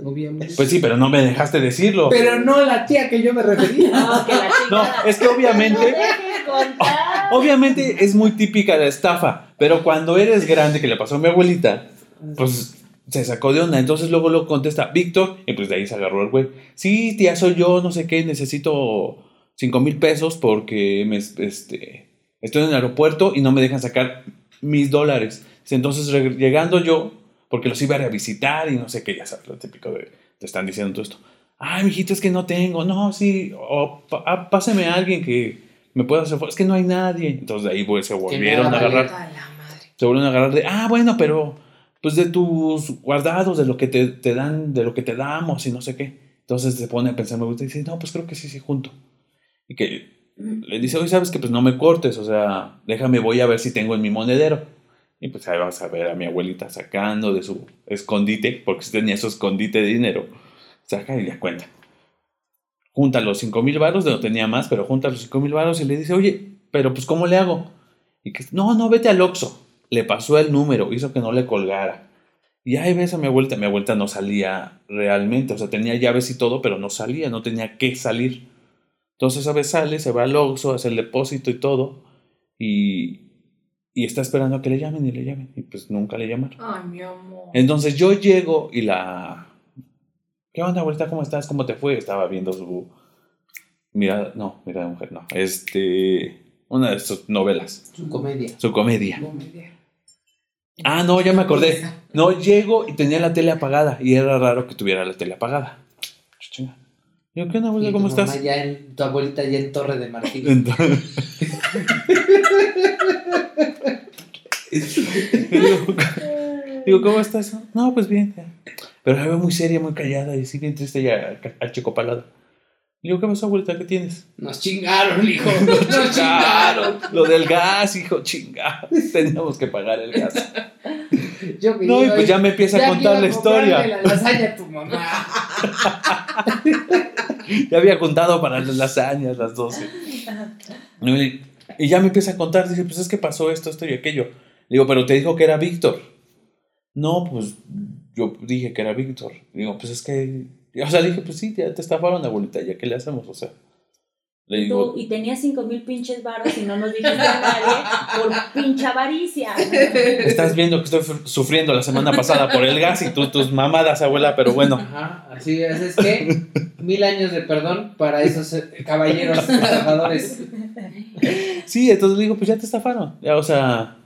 Obviamente. Pues sí, pero no me dejaste decirlo. Pero no la tía que yo me refería. No, que la No, chingada. es que obviamente, No dejes contar. obviamente es muy típica la estafa, pero cuando eres grande, que le pasó a mi abuelita, pues se sacó de onda. Entonces luego lo contesta Víctor, y pues de ahí se agarró el güey. Sí, tía, soy yo, no sé qué, necesito cinco mil pesos porque me, este, estoy en el aeropuerto y no me dejan sacar mis dólares. Entonces llegando yo, porque los iba a revisitar y no sé qué, ya sabes, lo típico de, te están diciendo todo esto. Ay, mijito, es que no tengo, no, sí, o ah, páseme a alguien que me pueda hacer, es que no hay nadie. Entonces de ahí pues, se volvieron a agarrar A la madre. se vuelven a agarrar de, ah, bueno, pero pues de tus guardados, de lo que te, te dan, de lo que te damos y no sé qué. Entonces se pone a pensar, me gusta y dice, no, pues creo que sí, sí, junto. Y que le dice, oye, sabes que pues no me cortes, o sea, déjame, voy a ver si tengo en mi monedero. Y pues ahí vas a ver a mi abuelita sacando de su escondite, porque si tenía su escondite de dinero, saca y le cuenta. Junta los cinco mil varos, no tenía más, pero junta los cinco mil varos y le dice, oye, pero pues ¿cómo le hago? Y que, no, no, vete al Oxxo. Le pasó el número, hizo que no le colgara. Y ahí ves a mi abuelita. Mi abuelita no salía realmente, o sea, tenía llaves y todo, pero no salía, no tenía que salir. Entonces, a veces sale, se va al Oxxo, hace el depósito y todo, y, y está esperando a que le llamen y le llamen. Y pues nunca le llamaron. Ay, mi amor. Entonces yo llego y la... ¿Qué onda, abuelita? ¿Cómo estás? ¿Cómo te fue? Estaba viendo su... Mirada, no, mirada de mujer, no. Este... Una de sus novelas, Su comedia. su comedia. Comedia. Ah, no, ya me acordé. No, llego y tenía la tele apagada y era raro que tuviera la tele apagada. Yo, ¿qué onda, tu ¿Cómo estás? Ya en, tu abuelita ya en Torre de Marfil. Entonces- digo, digo, ¿cómo estás? No, pues bien. Pero la veo muy seria, muy callada y así bien triste ya achicopalada. Digo, ¿qué pasó, abuelita? ¿Qué tienes? Nos chingaron, hijo. Nos chingaron. Lo del gas, hijo, chinga. Teníamos que pagar el gas. Yo que No, y pues ya me empieza a ya contar la historia. comprarle la lasaña a tu mamá. Ya había contado para las lasañas, las 12. Y, y ya me empieza a contar, dice, pues es que pasó esto, esto y aquello. Le digo, pero te dijo que era Víctor. No, pues yo dije que era Víctor. Digo, pues es que, o sea, dije, pues sí, ya te estafaron, abuelita, ¿ya qué le hacemos? O sea, le Tú, digo, y tenía cinco mil pinches varos y no nos dijiste a nadie por pinche avaricia. estás viendo que estoy sufriendo la semana pasada por el gas y tú tus mamadas, abuela, pero bueno. Ajá, así es. Es que mil años de perdón para esos eh, caballeros estafadores. Sí, entonces le digo, pues ya te estafaron. Ya, o sea,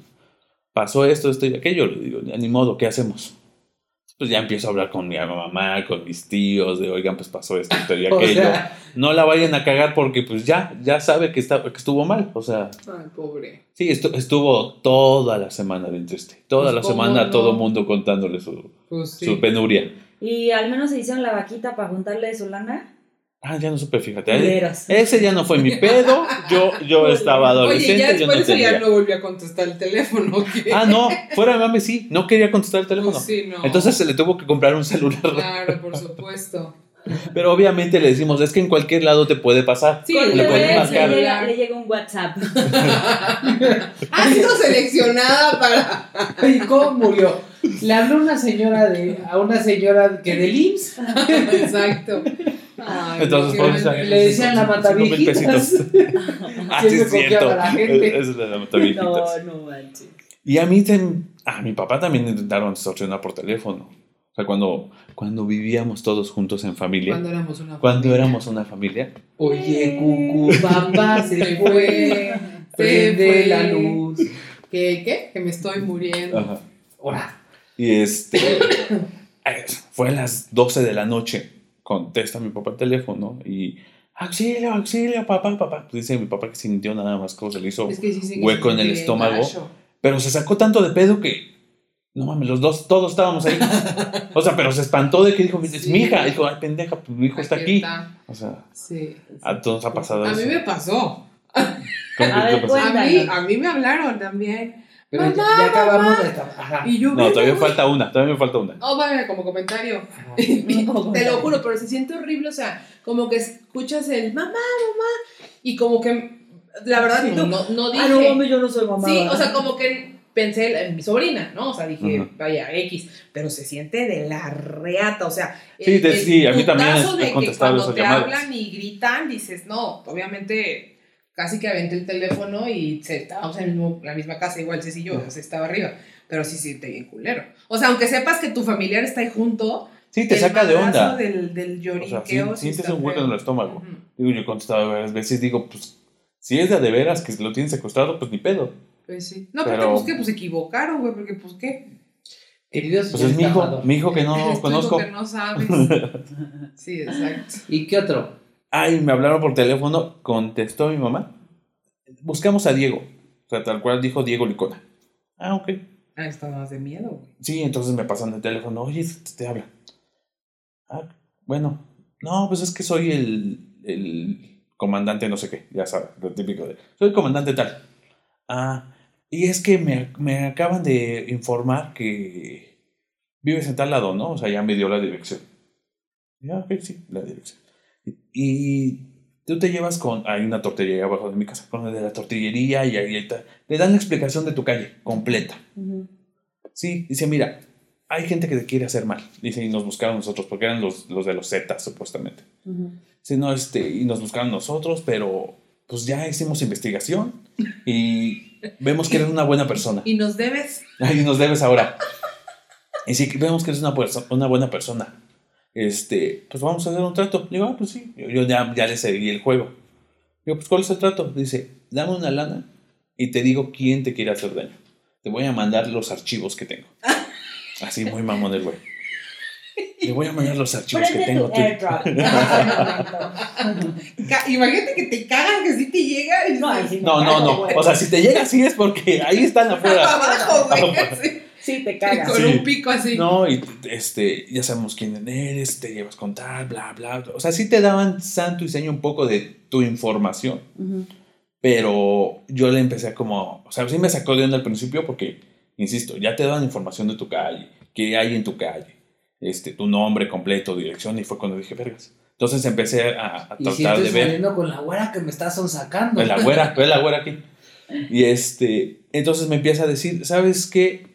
pasó esto, esto y aquello. Le digo, ya ni modo, ¿qué hacemos? Pues ya empiezo a hablar con mi mamá, con mis tíos, de oigan, pues pasó esto, esto y aquello. sea, no la vayan a cagar porque pues ya, ya sabe que, está, que estuvo mal. O sea, Ay, pobre. sí, estu- estuvo toda la semana bien triste. Toda Pues, la ¿cómo semana no? todo mundo contándole su, Pues sí. su penuria. Y al menos se hicieron la vaquita para juntarle su lana. Ah, ya no supe, fíjate. Culeros. Ese ya no fue mi pedo. Yo, yo estaba Oye, adolescente. ya yo no ya no volvió a contestar el teléfono. ¿qué? Ah, no, fuera de mame, sí. No quería contestar el teléfono. Pues sí, no. Entonces se le tuvo que comprar un celular. Claro, por supuesto. Pero obviamente le decimos, es que en cualquier lado te puede pasar. Sí, le pueden le, llega, le llega un WhatsApp. Ha sido seleccionada para. ¿y cómo murió? Le habló una señora de, a una señora que del IMSS. Exacto. Ay, Entonces, por eso-. Le decían la mataviejitas. Ah, sí, es cierto. confiaba la gente. Esa es la mataviejitas. No, no manches. Y a mí, tem- a mi papá también intentaron extorsionar por teléfono. O sea, cuando, cuando vivíamos todos juntos en familia, Cuando éramos una cuando familia. éramos una familia, Oye, cucu, papá se fue. Prende fue. la luz. ¿Qué? ¿Qué? Que me estoy muriendo. Ajá. Ahora. Y este. eh, fue a las 12 de la noche. Contesta mi papá el teléfono y auxilio, auxilio, papá, papá. Pues dice mi papá que sintió nada más como se le hizo Es que sí, sí, que hueco en el estómago. Pero se sacó tanto de pedo que. No mames, los dos, todos estábamos ahí. O sea, pero se espantó de que dijo, es Sí. mi hija. Dijo, ay, pendeja, pues mi hijo está aquí. está. O sea, Sí. a todos ha pasado A eso. mí me pasó. ¿Cómo A ver? A mí, a mí me hablaron también. Pero ya, Mamá, ya acabamos mamá. de esta. Ajá. Y yo, No, "Vete, todavía me güey". falta una, todavía me falta una. Oh, vaya, como comentario. Ajá. Te lo juro, pero se siente horrible, o sea, como que escuchas el mamá, mamá, y como que, la verdad, Sí. no, no, no dije. Ah, no, mami, yo no soy mamá. sí, ¿verdad? o sea, como que pensé en mi sobrina, ¿no? O sea, dije, vaya, X, pero se siente de la reata, o sea. Sí, te- sí, a mí también de que cuando te llamadas. hablan y gritan, dices, no, obviamente casi que aventé el teléfono y se, estábamos en el mismo- la misma casa, igual Ceci y yo, o sea, estaba arriba, pero sí se siente bien culero. O sea, aunque sepas que tu familiar está ahí junto, Sí, te el saca de onda. Del, del O lloriqueo. sea, sí, sí sientes un hueco en el estómago. Digo, yo he contestado varias veces, digo, pues, si es de de veras que lo tienen secuestrado, pues ni pedo. Pues sí. No, pero, pues que pues se equivocaron, güey, porque pues qué. Queridos Pues es mi hijo, mi hijo que no conozco. que no sabes. sí, exacto. ¿Y qué otro? Ay, me hablaron por teléfono, contestó mi mamá. Buscamos a Diego. O sea, tal cual dijo Diego Licona. Ah, ok. Ah, está más de miedo, güey. Sí, entonces me pasan el teléfono. Oye, te, te habla. Ah, bueno. No, pues es que soy el, el comandante no sé qué. Ya sabes, lo típico de... Soy el comandante tal. Ah, y es que me, me acaban de informar que vives en tal lado, ¿no? O sea, ya me dio la dirección. Ya, ok, sí, la dirección. Y tú te llevas con... Hay una tortillería abajo de mi casa, con de la tortillería y ahí está. Le dan la explicación de tu calle completa. Ujú. Sí, dice, mira, hay gente que te quiere hacer mal. Dice, y nos buscaron nosotros, porque eran los, los de los Zetas, supuestamente. Sí, no, este, y nos buscaron nosotros, pero pues ya hicimos investigación y vemos que eres una buena persona. Y nos debes. Ahí nos debes ahora. Y si vemos que eres una, una buena persona, este, pues vamos a hacer un trato. Digo, ah, pues sí. Yo, yo ya, ya le seguí el juego. Digo, pues ¿cuál es el trato? Dice, dame una lana y te digo quién te quiere hacer daño. Te voy a mandar los archivos que tengo. Así muy mamón el güey. Te voy a mandar los archivos que tengo. tu airdrop. Imagínate que te cagas que sí te llega. y No, No, no, no. O sea, si te llega así es porque ahí están afuera. abajo, güey. Sí, te cagas. Con Sí. un pico así. No, y este, ya sabemos quién eres, te llevas con tal, bla, bla. O sea, sí te daban santo y seño un poco de tu información, Ujú. pero yo le empecé a como, o sea, sí me sacó de onda al principio porque, insisto, ya te daban información de tu calle, qué hay en tu calle, este, tu nombre completo, dirección, y fue cuando dije, vergas. Entonces empecé a, a Y si tratar estoy de ver. saliendo con la güera que me está sonsacando. La güera, la güera aquí. Y este, entonces me empieza a decir, ¿sabes qué?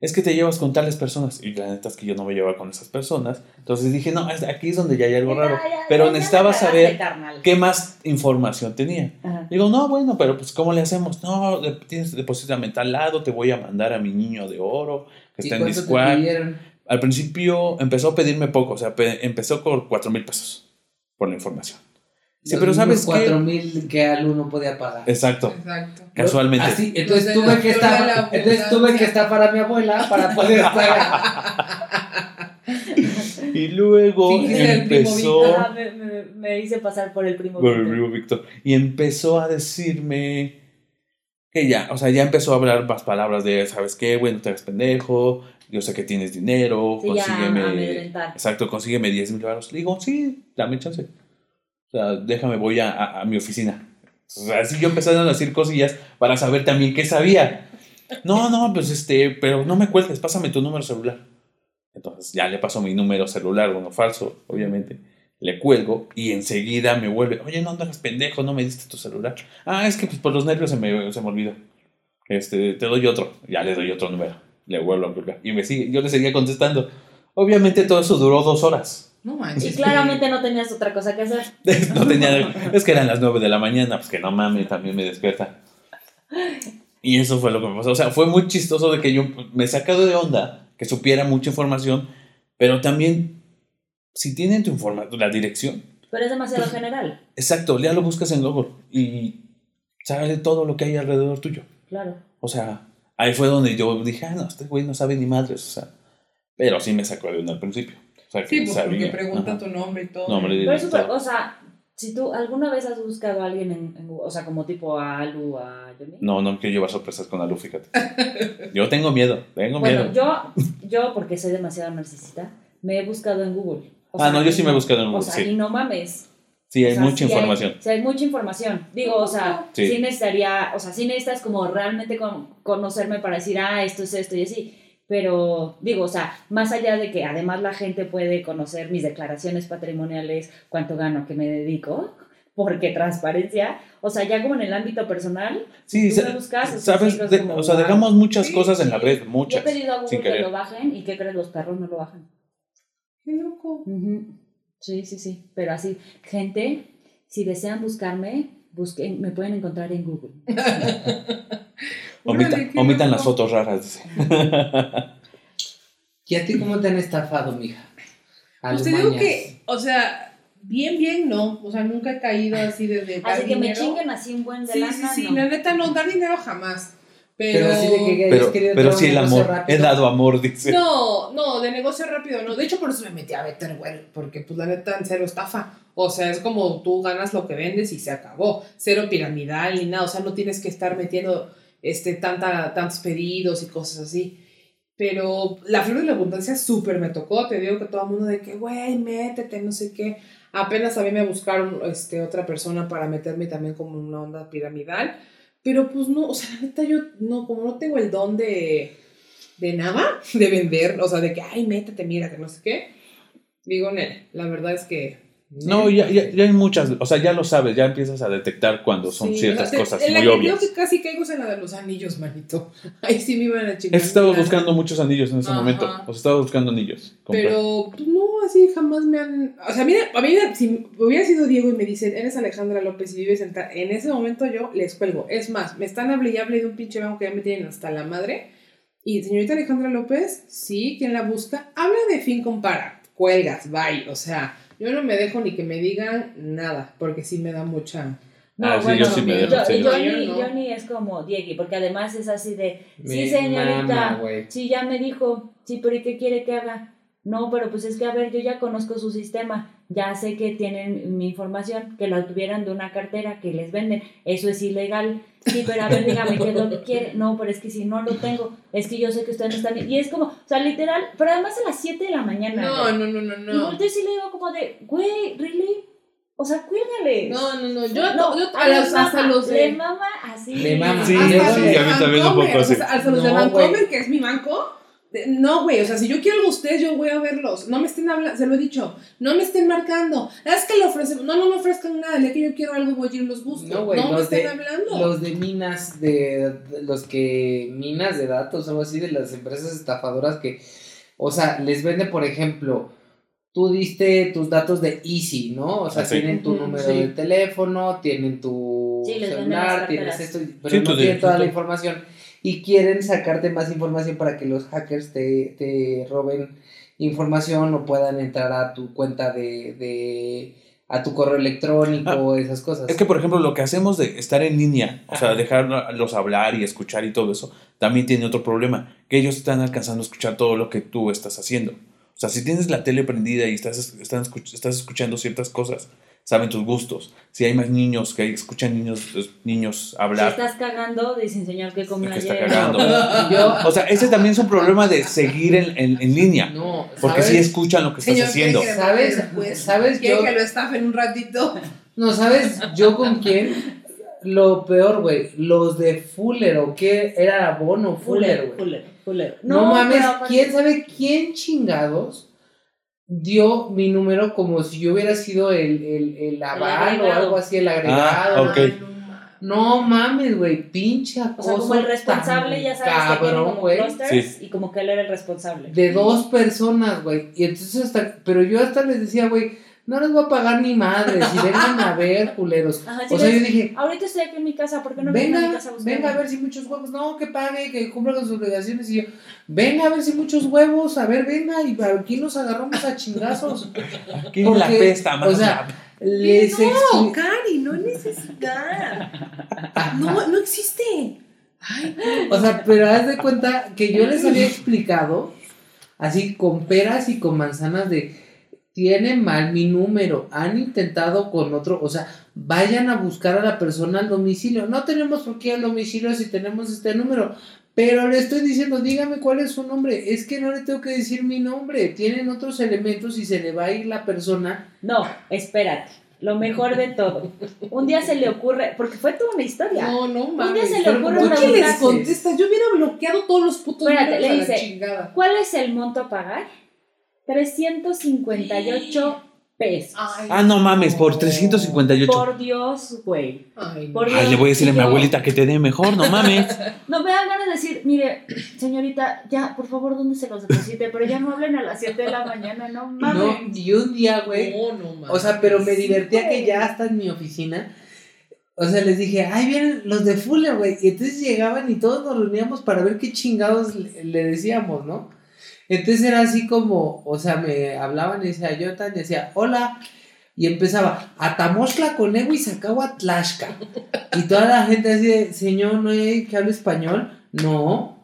Es que te llevas con tales personas. Y la neta es que yo no me llevaba con esas personas. Entonces dije, no, aquí es donde ya hay algo raro. Ya, ya, Pero ya necesitaba saber qué más información tenía. Ajá. Digo, no, bueno, pero pues ¿cómo le hacemos? No, tienes deposítame en tal lado, te voy a mandar a mi niño de oro que ¿Y está en Discord. Al principio empezó a pedirme poco, o sea, pe- empezó con cuatro mil pesos por la información. Sí, pero ¿sabes cuatro mil que al uno podía pagar. Exacto, Exacto. casualmente. Así, entonces de tuve que estar, entonces tuve que estar para mi abuela para poder pagar. Y luego Fíjese el primo empezó... Ajá, me, me- me hice pasar por el primo. Por el Víctor. primo Víctor. Y empezó a decirme que ya, o sea, ya empezó a hablar más palabras de, ¿sabes qué? Bueno, te eres pendejo, yo sé que tienes dinero, Sí, ya, consígueme... amedrentar. Exacto, consígueme 10 mil baros. Le digo, sí, dame chance. O sea, déjame, voy a, a- mi oficina. O sea, así yo empecé a decir cosillas para saber también qué sabía. No, no, pues este, pero no me cuelgues, pásame tu número celular. Entonces ya le paso mi número celular, uno falso, obviamente. Le cuelgo y enseguida me vuelve, oye, no andas pendejo, no me diste tu celular. Ah, es que pues, por los nervios se me, se me olvidó. Este, te doy otro. Ya le doy otro número. Le vuelvo a colgar. Y me sigue, yo le seguía contestando. Obviamente todo eso duró dos horas. No manches. Y claramente no tenías otra cosa que hacer. No tenía, es que eran las nueve de la mañana, pues que no mames, también me despierta. Y eso fue lo que me pasó. O sea, fue muy chistoso de que yo me sacado de onda, que supiera mucha información, pero también, si tienen tu información, la dirección, Pero es demasiado general. exacto, ya lo buscas en Google y sale todo lo que hay alrededor tuyo. Claro. O sea, ahí fue donde yo dije, ah, no, este güey no sabe ni madres, o sea, pero sí me sacó de onda al principio. O sea, que Sí, pues porque pregunta Ajá. tu nombre y todo. Nombre Pero es todo. o sea, si tú alguna vez has buscado a alguien en, en Google, o sea, como tipo a Alu, a Johnny. No, no quiero llevar sorpresas con Alu, fíjate. Yo tengo miedo, tengo Bueno, miedo. yo, yo, porque soy demasiado narcisista, me he buscado en Google. O Ah, no, yo sí me he buscado en O Google, sea, sí. y no mames. Sí, hay O sea, mucha sí información. Hay, sí hay mucha información. Digo, o sea, Sí. sí. necesitaría, o sea, sí necesitas como realmente con- conocerme para decir, ah, esto es esto y así. Pero digo, o sea, más allá de que además la gente puede conocer mis declaraciones patrimoniales, cuánto gano, qué me dedico, porque transparencia, o sea, ya como en el ámbito personal, Sí, tú buscas, o sea, sabes, de- como, o sea, dejamos muchas Sí, cosas en la red, yo he muchas. pedido a Google que lo bajen y ¿qué crees? Los perros no lo bajan. Qué loco. Sí, sí, sí. Pero así, gente, si desean buscarme, busquen, me pueden encontrar en Google. Omita- omitan las fotos raras. dice. ¿Y a ti cómo te han estafado, mija? Pues te digo que, o sea, bien, bien no. O sea, nunca he caído así de, de Así que me dinero. chinguen así un buen de Sí, lana, sí, sí. no. La neta, no, dar dinero jamás. Pero. Pero así de que hayas Pero, querido pero sí un el negocio amor. rápido. He dado amor, dice. No, no, de negocio rápido no. De hecho, por eso me metí a Betterware, porque pues la neta en cero estafa. O sea, es como tú ganas lo que vendes y se acabó. Cero piramidal ni nada. O sea, no tienes que estar metiendo este, tanta, tantos pedidos y cosas así. Pero la flor de la abundancia súper me tocó. Te digo que todo el mundo de que, güey, métete, no sé qué. Apenas a mí me buscaron este, otra persona para meterme también como una onda piramidal. Pero pues no, o sea, la neta yo no, como no tengo el don de, de nada, de vender, o sea, de que, ay, métete, mira, que no sé qué. Digo, Nel, la verdad es que... No, ya, ya, ya hay muchas, o sea, ya lo sabes, ya empiezas a detectar cuando son Sí, ciertas la- cosas en la muy que obvias. Creo que casi caigo en la de los anillos, manito. Ahí sí me iban a chingar. Es que estabas la- buscando muchos anillos en ese Ajá. momento. O sea, estabas buscando anillos. comprar. Pero, pues no, así jamás me han. O sea, mira, a mí, si hubiera sido Diego y me dicen, eres Alejandra López y vives en. ta-", En ese momento yo les cuelgo. Es más, me están hable de un pinche banco que ya me tienen hasta la madre. Y señorita Alejandra López, sí, quien la busca, habla de fin compara. Cuelgas, bye. O sea, yo no me dejo ni que me digan nada, porque sí me da mucha. No, Ah, sí, bueno, yo sí me dejo, yo- sí. Johnny, no. Johnny es como Diegui, porque además es así de, Me sí señorita, mama, sí ya me dijo, sí, pero ¿y qué quiere que haga? No, pero pues es que a ver, yo ya conozco su sistema, ya sé que tienen mi información, que la tuvieran de una cartera que les venden, eso es ilegal. Sí, pero a ver, dígame qué es lo que quiere. No, pero es que si no lo tengo, es que yo sé que ustedes no están. Y es como, o sea, literal, pero además a las 7 de la mañana. No, güey. no, no, no, Y no. volteo y le digo como de, güey, ¿really? O sea, cuélgale. No, no, no. Yo, No, yo a le los, hasta mama, los Le de. mama así. Le mama. Sí, hasta sí, los sí, de a mí también un poco o sea, así. hasta los de No, Vancomer, güey. que es mi banco. No, güey, o sea, si yo quiero algo de ustedes, yo voy a verlos. No me estén hablando, se lo he dicho, no me estén marcando. Es que le ofrecen, no, no me ofrezcan nada, el día que yo quiero algo voy a ir y los busco. No, No, güey, me los estén de- hablando. Los de minas, de, de- los que minas de datos o algo así, de las empresas estafadoras que, o sea, les vende, por ejemplo, tú diste tus datos de Easy, ¿no? O sea, Ah, sí. tienen tu número sí. de teléfono, tienen tu Sí, celular, tienes esto, pero Sí, no tienen toda la información y quieren sacarte más información para que los hackers te, te roben información o puedan entrar a tu cuenta de, de a tu correo electrónico, esas cosas. Es que, por ejemplo, lo que hacemos de estar en línea, o sea, dejarlos hablar y escuchar y todo eso, también tiene otro problema, que ellos están alcanzando a escuchar todo lo que tú estás haciendo. O sea, si tienes la tele prendida y estás, están estás escuchando ciertas cosas, saben tus gustos. Si hay más niños que escuchan niños, eh, niños Si hablar, estás cagando, dicen señor que está ayer. cagando. Yo, O sea, ese también es un problema de seguir en, en- en línea, no, porque si escuchan lo que estás haciendo. ¿quiere que le ¿Sabes? después? ¿Sabes? ¿Quiere Yo- que lo estafen un ratito? No, ¿sabes yo con quién? Lo peor, güey, los de Fuller o qué era Bono Fuller, Fuller, güey. Fuller, Fuller. No, mames, pero aparte- ¿quién sabe quién chingados dio mi número como si yo hubiera sido el, el, el aval o algo así, el agregado? Ah, ok. Ay, no mames. No mames, güey, pinche O sea, como el responsable, tan ya sabes cabrón, güey. clusters y como que él era el responsable. De dos personas, güey. Y entonces hasta, pero yo hasta les decía, güey, no les voy a pagar ni madres, y vengan a ver, culeros. Ajá, O sea, ves, yo dije, ahorita estoy aquí en mi casa, ¿por qué no vienen a mi venga, casa a buscarme? venga a ver si muchos huevos, no, que pague, que cumpla con sus obligaciones. Y yo, venga a ver si muchos huevos, a ver, venga, y aquí nos agarramos a chingazos. ¿Quién la pesta más? o sea, Les no, Cari, no necesidad. No, no existe. Ay, no. O sea, pero haz de cuenta que yo les había explicado, así con peras y con manzanas, de tiene mal mi número, han intentado con otro, o sea, vayan a buscar a la persona al domicilio. No tenemos por qué ir al domicilio si tenemos este número, pero le estoy diciendo, dígame cuál es su nombre. Es que no le tengo que decir mi nombre, tienen otros elementos y se le va a ir la persona. No, espérate. Lo mejor de todo. Un día se le ocurre, porque fue toda una historia. No, no Un mames. día se le ocurre como ¿Por ocho qué les contestas? Yo hubiera bloqueado todos los putos Espérate, números le dice. ¿cuál es el monto a pagar? 358 pesos. Ay, Ah, no mames, por 358. Por Dios, güey. Ay, no. Por Ay, le voy a decirle a mi abuelita que te dé mejor, no mames. No me dan ganas de decir, mire, señorita, ya, por favor, ¿dónde se los deposite? Pero ya no hablen a las 7 de la mañana, no No, mames. y un día, güey, No, no mames. O sea, pero me divertía que ya hasta en mi oficina. O sea, les dije, ay, vienen los de Fuller, güey. Y entonces llegaban y todos nos reuníamos para ver qué chingados le, le decíamos, ¿no? Entonces era así como, o sea, me hablaban y decía, yo tan, decía, hola. Y empezaba, Atamoshla Conego y Sacagua Tlaxca. Y toda la gente así de, señor, ¿no hay que hable español? No.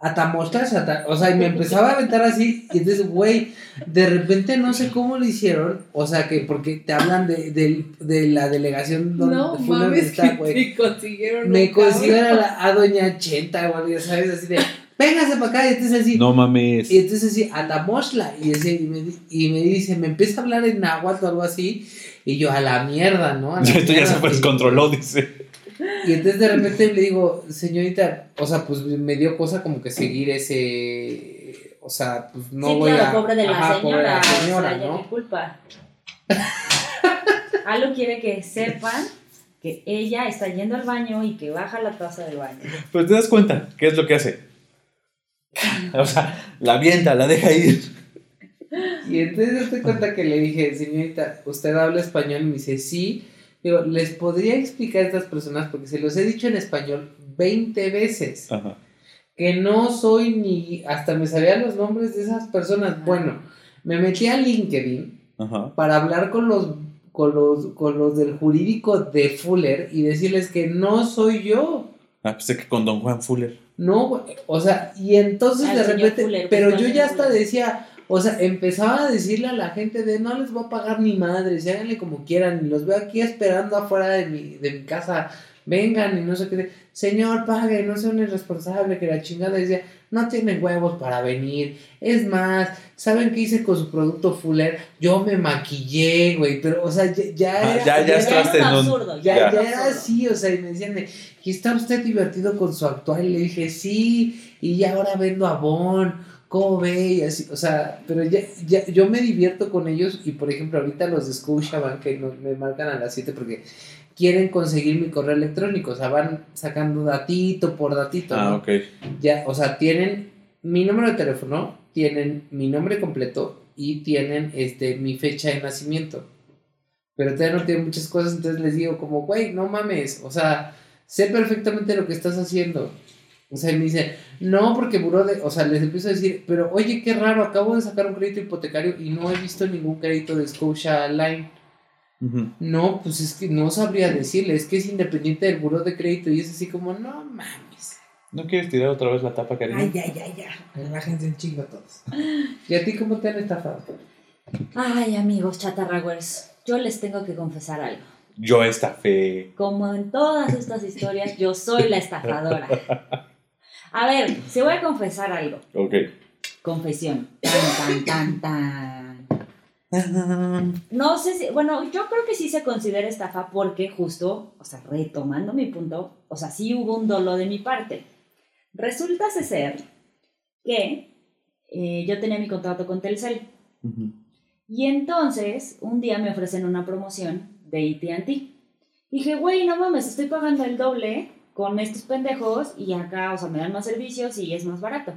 Atamoshla, Sata-". o sea, y me empezaba a aventar así. Y entonces, güey, de repente no sé cómo lo hicieron. O sea, que porque te hablan de, de, de la delegación donde No mames, está, güey. Me consiguieron a, la- a Doña Chenta, güey, ya sabes, así de, véngase para acá. Y entonces así, No mames. y entonces así, a la mosla. Y, ese, y, me, y me dice, me empieza a hablar en náhuatl o algo así. Y yo, a la mierda, ¿no? A la Esto ya se descontroló, dice. Y entonces de repente le digo, señorita, o sea, pues me dio cosa como que seguir ese. O sea, pues no sí, voy claro, a. pobre de la Ajá, pobre de señora, la señora, o sea, ya ¿no? culpa. Algo quiere que sepan que ella está yendo al baño y que baja la taza del baño. Pero te das cuenta, ¿qué es lo que hace? O sea, la avienta, la deja ir. Y entonces te cuenta que le dije, señorita, ¿usted habla español? Y me dice, sí. Digo, ¿les podría explicar a estas personas? Porque se los he dicho en español 20 veces. Ajá. Que no soy ni. Hasta me sabían los nombres de esas personas. Bueno, me metí a LinkedIn Ajá. para hablar con los, con los, con los del jurídico de Fuller y decirles que no soy yo. Ah, pensé que con Don Juan Fuller. No, güey, o sea, y entonces Al de repente, pero yo ya hasta decía, o sea, empezaba a decirle a la gente de no les voy a pagar ni madres, y háganle como quieran, y los veo aquí esperando afuera de mi, de mi casa, vengan y no sé qué, señor, pague, no sea un irresponsable, que la chingada decía, no tienen huevos para venir, es más, ¿saben qué hice con su producto Fuller? Yo me maquillé, güey, pero, o sea, ya, ya Ah, era- ya- ya Ya entraste era absurdo, ya, ya, ya era así, o sea, y me decían, de, ¿y está usted divertido con su actual? Y le dije, sí, y ya ahora vendo Avon, ¿cómo ve? Y así, o sea, pero ya, ya, yo me divierto con ellos, y por ejemplo, ahorita los de Scotiabank que no- me marcan a las 7 porque quieren conseguir mi correo electrónico, o sea, van sacando datito por datito, Ah, ¿no? ok. Ya, o sea, tienen mi número de teléfono, tienen mi nombre completo y tienen este mi fecha de nacimiento. Pero todavía no tienen muchas cosas, entonces les digo como, güey, no mames, o sea, sé perfectamente lo que estás haciendo. O sea, y me dicen, no, porque buró de, o sea, les empiezo a decir, pero oye, qué raro, acabo de sacar un crédito hipotecario y no he visto ningún crédito de Scotia Line. No, pues es que no sabría decirle, es que es independiente del buró de crédito y es así como, no mames. ¿No quieres tirar otra vez la tapa, cariño? Ay, ya, ya, ya. Relájense en chingo todos. ¿Y a ti cómo te han estafado? Ay, amigos chatarrawers, yo les tengo que confesar algo. Yo estafé. Como en todas estas historias, yo soy la estafadora. A ver, se voy a confesar algo. Ok. Confesión. Tan, tan, tan, tan. No sé si, bueno, yo creo que sí se considera estafa porque justo, o sea, retomando mi punto, o sea, sí hubo un dolo de mi parte. Resulta ser que eh, yo tenía mi contrato con Telcel y entonces un día me ofrecen una promoción de AT&T. Dije, güey, no mames, estoy pagando el doble con estos pendejos y acá, o sea, me dan más servicios y es más barato.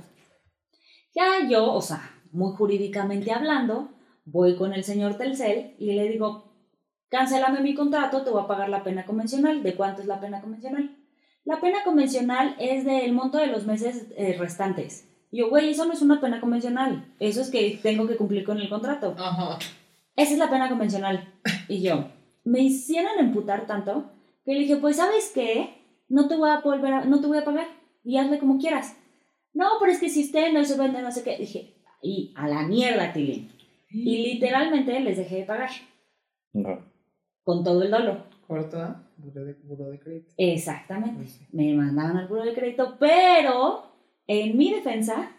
Ya yo, o sea, muy jurídicamente hablando, voy con el señor Telcel y le digo, cancélame mi contrato, te voy a pagar la pena convencional. ¿De cuánto es la pena convencional? La pena convencional es del monto de los meses eh, restantes. Y yo, güey, eso no es una pena convencional. Eso es que tengo que cumplir con el contrato. Ajá. Esa es la pena convencional. Y yo, me hicieron emputar tanto que le dije, pues, ¿sabes qué? No te voy a volver a, no te voy a pagar y hazle como quieras. No, pero es que si usted no se vende, no sé qué. Dije, y a la mierda, Tilly. Y literalmente les dejé de pagar Ajá. con todo el dolo. Corta, buro de, buro de crédito. Exactamente. Pues sí. Me mandaban al buro de crédito, pero en mi defensa,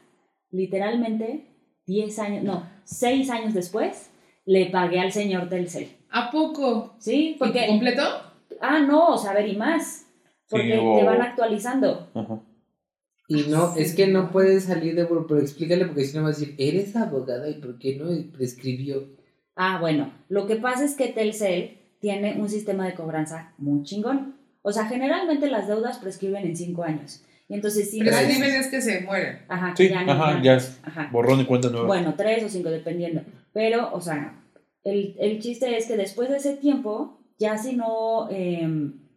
literalmente 10 años, no, 6 años después, le pagué al señor Telcel. ¿A poco? ¿Sí? Porque, ¿Completo? ah, no, o sea, a ver, y más. Porque Sí, o- te van actualizando. Ajá. Y no, es que no puedes salir de pero explícale porque si no va a decir, eres abogada y por qué no prescribió. Ah, bueno, lo que pasa es que Telcel tiene un sistema de cobranza muy chingón. O sea, generalmente las deudas prescriben en 5 años. Y entonces si no- es que se mueren. Ajá, Sí, ya no- ajá, ya- ya Ajá. borrón y cuenta nueva. Bueno, tres o cinco, dependiendo. Pero, o sea, el, el chiste es que después de ese tiempo, ya si no em,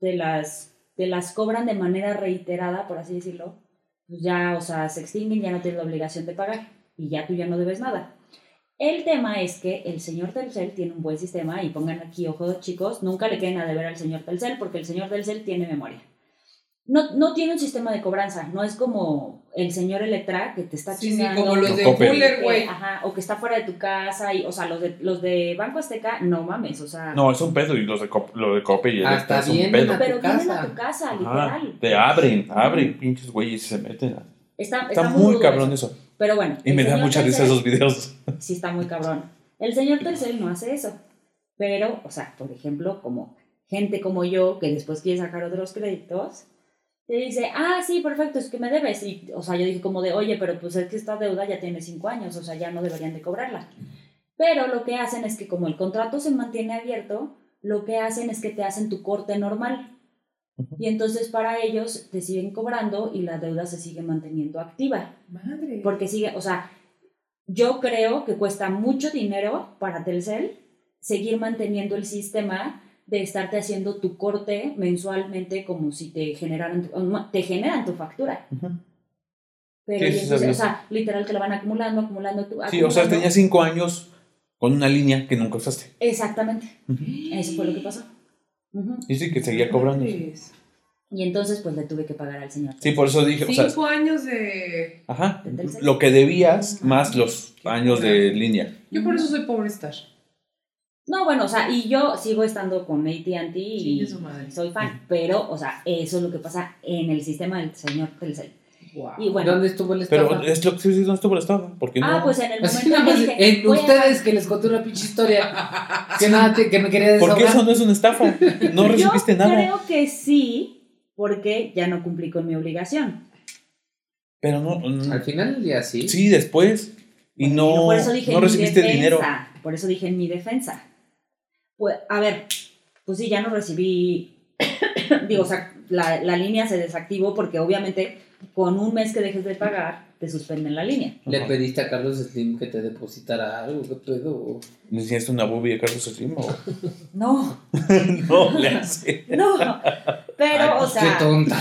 te, las, te las cobran de manera reiterada, por así decirlo, pues ya, o sea, se extinguen, ya no tienes la obligación de pagar y ya tú ya no debes nada. El tema es que el señor Telcel tiene un buen sistema y pongan aquí, ojo chicos, nunca le queden a deber al señor Telcel porque el señor Telcel tiene memoria. No, no tiene un sistema de cobranza, no es como el señor Electra que te está Sí, sí, chingando. como los Los de. Cooler, güey. ajá, o que está fuera de tu casa, y, o sea, los de, los de Banco Azteca, no mames, o sea, No, es un pedo y los de Cop, lo de Cope y es un pedo. pero tu vienen casa. a tu casa, Ajá, literal. te abren, abren, pinches güeyes y se meten. Está, Está muy cabrón eso. eso. Pero bueno. Y me da mucha risa esos videos. Sí, está muy cabrón. El señor Telcel no hace eso. Pero, o sea, por ejemplo, como gente como yo que después quiere sacar otros créditos, te dice, ah, sí, perfecto, es que me debes. Y, o sea, yo dije como de, oye, pero pues es que esta deuda ya tiene cinco años, o sea, ya no deberían de cobrarla. Pero lo que hacen es que como el contrato se mantiene abierto, lo que hacen es que te hacen tu corte normal. Y entonces para ellos te siguen cobrando y la deuda se sigue manteniendo activa. Madre. Porque sigue, o sea, yo creo que cuesta mucho dinero para Telcel seguir manteniendo el sistema de estarte haciendo tu corte mensualmente como si te generaran, tu- te generan tu factura. Pero, Sí, y sí entonces, o sea, literal que la van acumulando, acumulando. tu- Sí, o sea, acumulando. tenía cinco años con una línea que nunca usaste. Exactamente. Eso fue lo que pasó. Y sí, que seguía cobrando. Y entonces, pues le tuve que pagar al señor. Sí, por eso dije, o sea, Cinco años de... ajá, ¿De lo que debías más los años de línea. Yo por eso soy pobre star. No, bueno, o sea, y yo sigo estando con AT&T y soy fan, pero, o sea, eso es lo que pasa en el sistema del señor Telcel. Wow. Y bueno, ¿Dónde estuvo el estafa? Pero es lo que sí, sí, ¿dónde estuvo la estafa? ¿Por qué no? ah, pues en el momento más que dije, en a- ustedes que les conté una pinche historia que nada te- que me quería ¿Por qué desahogar. eso no es una estafa? No recibiste Yo nada. creo que sí, porque ya no cumplí con mi obligación. Pero no. mm, Al final del día sí. Sí, después. Y no, por eso dije no recibiste el defensa, dinero. Por eso dije en mi defensa. Pues, a ver, pues sí, ya no recibí, digo, o sea, la, la línea se desactivó porque obviamente con un mes que dejes de pagar, te suspenden la línea. Le Ajá. pediste a Carlos Slim que te depositara algo, ¿qué pedo? ¿Le enseñaste una boobie de Carlos Slim o- No, no, le hace. no. Pero, Ay, o pues, sea, Qué tonta.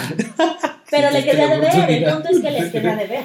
pero Sí, le quedé la a deber. El punto es que les quedé a deber.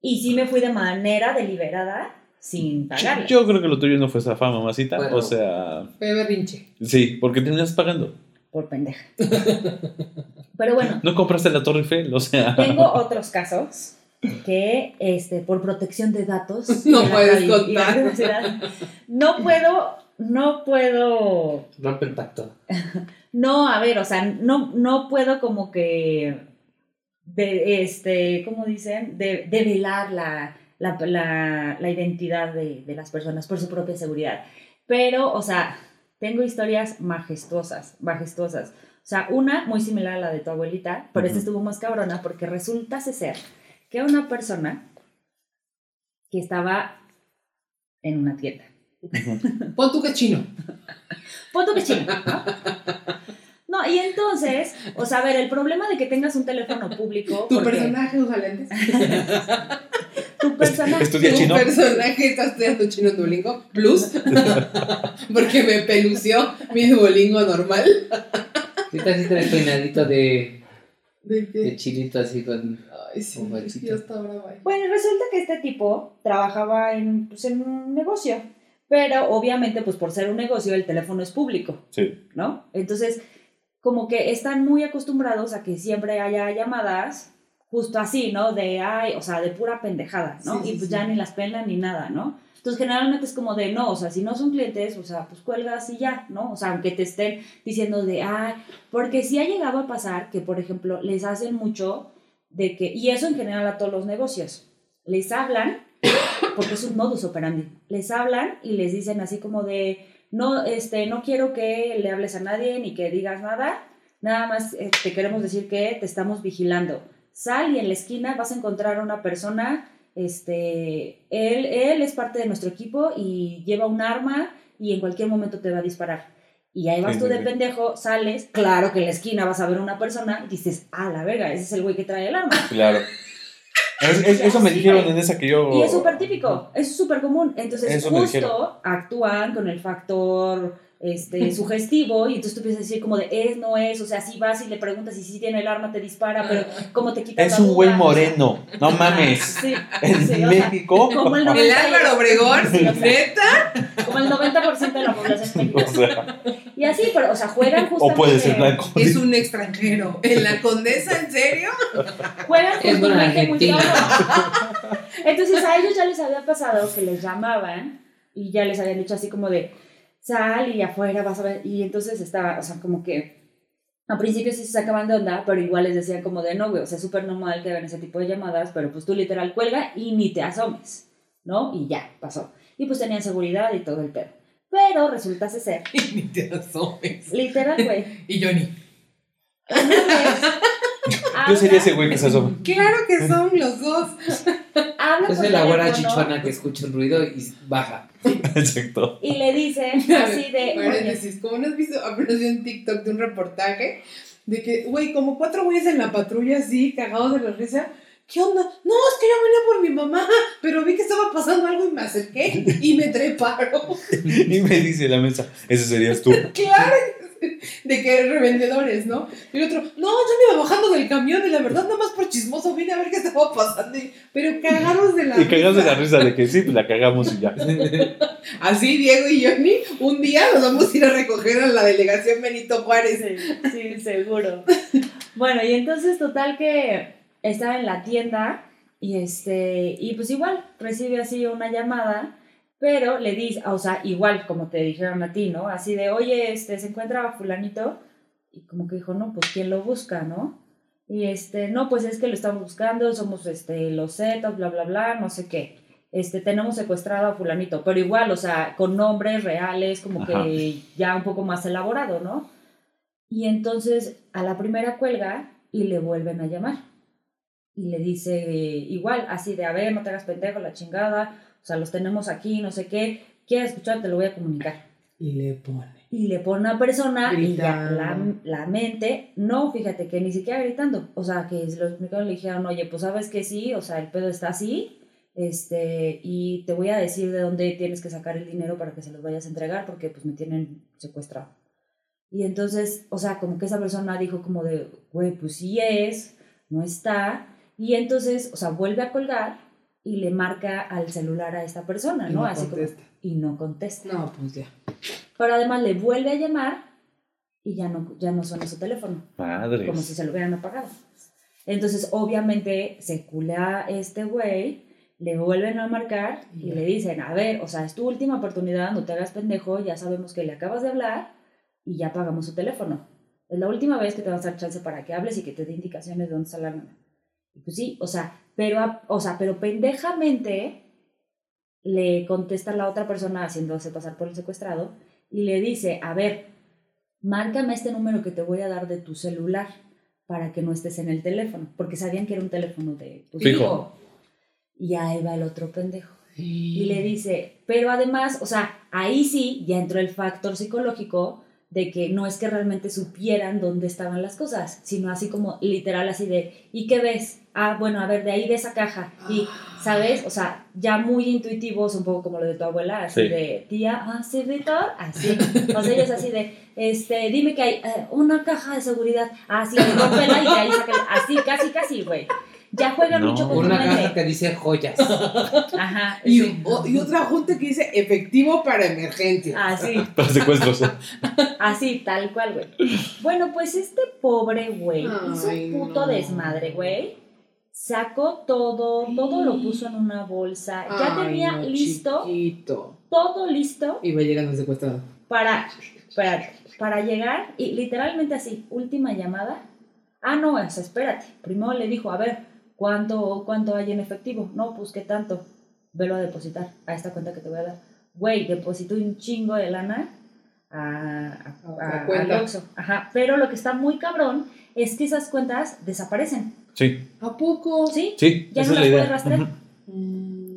Y sí me fui de manera deliberada sin pagarle. Yo creo que lo tuyo no fue esa fama, mamacita. Bueno. O sea, Fue berrinche. sí, porque terminas pagando. Por pendeja. Pero bueno, No compraste la Torre Eiffel, o sea. Tengo otros casos que, este, por protección de datos, No puedes contar. no puedo, no puedo, Rompe el pacto. no, a ver, o sea, no, no puedo como que, de, este, ¿cómo dicen? De, develar la, la, la, la identidad de, de las personas por su propia seguridad. Pero, o sea, tengo historias majestuosas, majestuosas. O sea, una muy similar a la de tu abuelita, pero esta Ujú. estuvo más cabrona porque resulta ser que una persona que estaba en una tienda. Pon tu que chino. Punto que chino, ¿no? No, y entonces, o sea, a ver, el problema de que tengas un teléfono público. Tu porque personaje usa lentes. Tu personaje. Estudia tu chino. personaje está estudiando chino en Duolingo Plus. Porque me pelució mi Duolingo normal. Sí, te así traes peinadito de, ¿De de qué? chilito así con... Ay, sí, eh. Bueno, resulta que este tipo trabajaba en, pues, en un negocio, pero obviamente, pues por ser un negocio, el teléfono es público. Sí. ¿no? Entonces, como que están muy acostumbrados a que siempre haya llamadas justo así, ¿no? De, ay, o sea, de pura pendejada, ¿no? Sí, y pues sí. ya ni las pelan ni nada, ¿no? Entonces, generalmente es como de, no, o sea, si no son clientes, o sea, pues cuelgas y ya, ¿no? O sea, aunque te estén diciendo de, ay, porque sí ha llegado a pasar que, por ejemplo, les hacen mucho de que, y eso en general a todos los negocios, les hablan, porque es un modus operandi, les hablan y les dicen así como de, no, este, no quiero que le hables a nadie ni que digas nada, nada más eh, te queremos decir que te estamos vigilando. Sal y en la esquina vas a encontrar a una persona, este, él, él es parte de nuestro equipo y lleva un arma y en cualquier momento te va a disparar. Y ahí vas Sí, tú de sí. pendejo, sales, claro que en la esquina vas a ver una persona y dices, ah, la verga, ese es el güey que trae el arma. Claro. Es- es- eso me dijeron en esa que yo. Y es súper típico, es súper común. Entonces, Eso justo actúan con el factor este, sugestivo y entonces tú empiezas a decir como de es, no es, o sea, si vas y le preguntas y si tiene el arma te dispara, pero cómo te quitas Es la un güey O moreno. No mames. Sí, En sí, o sea, México. como el El 90 Álvaro Obregón, Sí, o sea, neta. como el 90% de la población O mexicana. sea, Y así, pero, o sea, juegan justamente. o puede ser blanco. Es un extranjero. ¿En la condesa, en serio? Juegan justamente muy cabrón. Entonces a ellos ya les había pasado que les llamaban y ya les habían dicho así como de sal y afuera vas a ver. Y entonces estaba, o sea, como que a principio sí se sacaban de onda, pero igual les decían como de no, güey, o sea, es súper normal que hagan ese tipo de llamadas, pero pues tú literal cuelga y ni te asomes, ¿no? Y ya, pasó. Y pues tenían seguridad y todo el pedo. Pero resulta ser, Y ni te asomes. literal, güey, Y Johnny. una vez Yo sería ese güey que se asoma. Claro que son los dos. habla Es por la güera teléfono chichona que escucha un ruido y baja. Exacto. y le dicen así de, Paréntesis, como no has visto, apenas vi un TikTok de un reportaje de que, güey, como cuatro güeyes en la patrulla así, cagados de la risa. ¿Qué onda? No, es que yo venía por mi mamá, pero vi que estaba pasando algo y me acerqué y me treparon. Y me dice la mesa, ese serías tú. claro, de que revendedores, ¿no? Y el otro, no, yo me iba bajando del camión y la verdad, nada más por chismoso vine a ver qué estaba pasando. y- Pero cagados de la Y cagados de la risa. risa de que sí, pues la cagamos y ya. Así, Diego y Johnny, un día nos vamos a ir a recoger a la delegación Benito Juárez. Sí, sí, seguro. Bueno, y entonces total que estaba en la tienda y este, y pues igual recibe así una llamada, pero le dice, o sea, igual como te dijeron a ti, ¿no? Así de, oye, este, se encuentra fulanito, y como que dijo, no, pues quién lo busca, ¿no? Y este, no, pues es que lo estamos buscando, somos este, los Zetas, bla, bla, bla, no sé qué. Este, tenemos secuestrado a fulanito, pero igual, o sea, con nombres reales, como Ajá. que ya un poco más elaborado, ¿no? Y entonces a la primera cuelga y le vuelven a llamar. Y le dice igual, así de, a ver, no te hagas pendejo, la chingada, o sea, los tenemos aquí, no sé qué, quieres escuchar, te lo voy a comunicar. Y le pone. Y le pone una persona y ya la, Gritando. la mente, no, fíjate que ni siquiera gritando, o sea, que se lo explicaron, le dijeron, oye, pues sabes que sí, o sea, el pedo está así, este, y te voy a decir de dónde tienes que sacar el dinero para que se los vayas a entregar, porque pues me tienen secuestrado. Y entonces, o sea, como que esa persona dijo como de, güey, pues sí es, no está, y entonces, o sea, vuelve a colgar y le marca al celular a esta persona, Y ¿no? no Así como, contesta. y no contesta. No, pues ya. Pero además le vuelve a llamar y ya no, ya no suena su teléfono, Madre. como si se lo hubieran apagado. Entonces, obviamente, se culea este güey, le vuelven a marcar y le dicen, a ver, o sea, es tu última oportunidad, no te hagas pendejo, ya sabemos que le acabas de hablar y ya pagamos su teléfono. Es la última vez que te vas a dar chance para que hables y que te dé indicaciones de dónde está la lana. Y Pues sí, o sea, pero, a- o sea, pero pendejamente le contesta la otra persona haciéndose pasar por el secuestrado y le dice, a ver, márcame este número que te voy a dar de tu celular para que no estés en el teléfono, porque sabían que era un teléfono de tu Fijo. hijo. Y ahí va el otro pendejo. Y le dice, pero además, o sea, ahí sí ya entró el factor psicológico de que no es que realmente supieran dónde estaban las cosas, sino así como literal así de, ¿y qué ves? Ah, bueno, a ver, de ahí de esa caja. Y, ¿sabes? O sea, ya muy intuitivos, un poco como lo de tu abuela, así Sí. de, tía, ah, sí, Víctor, así. O sea, ellos así de, este, dime que hay eh, una caja de seguridad, así, rómpela y de ahí sácala. Así, casi, casi, güey. Ya juegan No. mucho con tu Una caja que dice joyas. Ajá. Y, sí. o- y otra junta que dice efectivo para emergencia. Así. Para secuestros. Así, tal cual, güey. Bueno, pues este pobre güey hizo un puto no. desmadre, güey. sacó todo, todo lo puso en una bolsa, ya Ay, tenía no, listo, chiquito. todo listo Y va llegando el secuestrado. para, para, para llegar y literalmente así, última llamada. Ah, no, o sea, espérate. Primero le dijo, a ver, ¿cuánto, ¿cuánto hay en efectivo? No, pues qué tanto. Velo a depositar a esta cuenta que te voy a dar. Güey, depositó un chingo de lana a, a, A a- cuenta. al Oxxo. Ajá, pero lo que está muy cabrón es que esas cuentas desaparecen. Sí, ¿A poco? ¿Sí? sí, Ya esa no es la las puedes rastrear. Mm,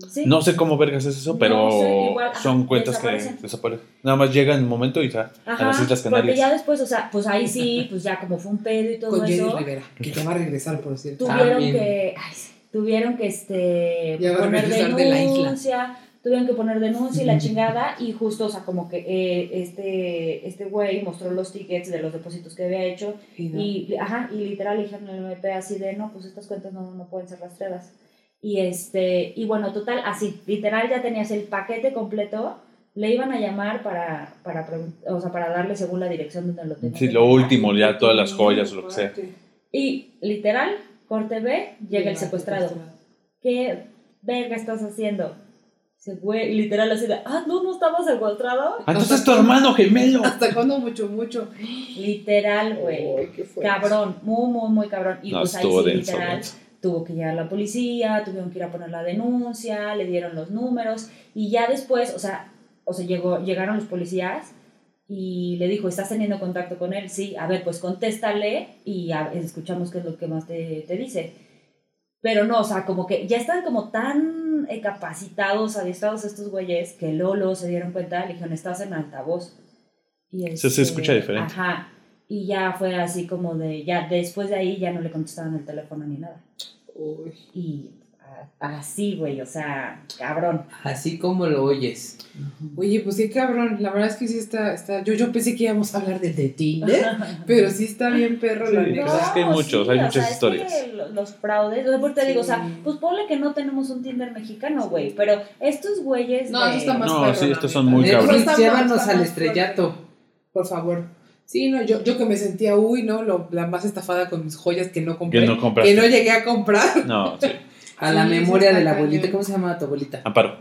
¿Sí? No sé cómo vergas es eso, No pero sé, igual, ajá, son cuentas desaparecen. que desaparecen. Nada más llegan en un momento y ya a Ajá, las Islas porque Canarias. ya después, o sea, pues ahí sí, pues ya como fue un pedo y todo Con eso. Rivera, que te va a regresar, por cierto. tuvieron que ay, tuvieron que este Ya a poner de denuncia tuvieron que poner denuncia y la chingada y justo o sea como que eh, este este güey mostró los tickets de los depósitos que había hecho Y no. y ajá y literal dijeron al MP así de no pues estas cuentas no, no pueden ser rastreadas y este y bueno total así literal ya tenías el paquete completo le iban a llamar para para o sea para darle según la dirección donde lo tenía Sí, lo último, ya todas las joyas o lo que sea. y literal corte B llega el secuestrado ¿qué verga estás haciendo? Se güey, literal así de, ah, no, no estaba secuestrado. Ah, entonces es tu hermano gemelo. ¿Hasta cuándo mucho, mucho? Literal, güey. Cabrón, muy, muy, muy cabrón. Y No, pues ahí estuvo sí, denso, literal, denso. Tuvo que llegar la policía, tuvieron que ir a poner la denuncia, le dieron los números y ya después, o sea, o sea, llegó, llegaron los policías y le dijo, ¿estás teniendo contacto con él? Sí, a ver, pues contéstale y a- escuchamos qué es lo que más te, te dice. Pero no, o sea, como que ya están como tan capacitados, adiestrados estos güeyes, que Lolo se dieron cuenta, le dijeron, estás en altavoz. Y se este, escucha diferente. Ajá. Y ya fue así como de, ya después de ahí ya no le contestaban el teléfono ni nada. Uy. Y así, güey, o sea, cabrón. Así como lo oyes. Oye, pues qué cabrón. La verdad es que sí está. está... Yo, yo pensé que íbamos a hablar del de Tinder, pero sí está bien perro la Sí, neta. pues es que hay muchos, hay o muchas sea, es historias. que los fraudes, porque te digo, o sea, pues ponle que no tenemos un Tinder mexicano, güey, pero estos güeyes. No, de- eso está más No, perro, sí, la estos son muy cabrones. llévanos al estrellato. Por favor. Sí, no, yo, yo que me sentía, uy, no, lo, la más estafada con mis joyas que no compré. Que no compraste. que no llegué a comprar. No, sí. A la Sí, memoria de la cañón. abuelita. ¿Cómo se llama tu abuelita? Amparo.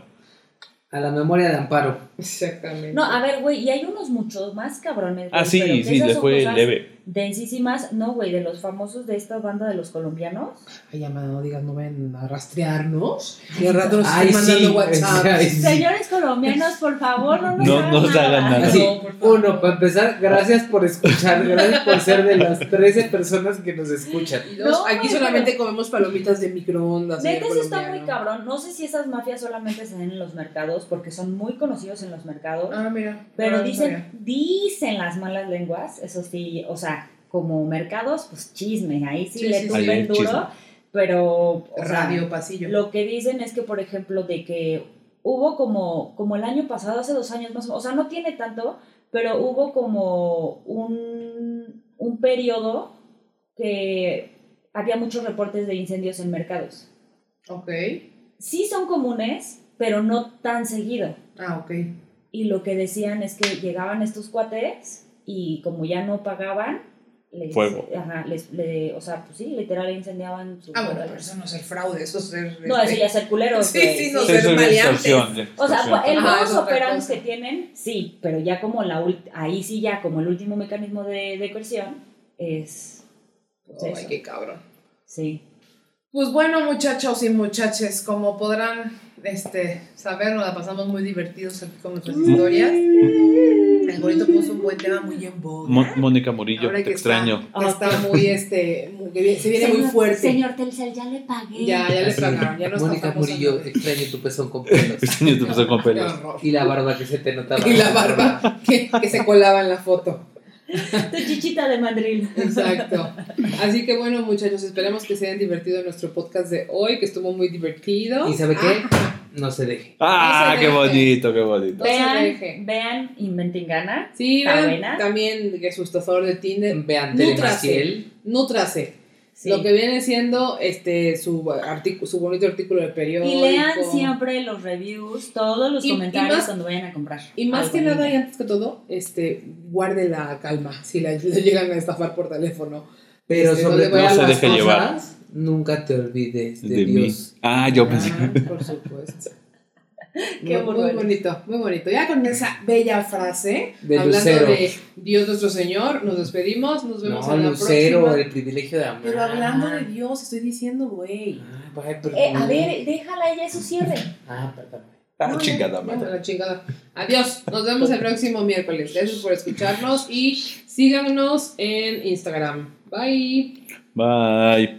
A la memoria de Amparo. Exactamente. No, a ver, güey, y hay unos muchos más cabrones. Ah, sí, pero sí, esas le son fue leve. Densísimas, no, güey, de los famosos de esta banda de los colombianos. Ay, amada, no digas, no ven a rastrearnos. Y al rato nos están mandando sí. WhatsApp. Ay, sí. Señores colombianos, por favor, no nos No hagan nos hagan nada. No, por favor. uno, para empezar, gracias por escuchar, gracias por ser de las 13 personas que nos escuchan. Y dos, No, aquí solamente comemos palomitas de microondas. Neta, señor eso está muy cabrón. No sé si esas mafias solamente se ven en los mercados, porque son muy conocidos en los mercados. Ah, mira. Pero No, no dicen, sabía. dicen las malas lenguas, eso sí, o sea, como mercados, pues chisme, ahí sí, Sí, le tumben duro, chisme. pero o sea, Radio, pasillo. lo que dicen es que, por ejemplo, de que hubo como, como el año pasado, hace dos años más o menos, o sea, no tiene tanto, pero hubo como un, un periodo que había muchos reportes de incendios en mercados. Ok. Sí son comunes, pero no tan seguido. Ah, ok. Y lo que decían es que llegaban estos cuates y como ya no pagaban, les, Fuego. Ajá, les, le- o sea, pues sí, literal incendiaban su Ah, bueno, pero eso no es el fraude, eso es ser. No, este, eso ya es ser culero. Sí, güey, sí, no Sí, ser maleantes. O sea, el modus operandi que tienen, sí, pero ya como la ahí sí ya como el último mecanismo de, de coerción es pues Ay, eso. qué cabrón. Sí. Pues bueno, muchachos y muchaches, como podrán este, saber, nos la pasamos muy divertidos aquí con nuestras historias. El bonito puso un buen tema muy en boga. Mo- Mónica Murillo, Ahora te que extraño. Está, que está muy, este, muy- viene- se viene muy fuerte. Señor Telcel, ya le pagué. Ya, ya le pagaron, ya nos Mónica Murillo, extraño tu pezón con pelos. Extraño te pasó con pelos. Y la barba que se te notaba. Y la barba que, que se colaba en la foto. Tu chichita de mandril. Exacto. Así que bueno, muchachos, esperemos que se hayan divertido en nuestro podcast de hoy, que estuvo muy divertido. ¿Y sabe qué? Ah, No se deje. Ah, No se qué deje. bonito, qué bonito. No se Vean, deje. vean, inventen gana. sí, ¿Está vean buena? también que su estafador de Tinder, Vean Nútrase. Telemaciel. Sí. Lo que viene siendo este su artículo, su bonito artículo de periódico. Y lean siempre los reviews, todos los Y- y comentarios más- cuando vayan a comprar. Y más que nada y antes que todo, este, guarde la calma si la, le llegan a estafar por teléfono. Pero Este, sobre todo No se deje llevar. Nunca te olvides de, De mí. Dios. Ah, yo pensé. Ah, por supuesto. Qué muy, muy bonito, muy bonito. Ya con esa bella frase, De hablando Lucero. de Dios nuestro Señor, nos despedimos, nos vemos No, en la Lucero, próxima. el privilegio de amar. Pero hablando de Dios, estoy diciendo, güey. Eh, a ver, déjala ella su cierre. Ah, perdón. Ah, No, chingada ya, la chingada. Adiós. Nos vemos el próximo miércoles. Gracias por escucharnos y síganos en Instagram. Bye. Bye.